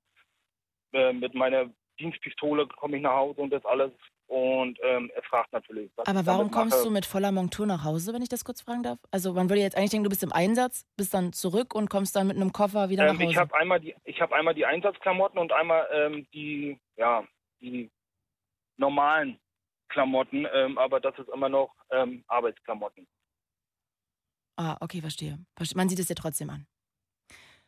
äh, mit meiner Dienstpistole komme ich nach Hause und das alles. Und ähm, er fragt natürlich. Was Aber warum kommst mache. du mit voller Montur nach Hause, wenn ich das kurz fragen darf? Also man würde jetzt eigentlich denken, du bist im Einsatz, bist dann zurück und kommst dann mit einem Koffer wieder Ähm, nach Hause. ich habe einmal die, ich habe einmal die Einsatzklamotten und einmal ähm, die, ja, die normalen Klamotten, ähm, aber das ist immer noch ähm, Arbeitsklamotten. ah, okay, verstehe. Verste- Man sieht es dir trotzdem an.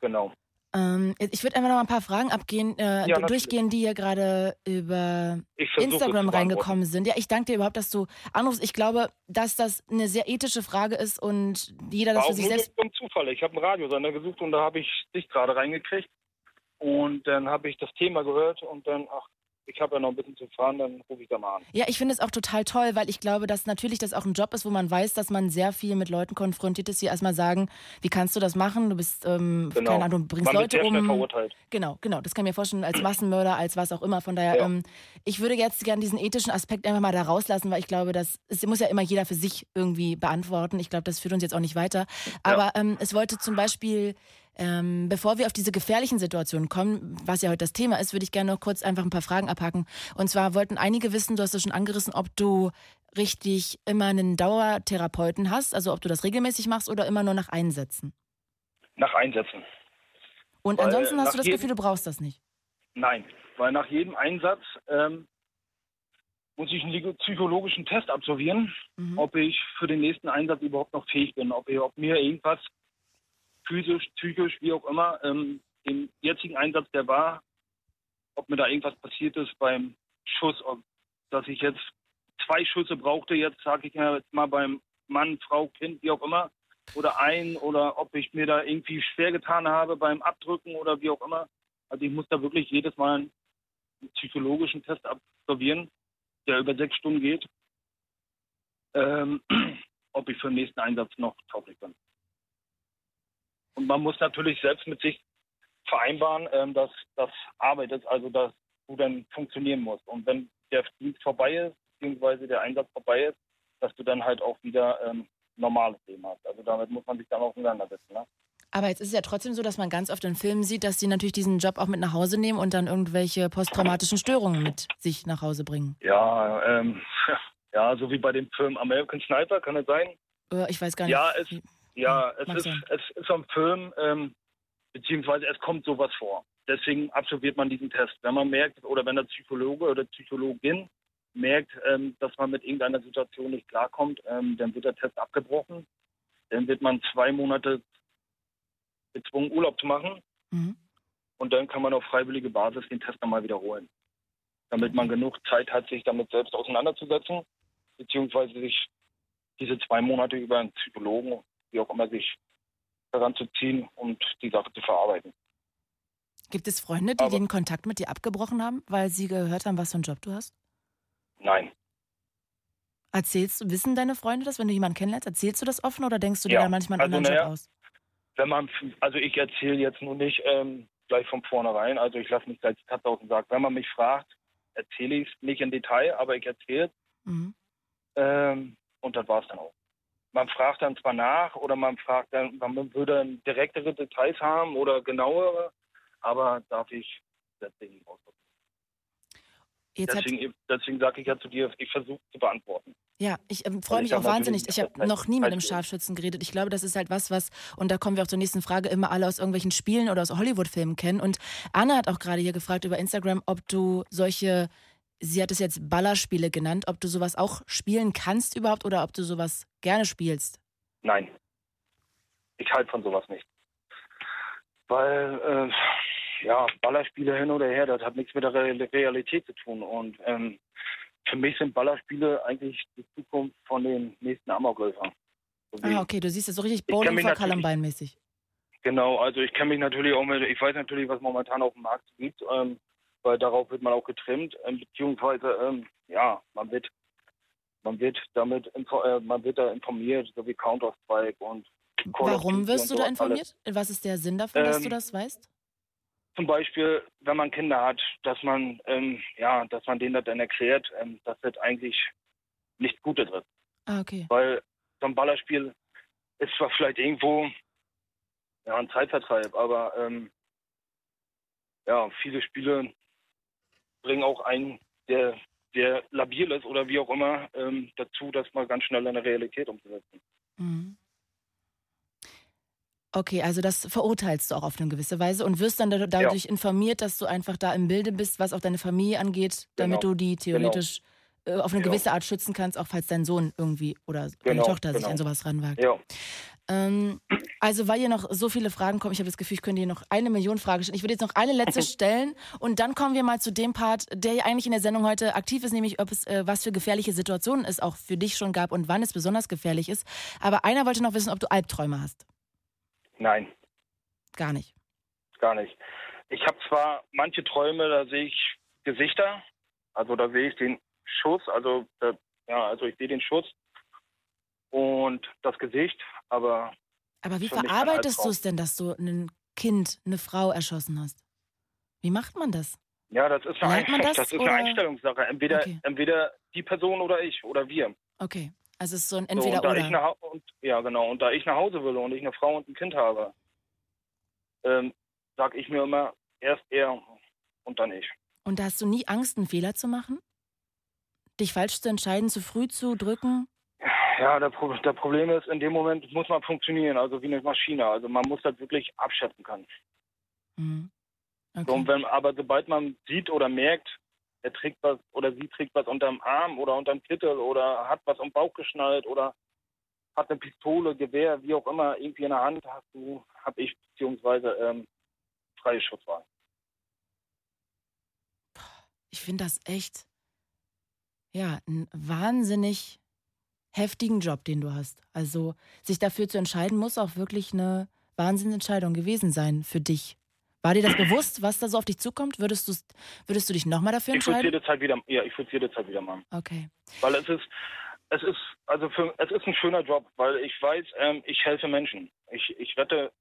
Genau. Ähm, ich würde einfach noch ein paar Fragen abgehen, äh, Ja, durchgehen, die hier gerade über Instagram reingekommen sind. Ja, ich danke dir überhaupt, dass du anrufst. Ich glaube, dass das eine sehr ethische Frage ist und jeder das War für sich selbst. zum Zufall. Ich habe einen Radiosender gesucht und da habe ich dich gerade reingekriegt. Und dann habe ich das Thema gehört und dann, ach, ich habe ja noch ein bisschen zu fahren, dann rufe ich da mal an. Ja, ich finde es auch total toll, weil ich glaube, dass natürlich das auch ein Job ist, wo man weiß, dass man sehr viel mit Leuten konfrontiert ist, die erstmal sagen, wie kannst du das machen? Du bist, ähm, Genau. keine Ahnung, du bringst Man wird Leute sehr schnell um. verurteilt. Genau, genau. Das kann ich mir vorstellen, als Massenmörder, als was auch immer. Von daher, Ja. ähm, ich würde jetzt gerne diesen ethischen Aspekt einfach mal da rauslassen, weil ich glaube, das muss ja immer jeder für sich irgendwie beantworten. Ich glaube, das führt uns jetzt auch nicht weiter. Aber ähm, es wollte zum Beispiel, ähm, bevor wir auf diese gefährlichen Situationen kommen, was ja heute das Thema ist, würde ich gerne noch kurz einfach ein paar Fragen abhaken. Und zwar wollten einige wissen, du hast es schon angerissen, ob du richtig immer einen Dauertherapeuten hast, also ob du das regelmäßig machst oder immer nur nach Einsätzen. Nach Einsätzen. Und Weil ansonsten hast du das Gefühl, du brauchst das nicht. Nein, weil nach jedem Einsatz ähm, muss ich einen psychologischen Test absolvieren, Mhm. ob ich für den nächsten Einsatz überhaupt noch fähig bin, ob, ich, ob mir irgendwas physisch, psychisch, wie auch immer, ähm, im jetzigen Einsatz, der war, ob mir da irgendwas passiert ist beim Schuss, ob, dass ich jetzt zwei Schüsse brauchte, jetzt sage ich ja jetzt mal beim Mann, Frau, Kind, wie auch immer, oder ein, oder ob ich mir da irgendwie schwer getan habe beim Abdrücken oder wie auch immer. Also ich muss da wirklich jedes Mal einen psychologischen Test absolvieren, der über sechs Stunden geht, ähm, ob ich für den nächsten Einsatz noch tauglich bin. Und man muss natürlich selbst mit sich vereinbaren, ähm, dass das Arbeit ist, also dass du dann funktionieren musst. Und wenn der Dienst vorbei ist, beziehungsweise der Einsatz vorbei ist, dass du dann halt auch wieder ähm, normales Leben hast. Also damit muss man sich dann auseinandersetzen. Ne? Aber jetzt ist es ja trotzdem so, dass man ganz oft in Filmen sieht, dass die natürlich diesen Job auch mit nach Hause nehmen und dann irgendwelche posttraumatischen Störungen mit sich nach Hause bringen. Ja, ähm, ja, so wie bei dem Film American Sniper, kann es sein? Äh, Ich weiß gar nicht. Ja, es, ja, es ist, es ist am Film, ähm, beziehungsweise es kommt sowas vor. Deswegen absolviert man diesen Test. Wenn man merkt, oder wenn der Psychologe oder Psychologin merkt, ähm, dass man mit irgendeiner Situation nicht klarkommt, ähm, dann wird der Test abgebrochen. Dann wird man zwei Monate gezwungen, Urlaub zu machen. Mhm. Und dann kann man auf freiwillige Basis den Test nochmal wiederholen. Damit man genug Zeit hat, sich damit selbst auseinanderzusetzen, beziehungsweise sich diese zwei Monate über einen Psychologen, wie auch immer, sich heranzuziehen und die Sache zu verarbeiten. Gibt es Freunde, die den Kontakt mit dir abgebrochen haben, weil sie gehört haben, was für einen Job du hast? Nein. Erzählst du, wissen deine Freunde das, wenn du jemanden kennenlernst? Erzählst du das offen oder denkst du dir Ja, dann manchmal einen also anderen naja, Job aus? Wenn man, also ich erzähle jetzt nur nicht, ähm, gleich von vornherein. Also ich lasse mich als Katze aus dem Sack. Wenn man mich fragt, erzähle ich es nicht in Detail, aber ich erzähle es. Mhm. Ähm, und das war's dann auch. Man fragt dann zwar nach oder man fragt dann, man würde dann direktere Details haben oder genauere, aber darf ich deswegen ausdrücken. Deswegen, deswegen sage ich ja zu dir, ich versuche zu beantworten. ja, ich ähm, freue mich ich auch wahnsinnig. Ich habe noch nie mit einem Scharfschützen geredet. Ich glaube, das ist halt was, was, und da kommen wir auch zur nächsten Frage, immer alle aus irgendwelchen Spielen oder aus Hollywood-Filmen kennen. Und Anna hat auch gerade hier gefragt über Instagram, ob du solche, sie hat es jetzt Ballerspiele genannt, ob du sowas auch spielen kannst überhaupt oder ob du sowas gerne spielst. Nein. Ich halte von sowas nicht. Weil, äh, ja, Ballerspiele hin oder her, das hat nichts mit der Real- Realität zu tun. Und ähm, für mich sind Ballerspiele eigentlich die Zukunft von den nächsten Amokläufern. Ah, okay, du siehst es so richtig Bowling vor natürlich- Columbine mäßig. Genau, also ich kenne mich natürlich auch mit, ich weiß natürlich, was momentan auf dem Markt gibt, ähm, weil darauf wird man auch getrimmt, ähm, beziehungsweise, ähm, ja, man wird, man wird damit, äh, man wird da informiert, so wie Counter-Strike und Call Warum wirst du da sowas alles. informiert? Was ist der Sinn davon, dass du Ähm, das weißt? Zum Beispiel, wenn man Kinder hat, dass man, ähm, ja, dass man denen das dann erklärt, ähm, dass das eigentlich nichts Gutes ist. Ah, okay. Weil so ein Ballerspiel ist zwar vielleicht irgendwo ja, ein Zeitvertreib, aber ähm, ja, viele Spiele bringen auch einen, der, der labil ist oder wie auch immer, ähm, dazu, das mal ganz schnell in der Realität umzusetzen. Mhm. Okay, also das verurteilst du auch auf eine gewisse Weise und wirst dann da- dadurch informiert, dass du einfach da im Bilde bist, was auch deine Familie angeht, damit Genau. du die theoretisch äh, auf eine Genau. gewisse Art schützen kannst, auch falls dein Sohn irgendwie oder deine Genau, Tochter sich genau. an sowas ranwagt. Ja. Ähm, also, weil hier noch so viele Fragen kommen, ich habe das Gefühl, ich könnte hier noch eine Million Fragen stellen. Ich würde jetzt noch eine letzte stellen und dann kommen wir mal zu dem Part, der ja eigentlich in der Sendung heute aktiv ist, nämlich ob es äh, was für gefährliche Situationen es auch für dich schon gab und wann es besonders gefährlich ist. Aber einer wollte noch wissen, ob du Albträume hast. Nein, Gar nicht. gar nicht. Ich habe zwar manche Träume, da sehe ich Gesichter, also da sehe ich den Schuss, also da, ja, also ich sehe den Schuss und das Gesicht, aber Aber wie verarbeitest du es denn, dass du ein Kind, eine Frau erschossen hast? Wie macht man das? ja, das ist eine, Einst- das, das ist eine Einstellungssache. Entweder, Okay. entweder die Person oder ich oder wir. Okay, also es ist so ein So, entweder und da oder. Ich nach, Hau- und, ja, genau. Und da ich nach Hause will und ich eine Frau und ein Kind habe, ähm, sag ich mir immer, erst er und dann ich. Und da hast du nie Angst, einen Fehler zu machen? Dich falsch zu entscheiden, zu früh zu drücken? Ja, der, Pro der Problem ist, in dem Moment muss man funktionieren, also wie eine Maschine. Also man muss das wirklich abschätzen können. Mhm. So, Okay. und wenn, aber sobald man sieht oder merkt, er trägt was oder sie trägt was unterm Arm oder unterm Kittel oder hat was am Bauch geschnallt oder hat eine Pistole, Gewehr, wie auch immer, irgendwie in der Hand, hast du, hab ich beziehungsweise ähm, freie Schusswahl. Ich finde das echt, ja, einen wahnsinnig heftigen Job, den du hast. Also sich dafür zu entscheiden, muss auch wirklich eine Wahnsinnsentscheidung gewesen sein für dich. War dir das bewusst, was da so auf dich zukommt? Würdest, du's, würdest du dich nochmal dafür Ich würde entscheiden? jede Zeit wieder, ja, ich würde jede Zeit wieder machen. Okay. Weil es ist, es ist, also für, es ist ein schöner Job, weil ich weiß, ähm, ich helfe Menschen. Ich, ich rette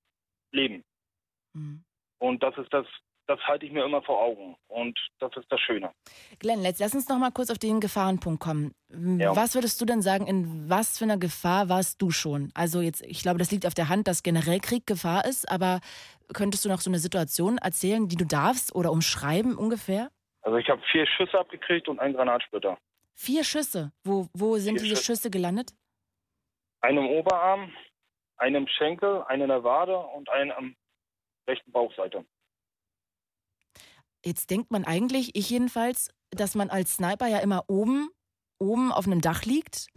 Leben. Mhm. Und das ist das, das halte ich mir immer vor Augen. Und das ist das Schöne. Glenn, let's, lass uns noch mal kurz auf den Gefahrenpunkt kommen. Ja. Was würdest du denn sagen, in was für einer Gefahr warst du schon? Also jetzt, ich glaube, das liegt auf der Hand, dass generell Krieg Gefahr ist, aber könntest du noch so eine Situation erzählen, die du darfst oder umschreiben ungefähr? Also ich habe vier Schüsse abgekriegt und einen Granatsplitter. Vier Schüsse. Wo, wo sind Vier diese Schüsse. Schüsse gelandet? Einen im Oberarm, einen im Schenkel, einen in der Wade und einen am rechten Bauchseite. Jetzt denkt man eigentlich, ich jedenfalls, dass man als Sniper ja immer oben, oben auf einem Dach liegt.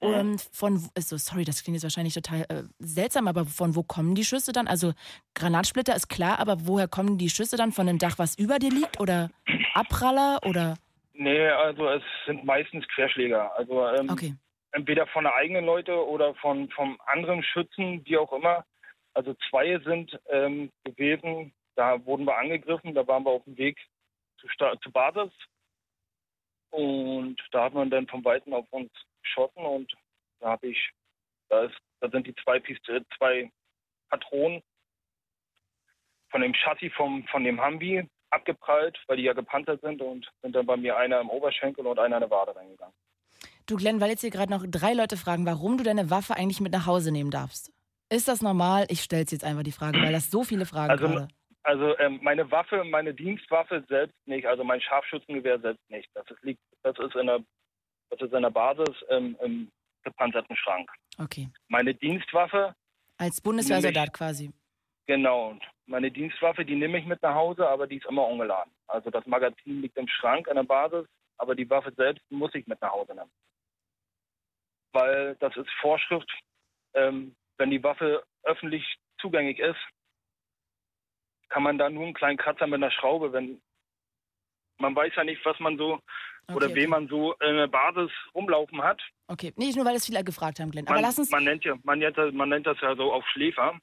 Mhm. Und von, also sorry, das klingt jetzt wahrscheinlich total äh, seltsam, aber von wo kommen die Schüsse dann? Also Granatsplitter ist klar, aber woher kommen die Schüsse dann? Von einem Dach, was über dir liegt? Oder Abpraller? Oder? Nee, also es sind meistens Querschläger. Also ähm, Okay. entweder von der eigenen Leute oder von vom anderen Schützen, wie auch immer. Also zwei sind ähm, gewesen, da wurden wir angegriffen, da waren wir auf dem Weg zu, Sta zu Basis. Und da hat man dann von Weitem auf uns geschossen und da habe ich, da ist, da sind die zwei Pist äh, zwei Patronen von dem Chassis vom, von dem Humvee abgeprallt, weil die ja gepanzert sind und sind dann bei mir einer im Oberschenkel und einer in der Wade reingegangen. Du Glenn, weil jetzt hier gerade noch drei Leute fragen, warum du deine Waffe eigentlich mit nach Hause nehmen darfst. Ist das normal? Ich stell's jetzt einfach die Frage, weil das so viele Fragen Also, gerade. Also ähm, meine Waffe, meine Dienstwaffe selbst nicht, also mein Scharfschützengewehr selbst nicht. Das ist, liegt, das ist in der, das ist in der Basis im, im gepanzerten Schrank. Okay. Meine Dienstwaffe, Als Bundeswehrsoldat quasi. genau, meine Dienstwaffe, die nehme ich mit nach Hause, aber die ist immer ungeladen. Also das Magazin liegt im Schrank an der Basis, aber die Waffe selbst muss ich mit nach Hause nehmen. Weil das ist Vorschrift, ähm, wenn die Waffe öffentlich zugänglich ist, kann man da nur einen kleinen Kratzer mit einer Schraube, wenn man weiß ja nicht, was man so oder Okay, wen man so in der Basis rumlaufen hat. Okay, nicht nur, weil das viele gefragt haben, Glenn. Aber Man, lass uns. man, nennt ja, man, nennt, das- man nennt das ja so auf Schläfer.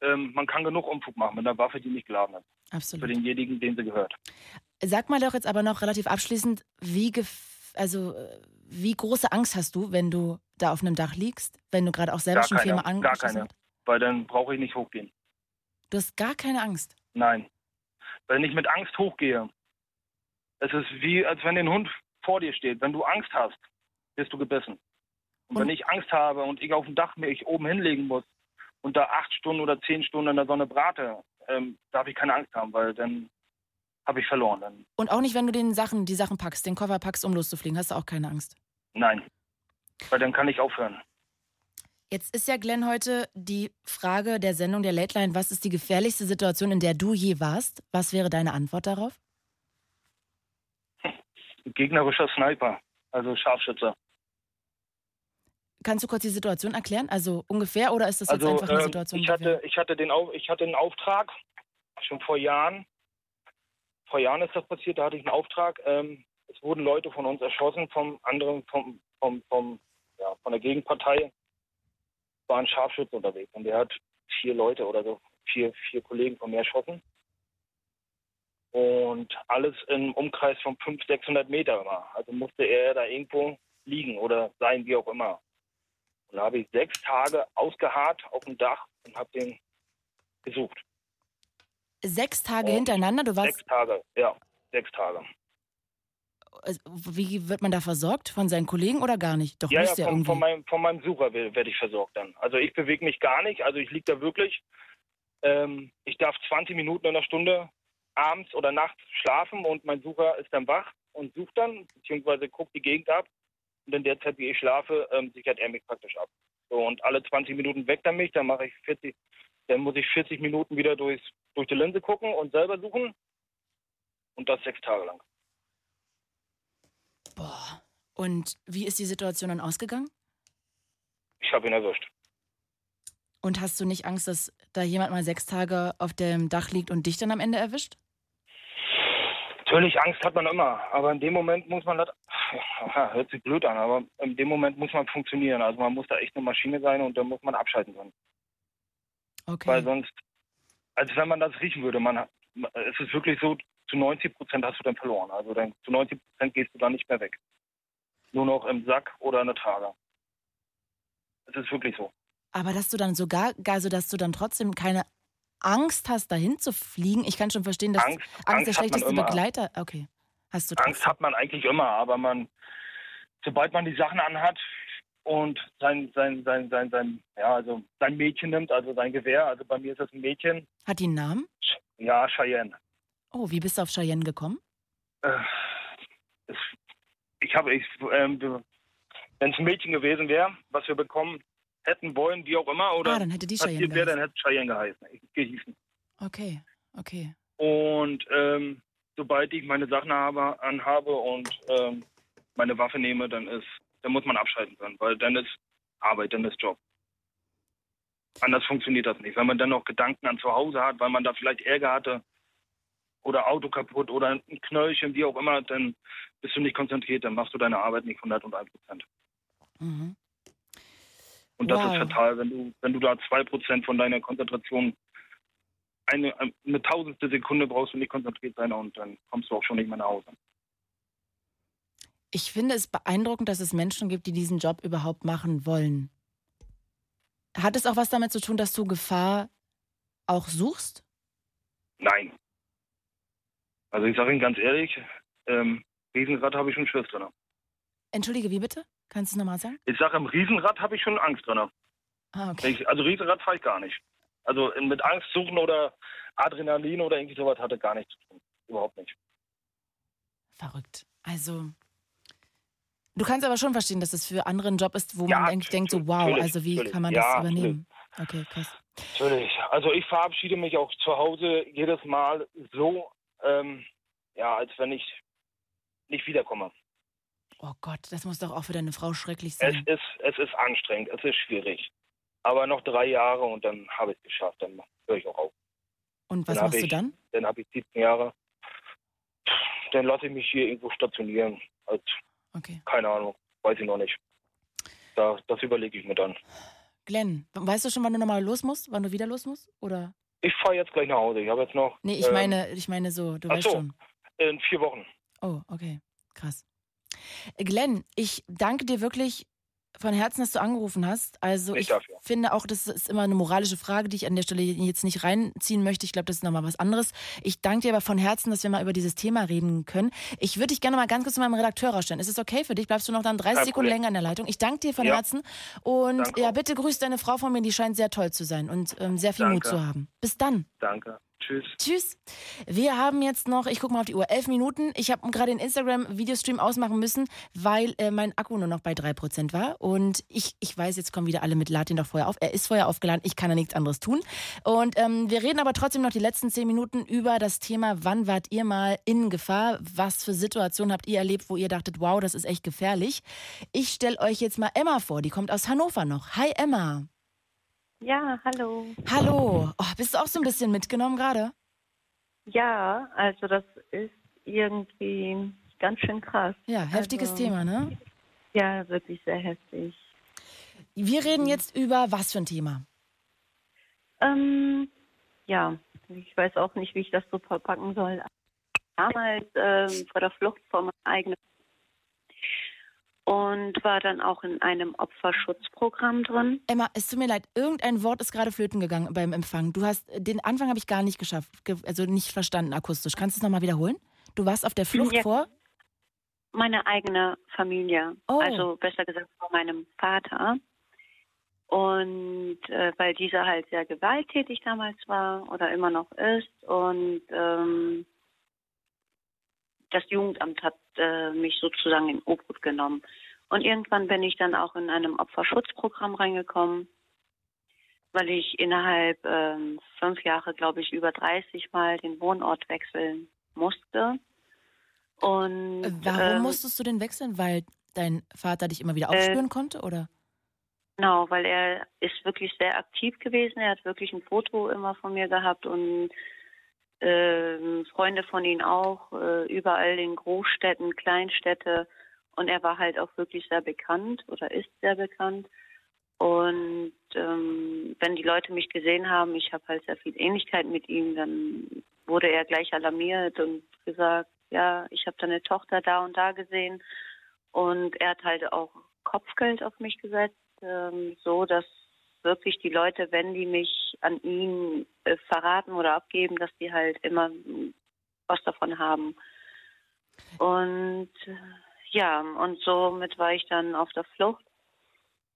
Ähm, man kann genug Umfug machen mit einer Waffe, die nicht geladen ist. Absolut. Für denjenigen, den sie gehört. Sag mal doch jetzt aber noch relativ abschließend, wie, gef also, äh, wie große Angst hast du, wenn du da auf einem Dach liegst? Wenn du gerade auch selber Gar schon keine, viermal gar angeschossen keine. hast? Weil dann brauche ich nicht hochgehen. Du hast gar keine Angst. Nein. Wenn ich mit Angst hochgehe, es ist wie, als wenn ein Hund vor dir steht. Wenn du Angst hast, wirst du gebissen. Und, wenn ich Angst habe und ich auf dem Dach mich oben hinlegen muss und da acht Stunden oder zehn Stunden in der Sonne brate, ähm, darf ich keine Angst haben, weil dann habe ich verloren. Dann, Und auch nicht, wenn du den Sachen, die Sachen packst, den Koffer packst, um loszufliegen, hast du auch keine Angst. nein. Weil dann kann ich aufhören. Jetzt ist ja, Glenn, heute die Frage der Sendung der Late Line, was ist die gefährlichste Situation, in der du je warst? Was wäre deine Antwort darauf? Gegnerischer Sniper, also Scharfschütze. Kannst du kurz die Situation erklären? Also ungefähr oder ist das jetzt einfach eine ähm, Situation? ich hatte, ich hatte den, Au ich hatte einen Auftrag schon vor Jahren. Vor Jahren ist das passiert. Da hatte ich einen Auftrag. Ähm, es wurden Leute von uns erschossen, vom anderen, vom, vom, vom, ja, von der Gegenpartei. War ein Scharfschütze unterwegs und der hat vier Leute oder so, vier, vier Kollegen von mir erschossen. Und alles im Umkreis von 500, 600 Meter immer. Also musste er da irgendwo liegen oder sein, wie auch immer. Und da habe ich sechs Tage ausgeharrt auf dem Dach und habe den gesucht. Sechs Tage Und hintereinander, du warst. Sechs Tage, ja, sechs Tage. Äh, Wie wird man da versorgt? Von seinen Kollegen oder gar nicht? Doch, ja, ja, von, irgendwie. von, meinem, von meinem Sucher werde ich versorgt dann. Also ich bewege mich gar nicht, also ich liege da wirklich. Ähm, ich darf 20 Minuten in der Stunde abends oder nachts schlafen und mein Sucher ist dann wach und sucht dann, beziehungsweise guckt die Gegend ab. Und in der Zeit, wie ich schlafe, ähm, sichert er mich praktisch ab. So, und alle 20 Minuten weckt er mich, dann mache ich 40, dann muss ich 40 Minuten wieder durchs, durch die Linse gucken und selber suchen. Und das sechs Tage lang. Boah. Und wie ist die Situation dann ausgegangen? Ich habe ihn erwischt. Und hast du nicht Angst, dass da jemand mal sechs Tage auf dem Dach liegt und dich dann am Ende erwischt? Natürlich, Angst hat man immer, aber in dem Moment muss man das, ja, hört sich blöd an, aber in dem Moment muss man funktionieren. Also man muss da echt eine Maschine sein und dann muss man abschalten können. Okay. Weil sonst, als wenn man das riechen würde, man, es ist wirklich so, zu 90 Prozent hast du dann verloren. Also dann, zu 90 Prozent gehst du dann nicht mehr weg. Nur noch im Sack oder in der Trage. Es ist wirklich so. Aber dass du dann sogar, also dass du dann trotzdem keine Angst hast, dahin zu fliegen. Ich kann schon verstehen, dass Angst- Angst, der Angst man schlechteste. Begleiter. Okay. Hast du Angst hat man eigentlich immer, aber man, sobald man die Sachen anhat und sein, sein, sein, sein, sein, ja, also sein Mädchen nimmt, also sein Gewehr, also bei mir ist das ein Mädchen, Hat die einen Namen? ja, Cheyenne. Oh, wie bist du auf Cheyenne gekommen? Äh, ich habe, ich, ähm, wenn es ein Mädchen gewesen wäre, was wir bekommen hätten wollen, wie auch immer, oder Ah, dann hätte die Cheyenne wäre, dann hätte Cheyenne geheißen, gehießen. Okay, okay. Und ähm, sobald ich meine Sachen habe, anhabe und ähm, meine Waffe nehme, dann ist, dann muss man abschalten können, weil dann ist Arbeit, dann ist Job. Anders funktioniert das nicht. Wenn man dann noch Gedanken an zu Hause hat, weil man da vielleicht Ärger hatte oder Auto kaputt oder ein Knöllchen, wie auch immer, dann bist du nicht konzentriert, dann machst du deine Arbeit nicht 101 Prozent. Mhm. Und das Wow. ist fatal, wenn du, wenn du da zwei Prozent von deiner Konzentration eine, eine tausendste Sekunde brauchst du nicht konzentriert sein und dann kommst du auch schon nicht mehr nach Hause. Ich finde es beeindruckend, dass es Menschen gibt, die diesen Job überhaupt machen wollen. Hat es auch was damit zu tun, dass du Gefahr auch suchst? Nein. Also ich sage Ihnen ganz ehrlich, ähm, Riesenrad habe ich schon Schiss drin. Entschuldige, wie bitte? Kannst du es nochmal sagen? Ich sage, im Riesenrad habe ich schon Angst drin. Ah, okay. Ich, also Riesenrad fahre ich gar nicht. Also mit Angst suchen oder Adrenalin oder irgendwie sowas hatte gar nichts zu tun. Überhaupt nicht. Verrückt. Also, du kannst aber schon verstehen, dass es für andere ein Job ist, wo Ja, man eigentlich denkt, so wow, also wie kann man Ja, das übernehmen? Okay, krass. Natürlich. Also ich verabschiede mich auch zu Hause jedes Mal so, ähm, ja, als wenn ich nicht wiederkomme. Oh Gott, das muss doch auch für deine Frau schrecklich Es sein. ist, es ist anstrengend, es ist schwierig. Aber noch drei Jahre und dann habe ich es geschafft, dann höre ich auch auf. Und was dann machst du ich, dann? Dann habe ich 17 Jahre. Dann lasse ich mich hier irgendwo stationieren. Als, Okay. Keine Ahnung, weiß ich noch nicht. Da, das überlege ich mir dann. Glenn, weißt du schon, wann du nochmal los musst? Wann du wieder los musst? Oder? Ich fahre jetzt gleich nach Hause. Ich habe jetzt noch. Nee, ich ähm, meine, ich meine so, du weißt so. schon. In vier Wochen. Oh, okay. Krass. Glenn, ich danke dir wirklich von Herzen, dass du angerufen hast. Also ich dafür. finde auch, das ist immer eine moralische Frage, die ich an der Stelle jetzt nicht reinziehen möchte. Ich glaube, das ist nochmal was anderes. Ich danke dir aber von Herzen, dass wir mal über dieses Thema reden können. Ich würde dich gerne mal ganz kurz zu meinem Redakteur rausstellen. Ist es okay für dich? Bleibst du noch dann 30 Kein Sekunden länger in der Leitung? Ich danke dir von Ja. Herzen. Und Danke ja, bitte grüß deine Frau von mir, die scheint sehr toll zu sein und ähm, sehr viel Mut Danke. zu haben. Bis dann. Danke. Tschüss. Tschüss. Wir haben jetzt noch, ich gucke mal auf die Uhr, elf Minuten. Ich habe gerade den Instagram-Videostream ausmachen müssen, weil äh, mein Akku nur noch bei 3% war. Und ich, ich weiß, jetzt kommen wieder alle mit, lad ihn doch vorher auf. Er ist vorher aufgeladen, ich kann da nichts anderes tun. Und ähm, wir reden aber trotzdem noch die letzten 10 Minuten über das Thema, wann wart ihr mal in Gefahr? Was für Situationen habt ihr erlebt, wo ihr dachtet, wow, das ist echt gefährlich? Ich stelle euch jetzt mal Emma vor, die kommt aus Hannover noch. Hi Emma. Ja, hallo. Hallo. Oh, bist du auch so ein bisschen mitgenommen gerade? Ja, also das ist irgendwie ganz schön krass. Ja, heftiges Also, Thema, ne? Ja, wirklich sehr heftig. Wir reden jetzt über was für ein Thema? Ähm, ja, ich weiß auch nicht, wie ich das so verpacken soll. Damals ähm, vor der Flucht vor meinem eigenen und war dann auch in einem Opferschutzprogramm drin. Emma, es tut mir leid, irgendein Wort ist gerade flöten gegangen beim Empfang. Du hast den Anfang habe ich gar nicht geschafft, ge- also nicht verstanden akustisch. Kannst du es nochmal wiederholen? Du warst auf der Flucht Ja. vor? Meine eigene Familie, Oh. also besser gesagt vor meinem Vater. Und äh, weil dieser halt sehr gewalttätig damals war oder immer noch ist und ähm, das Jugendamt hat äh, mich sozusagen in Obhut genommen. Und irgendwann bin ich dann auch in einem Opferschutzprogramm reingekommen, weil ich innerhalb ähm, fünf Jahre, glaube ich, über 30 Mal den Wohnort wechseln musste. Und Äh, Warum ähm, musstest du den wechseln? Weil dein Vater dich immer wieder Äh, aufspüren konnte, oder? Genau, weil er ist wirklich sehr aktiv gewesen. Er hat wirklich ein Foto immer von mir gehabt und ähm, Freunde von ihm auch, äh, überall in Großstädten, Kleinstädte. Und er war halt auch wirklich sehr bekannt oder ist sehr bekannt. Und ähm, wenn die Leute mich gesehen haben, ich habe halt sehr viel Ähnlichkeit mit ihm, dann wurde er gleich alarmiert und gesagt, ja, ich habe deine Tochter da und da gesehen. Und er hat halt auch Kopfgeld auf mich gesetzt, ähm, so dass wirklich die Leute, wenn die mich an ihn äh, verraten oder abgeben, dass die halt immer mm, was davon haben. Und äh, ja, und somit war ich dann auf der Flucht.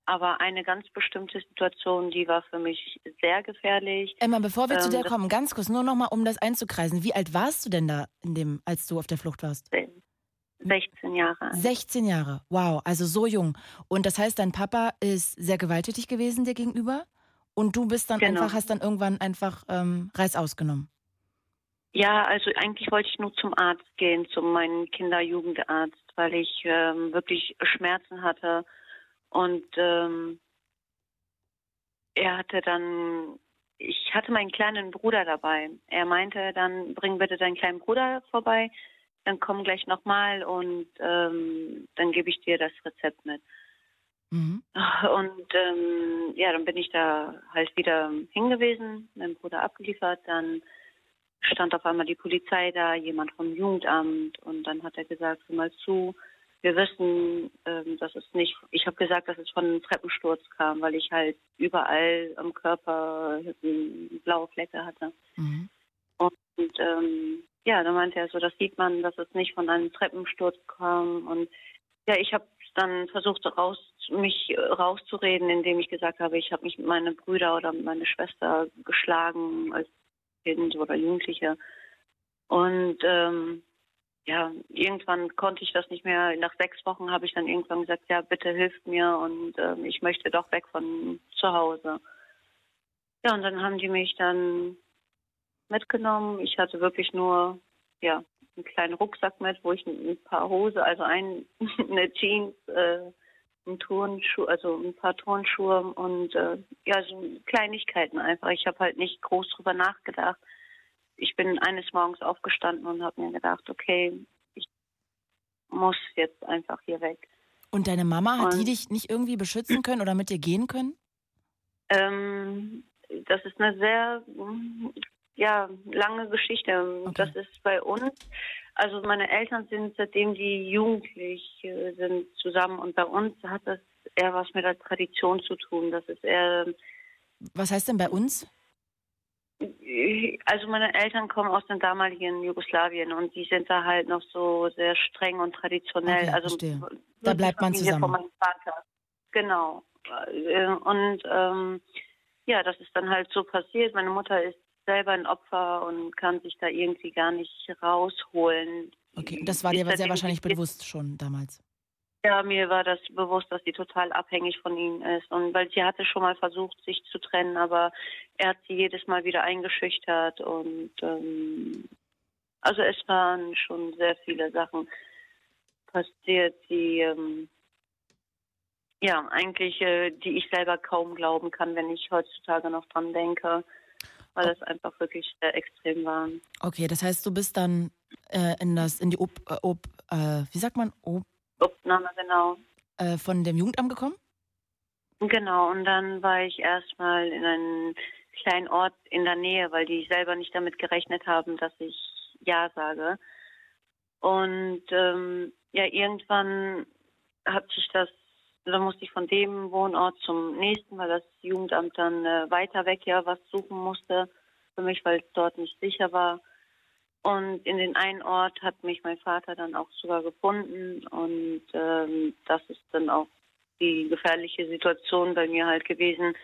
Aber eine ganz bestimmte Situation, die war für mich sehr gefährlich. Emma, bevor wir zu Ähm, der das- kommen, ganz kurz, nur nochmal, um das einzukreisen. Wie alt warst du denn da, in dem, als du auf der Flucht warst? 16 Jahre. alt. 16 Jahre. Wow, also so jung. Und das heißt, dein Papa ist sehr gewalttätig gewesen dir gegenüber? Und du bist dann Genau. einfach, hast dann irgendwann einfach ähm, Reiß ausgenommen. Ja, also eigentlich wollte ich nur zum Arzt gehen, zu meinem Kinder-Jugendarzt, weil ich ähm, wirklich Schmerzen hatte. Und ähm, er hatte dann, ich hatte meinen kleinen Bruder dabei. Er meinte dann, bring bitte deinen kleinen Bruder vorbei, dann komm gleich nochmal und ähm, dann gebe ich dir das Rezept mit. Mhm. Und ähm, ja, dann bin ich da halt wieder hingewiesen, meinen Bruder abgeliefert, dann stand auf einmal die Polizei da, jemand vom Jugendamt und dann hat er gesagt, hör mal zu, wir wissen, ähm, dass es nicht, ich habe gesagt, dass es von einem Treppensturz kam, weil ich halt überall am Körper ähm, blaue Flecke hatte. Mhm. Und Und ähm, ja, da meinte er so, das sieht man, dass es nicht von einem Treppensturz kam. Und ja, ich habe dann versucht, raus, mich äh, rauszureden, indem ich gesagt habe, ich habe mich mit meinen Brüder oder mit meiner Schwester geschlagen als Kind oder Jugendliche. Und ähm, ja, irgendwann konnte ich das nicht mehr. Nach sechs Wochen habe ich dann irgendwann gesagt, ja, bitte hilft mir und ähm, ich möchte doch weg von zu Hause. Ja, und dann haben die mich dann mitgenommen. Ich hatte wirklich nur, ja, einen kleinen Rucksack mit, wo ich ein paar Hose, also ein, eine Jeans, äh, ein Turnschuh, also ein paar Turnschuhe und äh, ja, so Kleinigkeiten einfach. Ich habe halt nicht groß drüber nachgedacht. Ich bin eines Morgens aufgestanden und habe mir gedacht, okay, ich muss jetzt einfach hier weg. Und deine Mama, hat und, die dich nicht irgendwie beschützen können oder mit dir gehen können? Ähm, das ist eine sehr ja, lange Geschichte. Okay. Das ist bei uns. Also meine Eltern sind seitdem die jugendlich sind zusammen und bei uns hat das eher was mit der Tradition zu tun. Das ist eher. Was heißt denn bei uns? Also meine Eltern kommen aus dem damaligen Jugoslawien und die sind da halt noch so sehr streng und traditionell. Okay, also verstehe. da bleibt man zusammen. Von meinem Vater. Genau. Äh, und ähm, ja, das ist dann halt so passiert. Meine Mutter ist selber ein Opfer und kann sich da irgendwie gar nicht rausholen. Okay, das war dir sehr wahrscheinlich bewusst schon damals. Ja, mir war das bewusst, dass sie total abhängig von ihm ist. Und weil sie hatte schon mal versucht, sich zu trennen, aber er hat sie jedes Mal wieder eingeschüchtert. Und ähm, also es waren schon sehr viele Sachen passiert, die ähm, ja eigentlich, äh, die ich selber kaum glauben kann, wenn ich heutzutage noch dran denke weil es einfach wirklich sehr extrem war. Okay, das heißt, du bist dann äh, in das, in die Ob, äh, Ob äh, wie sagt man? Ob Obnahme, genau. Äh, von dem Jugendamt gekommen? Genau, und dann war ich erstmal in einem kleinen Ort in der Nähe, weil die selber nicht damit gerechnet haben, dass ich Ja sage. Und ähm, ja, irgendwann hat sich das dann musste ich von dem Wohnort zum nächsten, weil das Jugendamt dann äh, weiter weg ja was suchen musste für mich, weil es dort nicht sicher war. Und in den einen Ort hat mich mein Vater dann auch sogar gefunden und ähm, das ist dann auch die gefährliche Situation bei mir halt gewesen.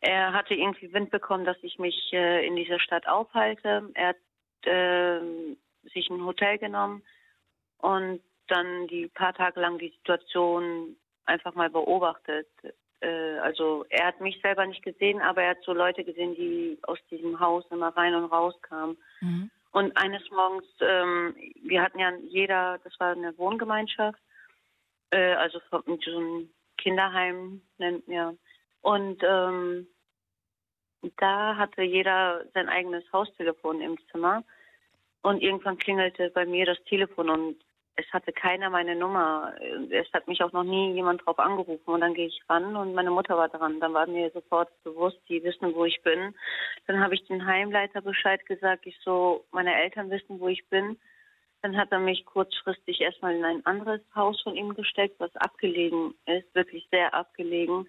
Er hatte irgendwie Wind bekommen, dass ich mich äh, in dieser Stadt aufhalte. Er hat äh, sich ein Hotel genommen und dann die paar Tage lang die Situation einfach mal beobachtet. Äh, also er hat mich selber nicht gesehen, aber er hat so Leute gesehen, die aus diesem Haus immer rein und raus kamen. Mhm. Und eines Morgens, ähm, wir hatten ja jeder, das war eine Wohngemeinschaft, äh, also so ein Kinderheim nennt mir. Und ähm, da hatte jeder sein eigenes Haustelefon im Zimmer. Und irgendwann klingelte bei mir das Telefon und es hatte keiner meine Nummer. Es hat mich auch noch nie jemand drauf angerufen. Und dann gehe ich ran und meine Mutter war dran. Dann war mir sofort bewusst, die wissen, wo ich bin. Dann habe ich den Heimleiter Bescheid gesagt. Ich so, meine Eltern wissen, wo ich bin. Dann hat er mich kurzfristig erstmal in ein anderes Haus von ihm gesteckt, was abgelegen ist, wirklich sehr abgelegen.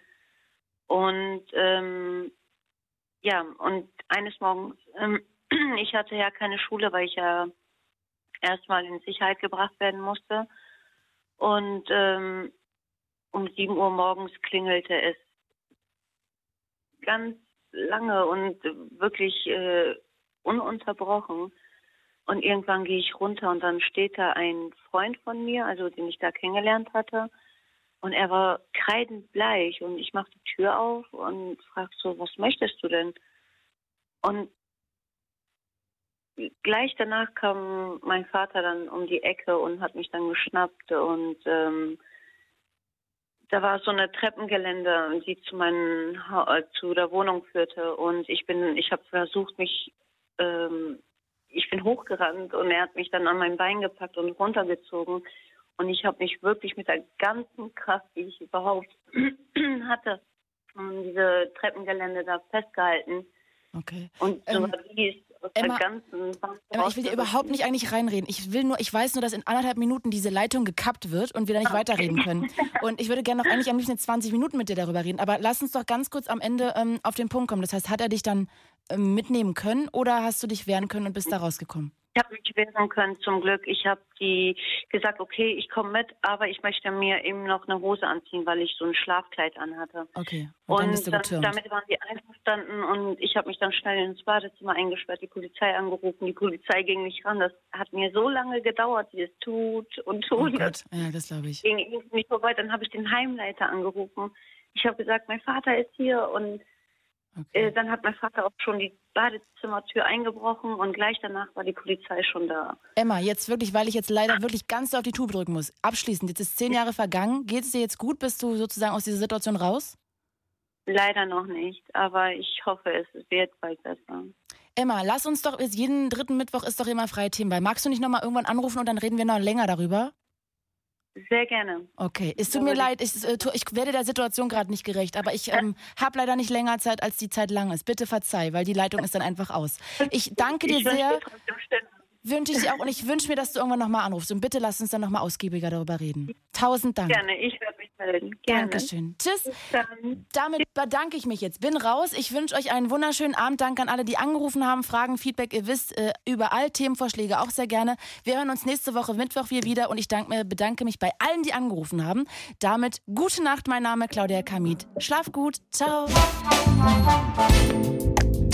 Und ähm, ja, und eines Morgens, ähm, ich hatte ja keine Schule, weil ich ja erstmal in Sicherheit gebracht werden musste. Und ähm, um 7 Uhr morgens klingelte es ganz lange und wirklich äh, ununterbrochen. Und irgendwann gehe ich runter und dann steht da ein Freund von mir, also den ich da kennengelernt hatte. Und er war kreidendbleich und ich mache die Tür auf und frage so, was möchtest du denn? Und gleich danach kam mein Vater dann um die Ecke und hat mich dann geschnappt und ähm, da war so eine Treppengelände, die zu meinem äh, zu der Wohnung führte und ich bin ich habe versucht mich ähm, ich bin hochgerannt und er hat mich dann an mein Bein gepackt und runtergezogen und ich habe mich wirklich mit der ganzen Kraft, die ich überhaupt hatte, diese Treppengelände da festgehalten. Okay. Und so ähm, wie es Emma, Emma, ich will dir überhaupt nicht eigentlich reinreden. Ich will nur, ich weiß nur, dass in anderthalb Minuten diese Leitung gekappt wird und wir da nicht okay. weiterreden können. Und ich würde gerne noch eigentlich am liebsten 20 Minuten mit dir darüber reden. Aber lass uns doch ganz kurz am Ende ähm, auf den Punkt kommen. Das heißt, hat er dich dann äh, mitnehmen können oder hast du dich wehren können und bist da rausgekommen? Ich habe mich wehren können, zum Glück. Ich habe die gesagt, okay, ich komme mit, aber ich möchte mir eben noch eine Hose anziehen, weil ich so ein Schlafkleid anhatte. Okay. Und, Und dann dann, damit waren die einverstanden und ich habe mich dann schnell ins Badezimmer eingesperrt, die Polizei angerufen. Die Polizei ging nicht ran. Das hat mir so lange gedauert, wie es tut und Oh tut. Gott, ja, das glaube ich. ging nicht vorbei. Dann habe ich den Heimleiter angerufen. Ich habe gesagt, mein Vater ist hier und äh, dann hat mein Vater auch schon die Badezimmertür eingebrochen und gleich danach war die Polizei schon da. Emma, jetzt wirklich, weil ich jetzt leider wirklich ganz auf die Tube drücken muss. Abschließend, jetzt ist zehn Jahre vergangen. Geht es dir jetzt gut? Bist du sozusagen aus dieser Situation raus? Leider noch nicht, aber ich hoffe, es wird bald besser. Emma, lass uns doch, jeden dritten Mittwoch ist doch immer freie Themenbei. Magst du nicht nochmal irgendwann anrufen und dann reden wir noch länger darüber? Sehr gerne. Okay, es tut mir leid, ich, äh, ich werde der Situation gerade nicht gerecht, aber ich ähm, habe leider nicht länger Zeit, als die Zeit lang ist. Bitte verzeih, weil die Leitung ist dann einfach aus. Ich danke dir Ich sehr. Wünsche ich dir auch und ich wünsche mir, dass du irgendwann nochmal anrufst. Und bitte lass uns dann nochmal ausgiebiger darüber reden. Tausend Dank. Gerne, ich werde melden. Gerne. Dankeschön. Tschüss. Damit bedanke ich mich jetzt. Bin raus. Ich wünsche euch einen wunderschönen Abend. Danke an alle, die angerufen haben. Fragen, Feedback, ihr wisst, äh, überall Themenvorschläge auch sehr gerne. Wir hören uns nächste Woche Mittwoch hier wieder und ich danke, mir- bedanke mich bei allen, die angerufen haben. Damit gute Nacht, mein Name Claudia Kamit. Schlaf gut. Ciao.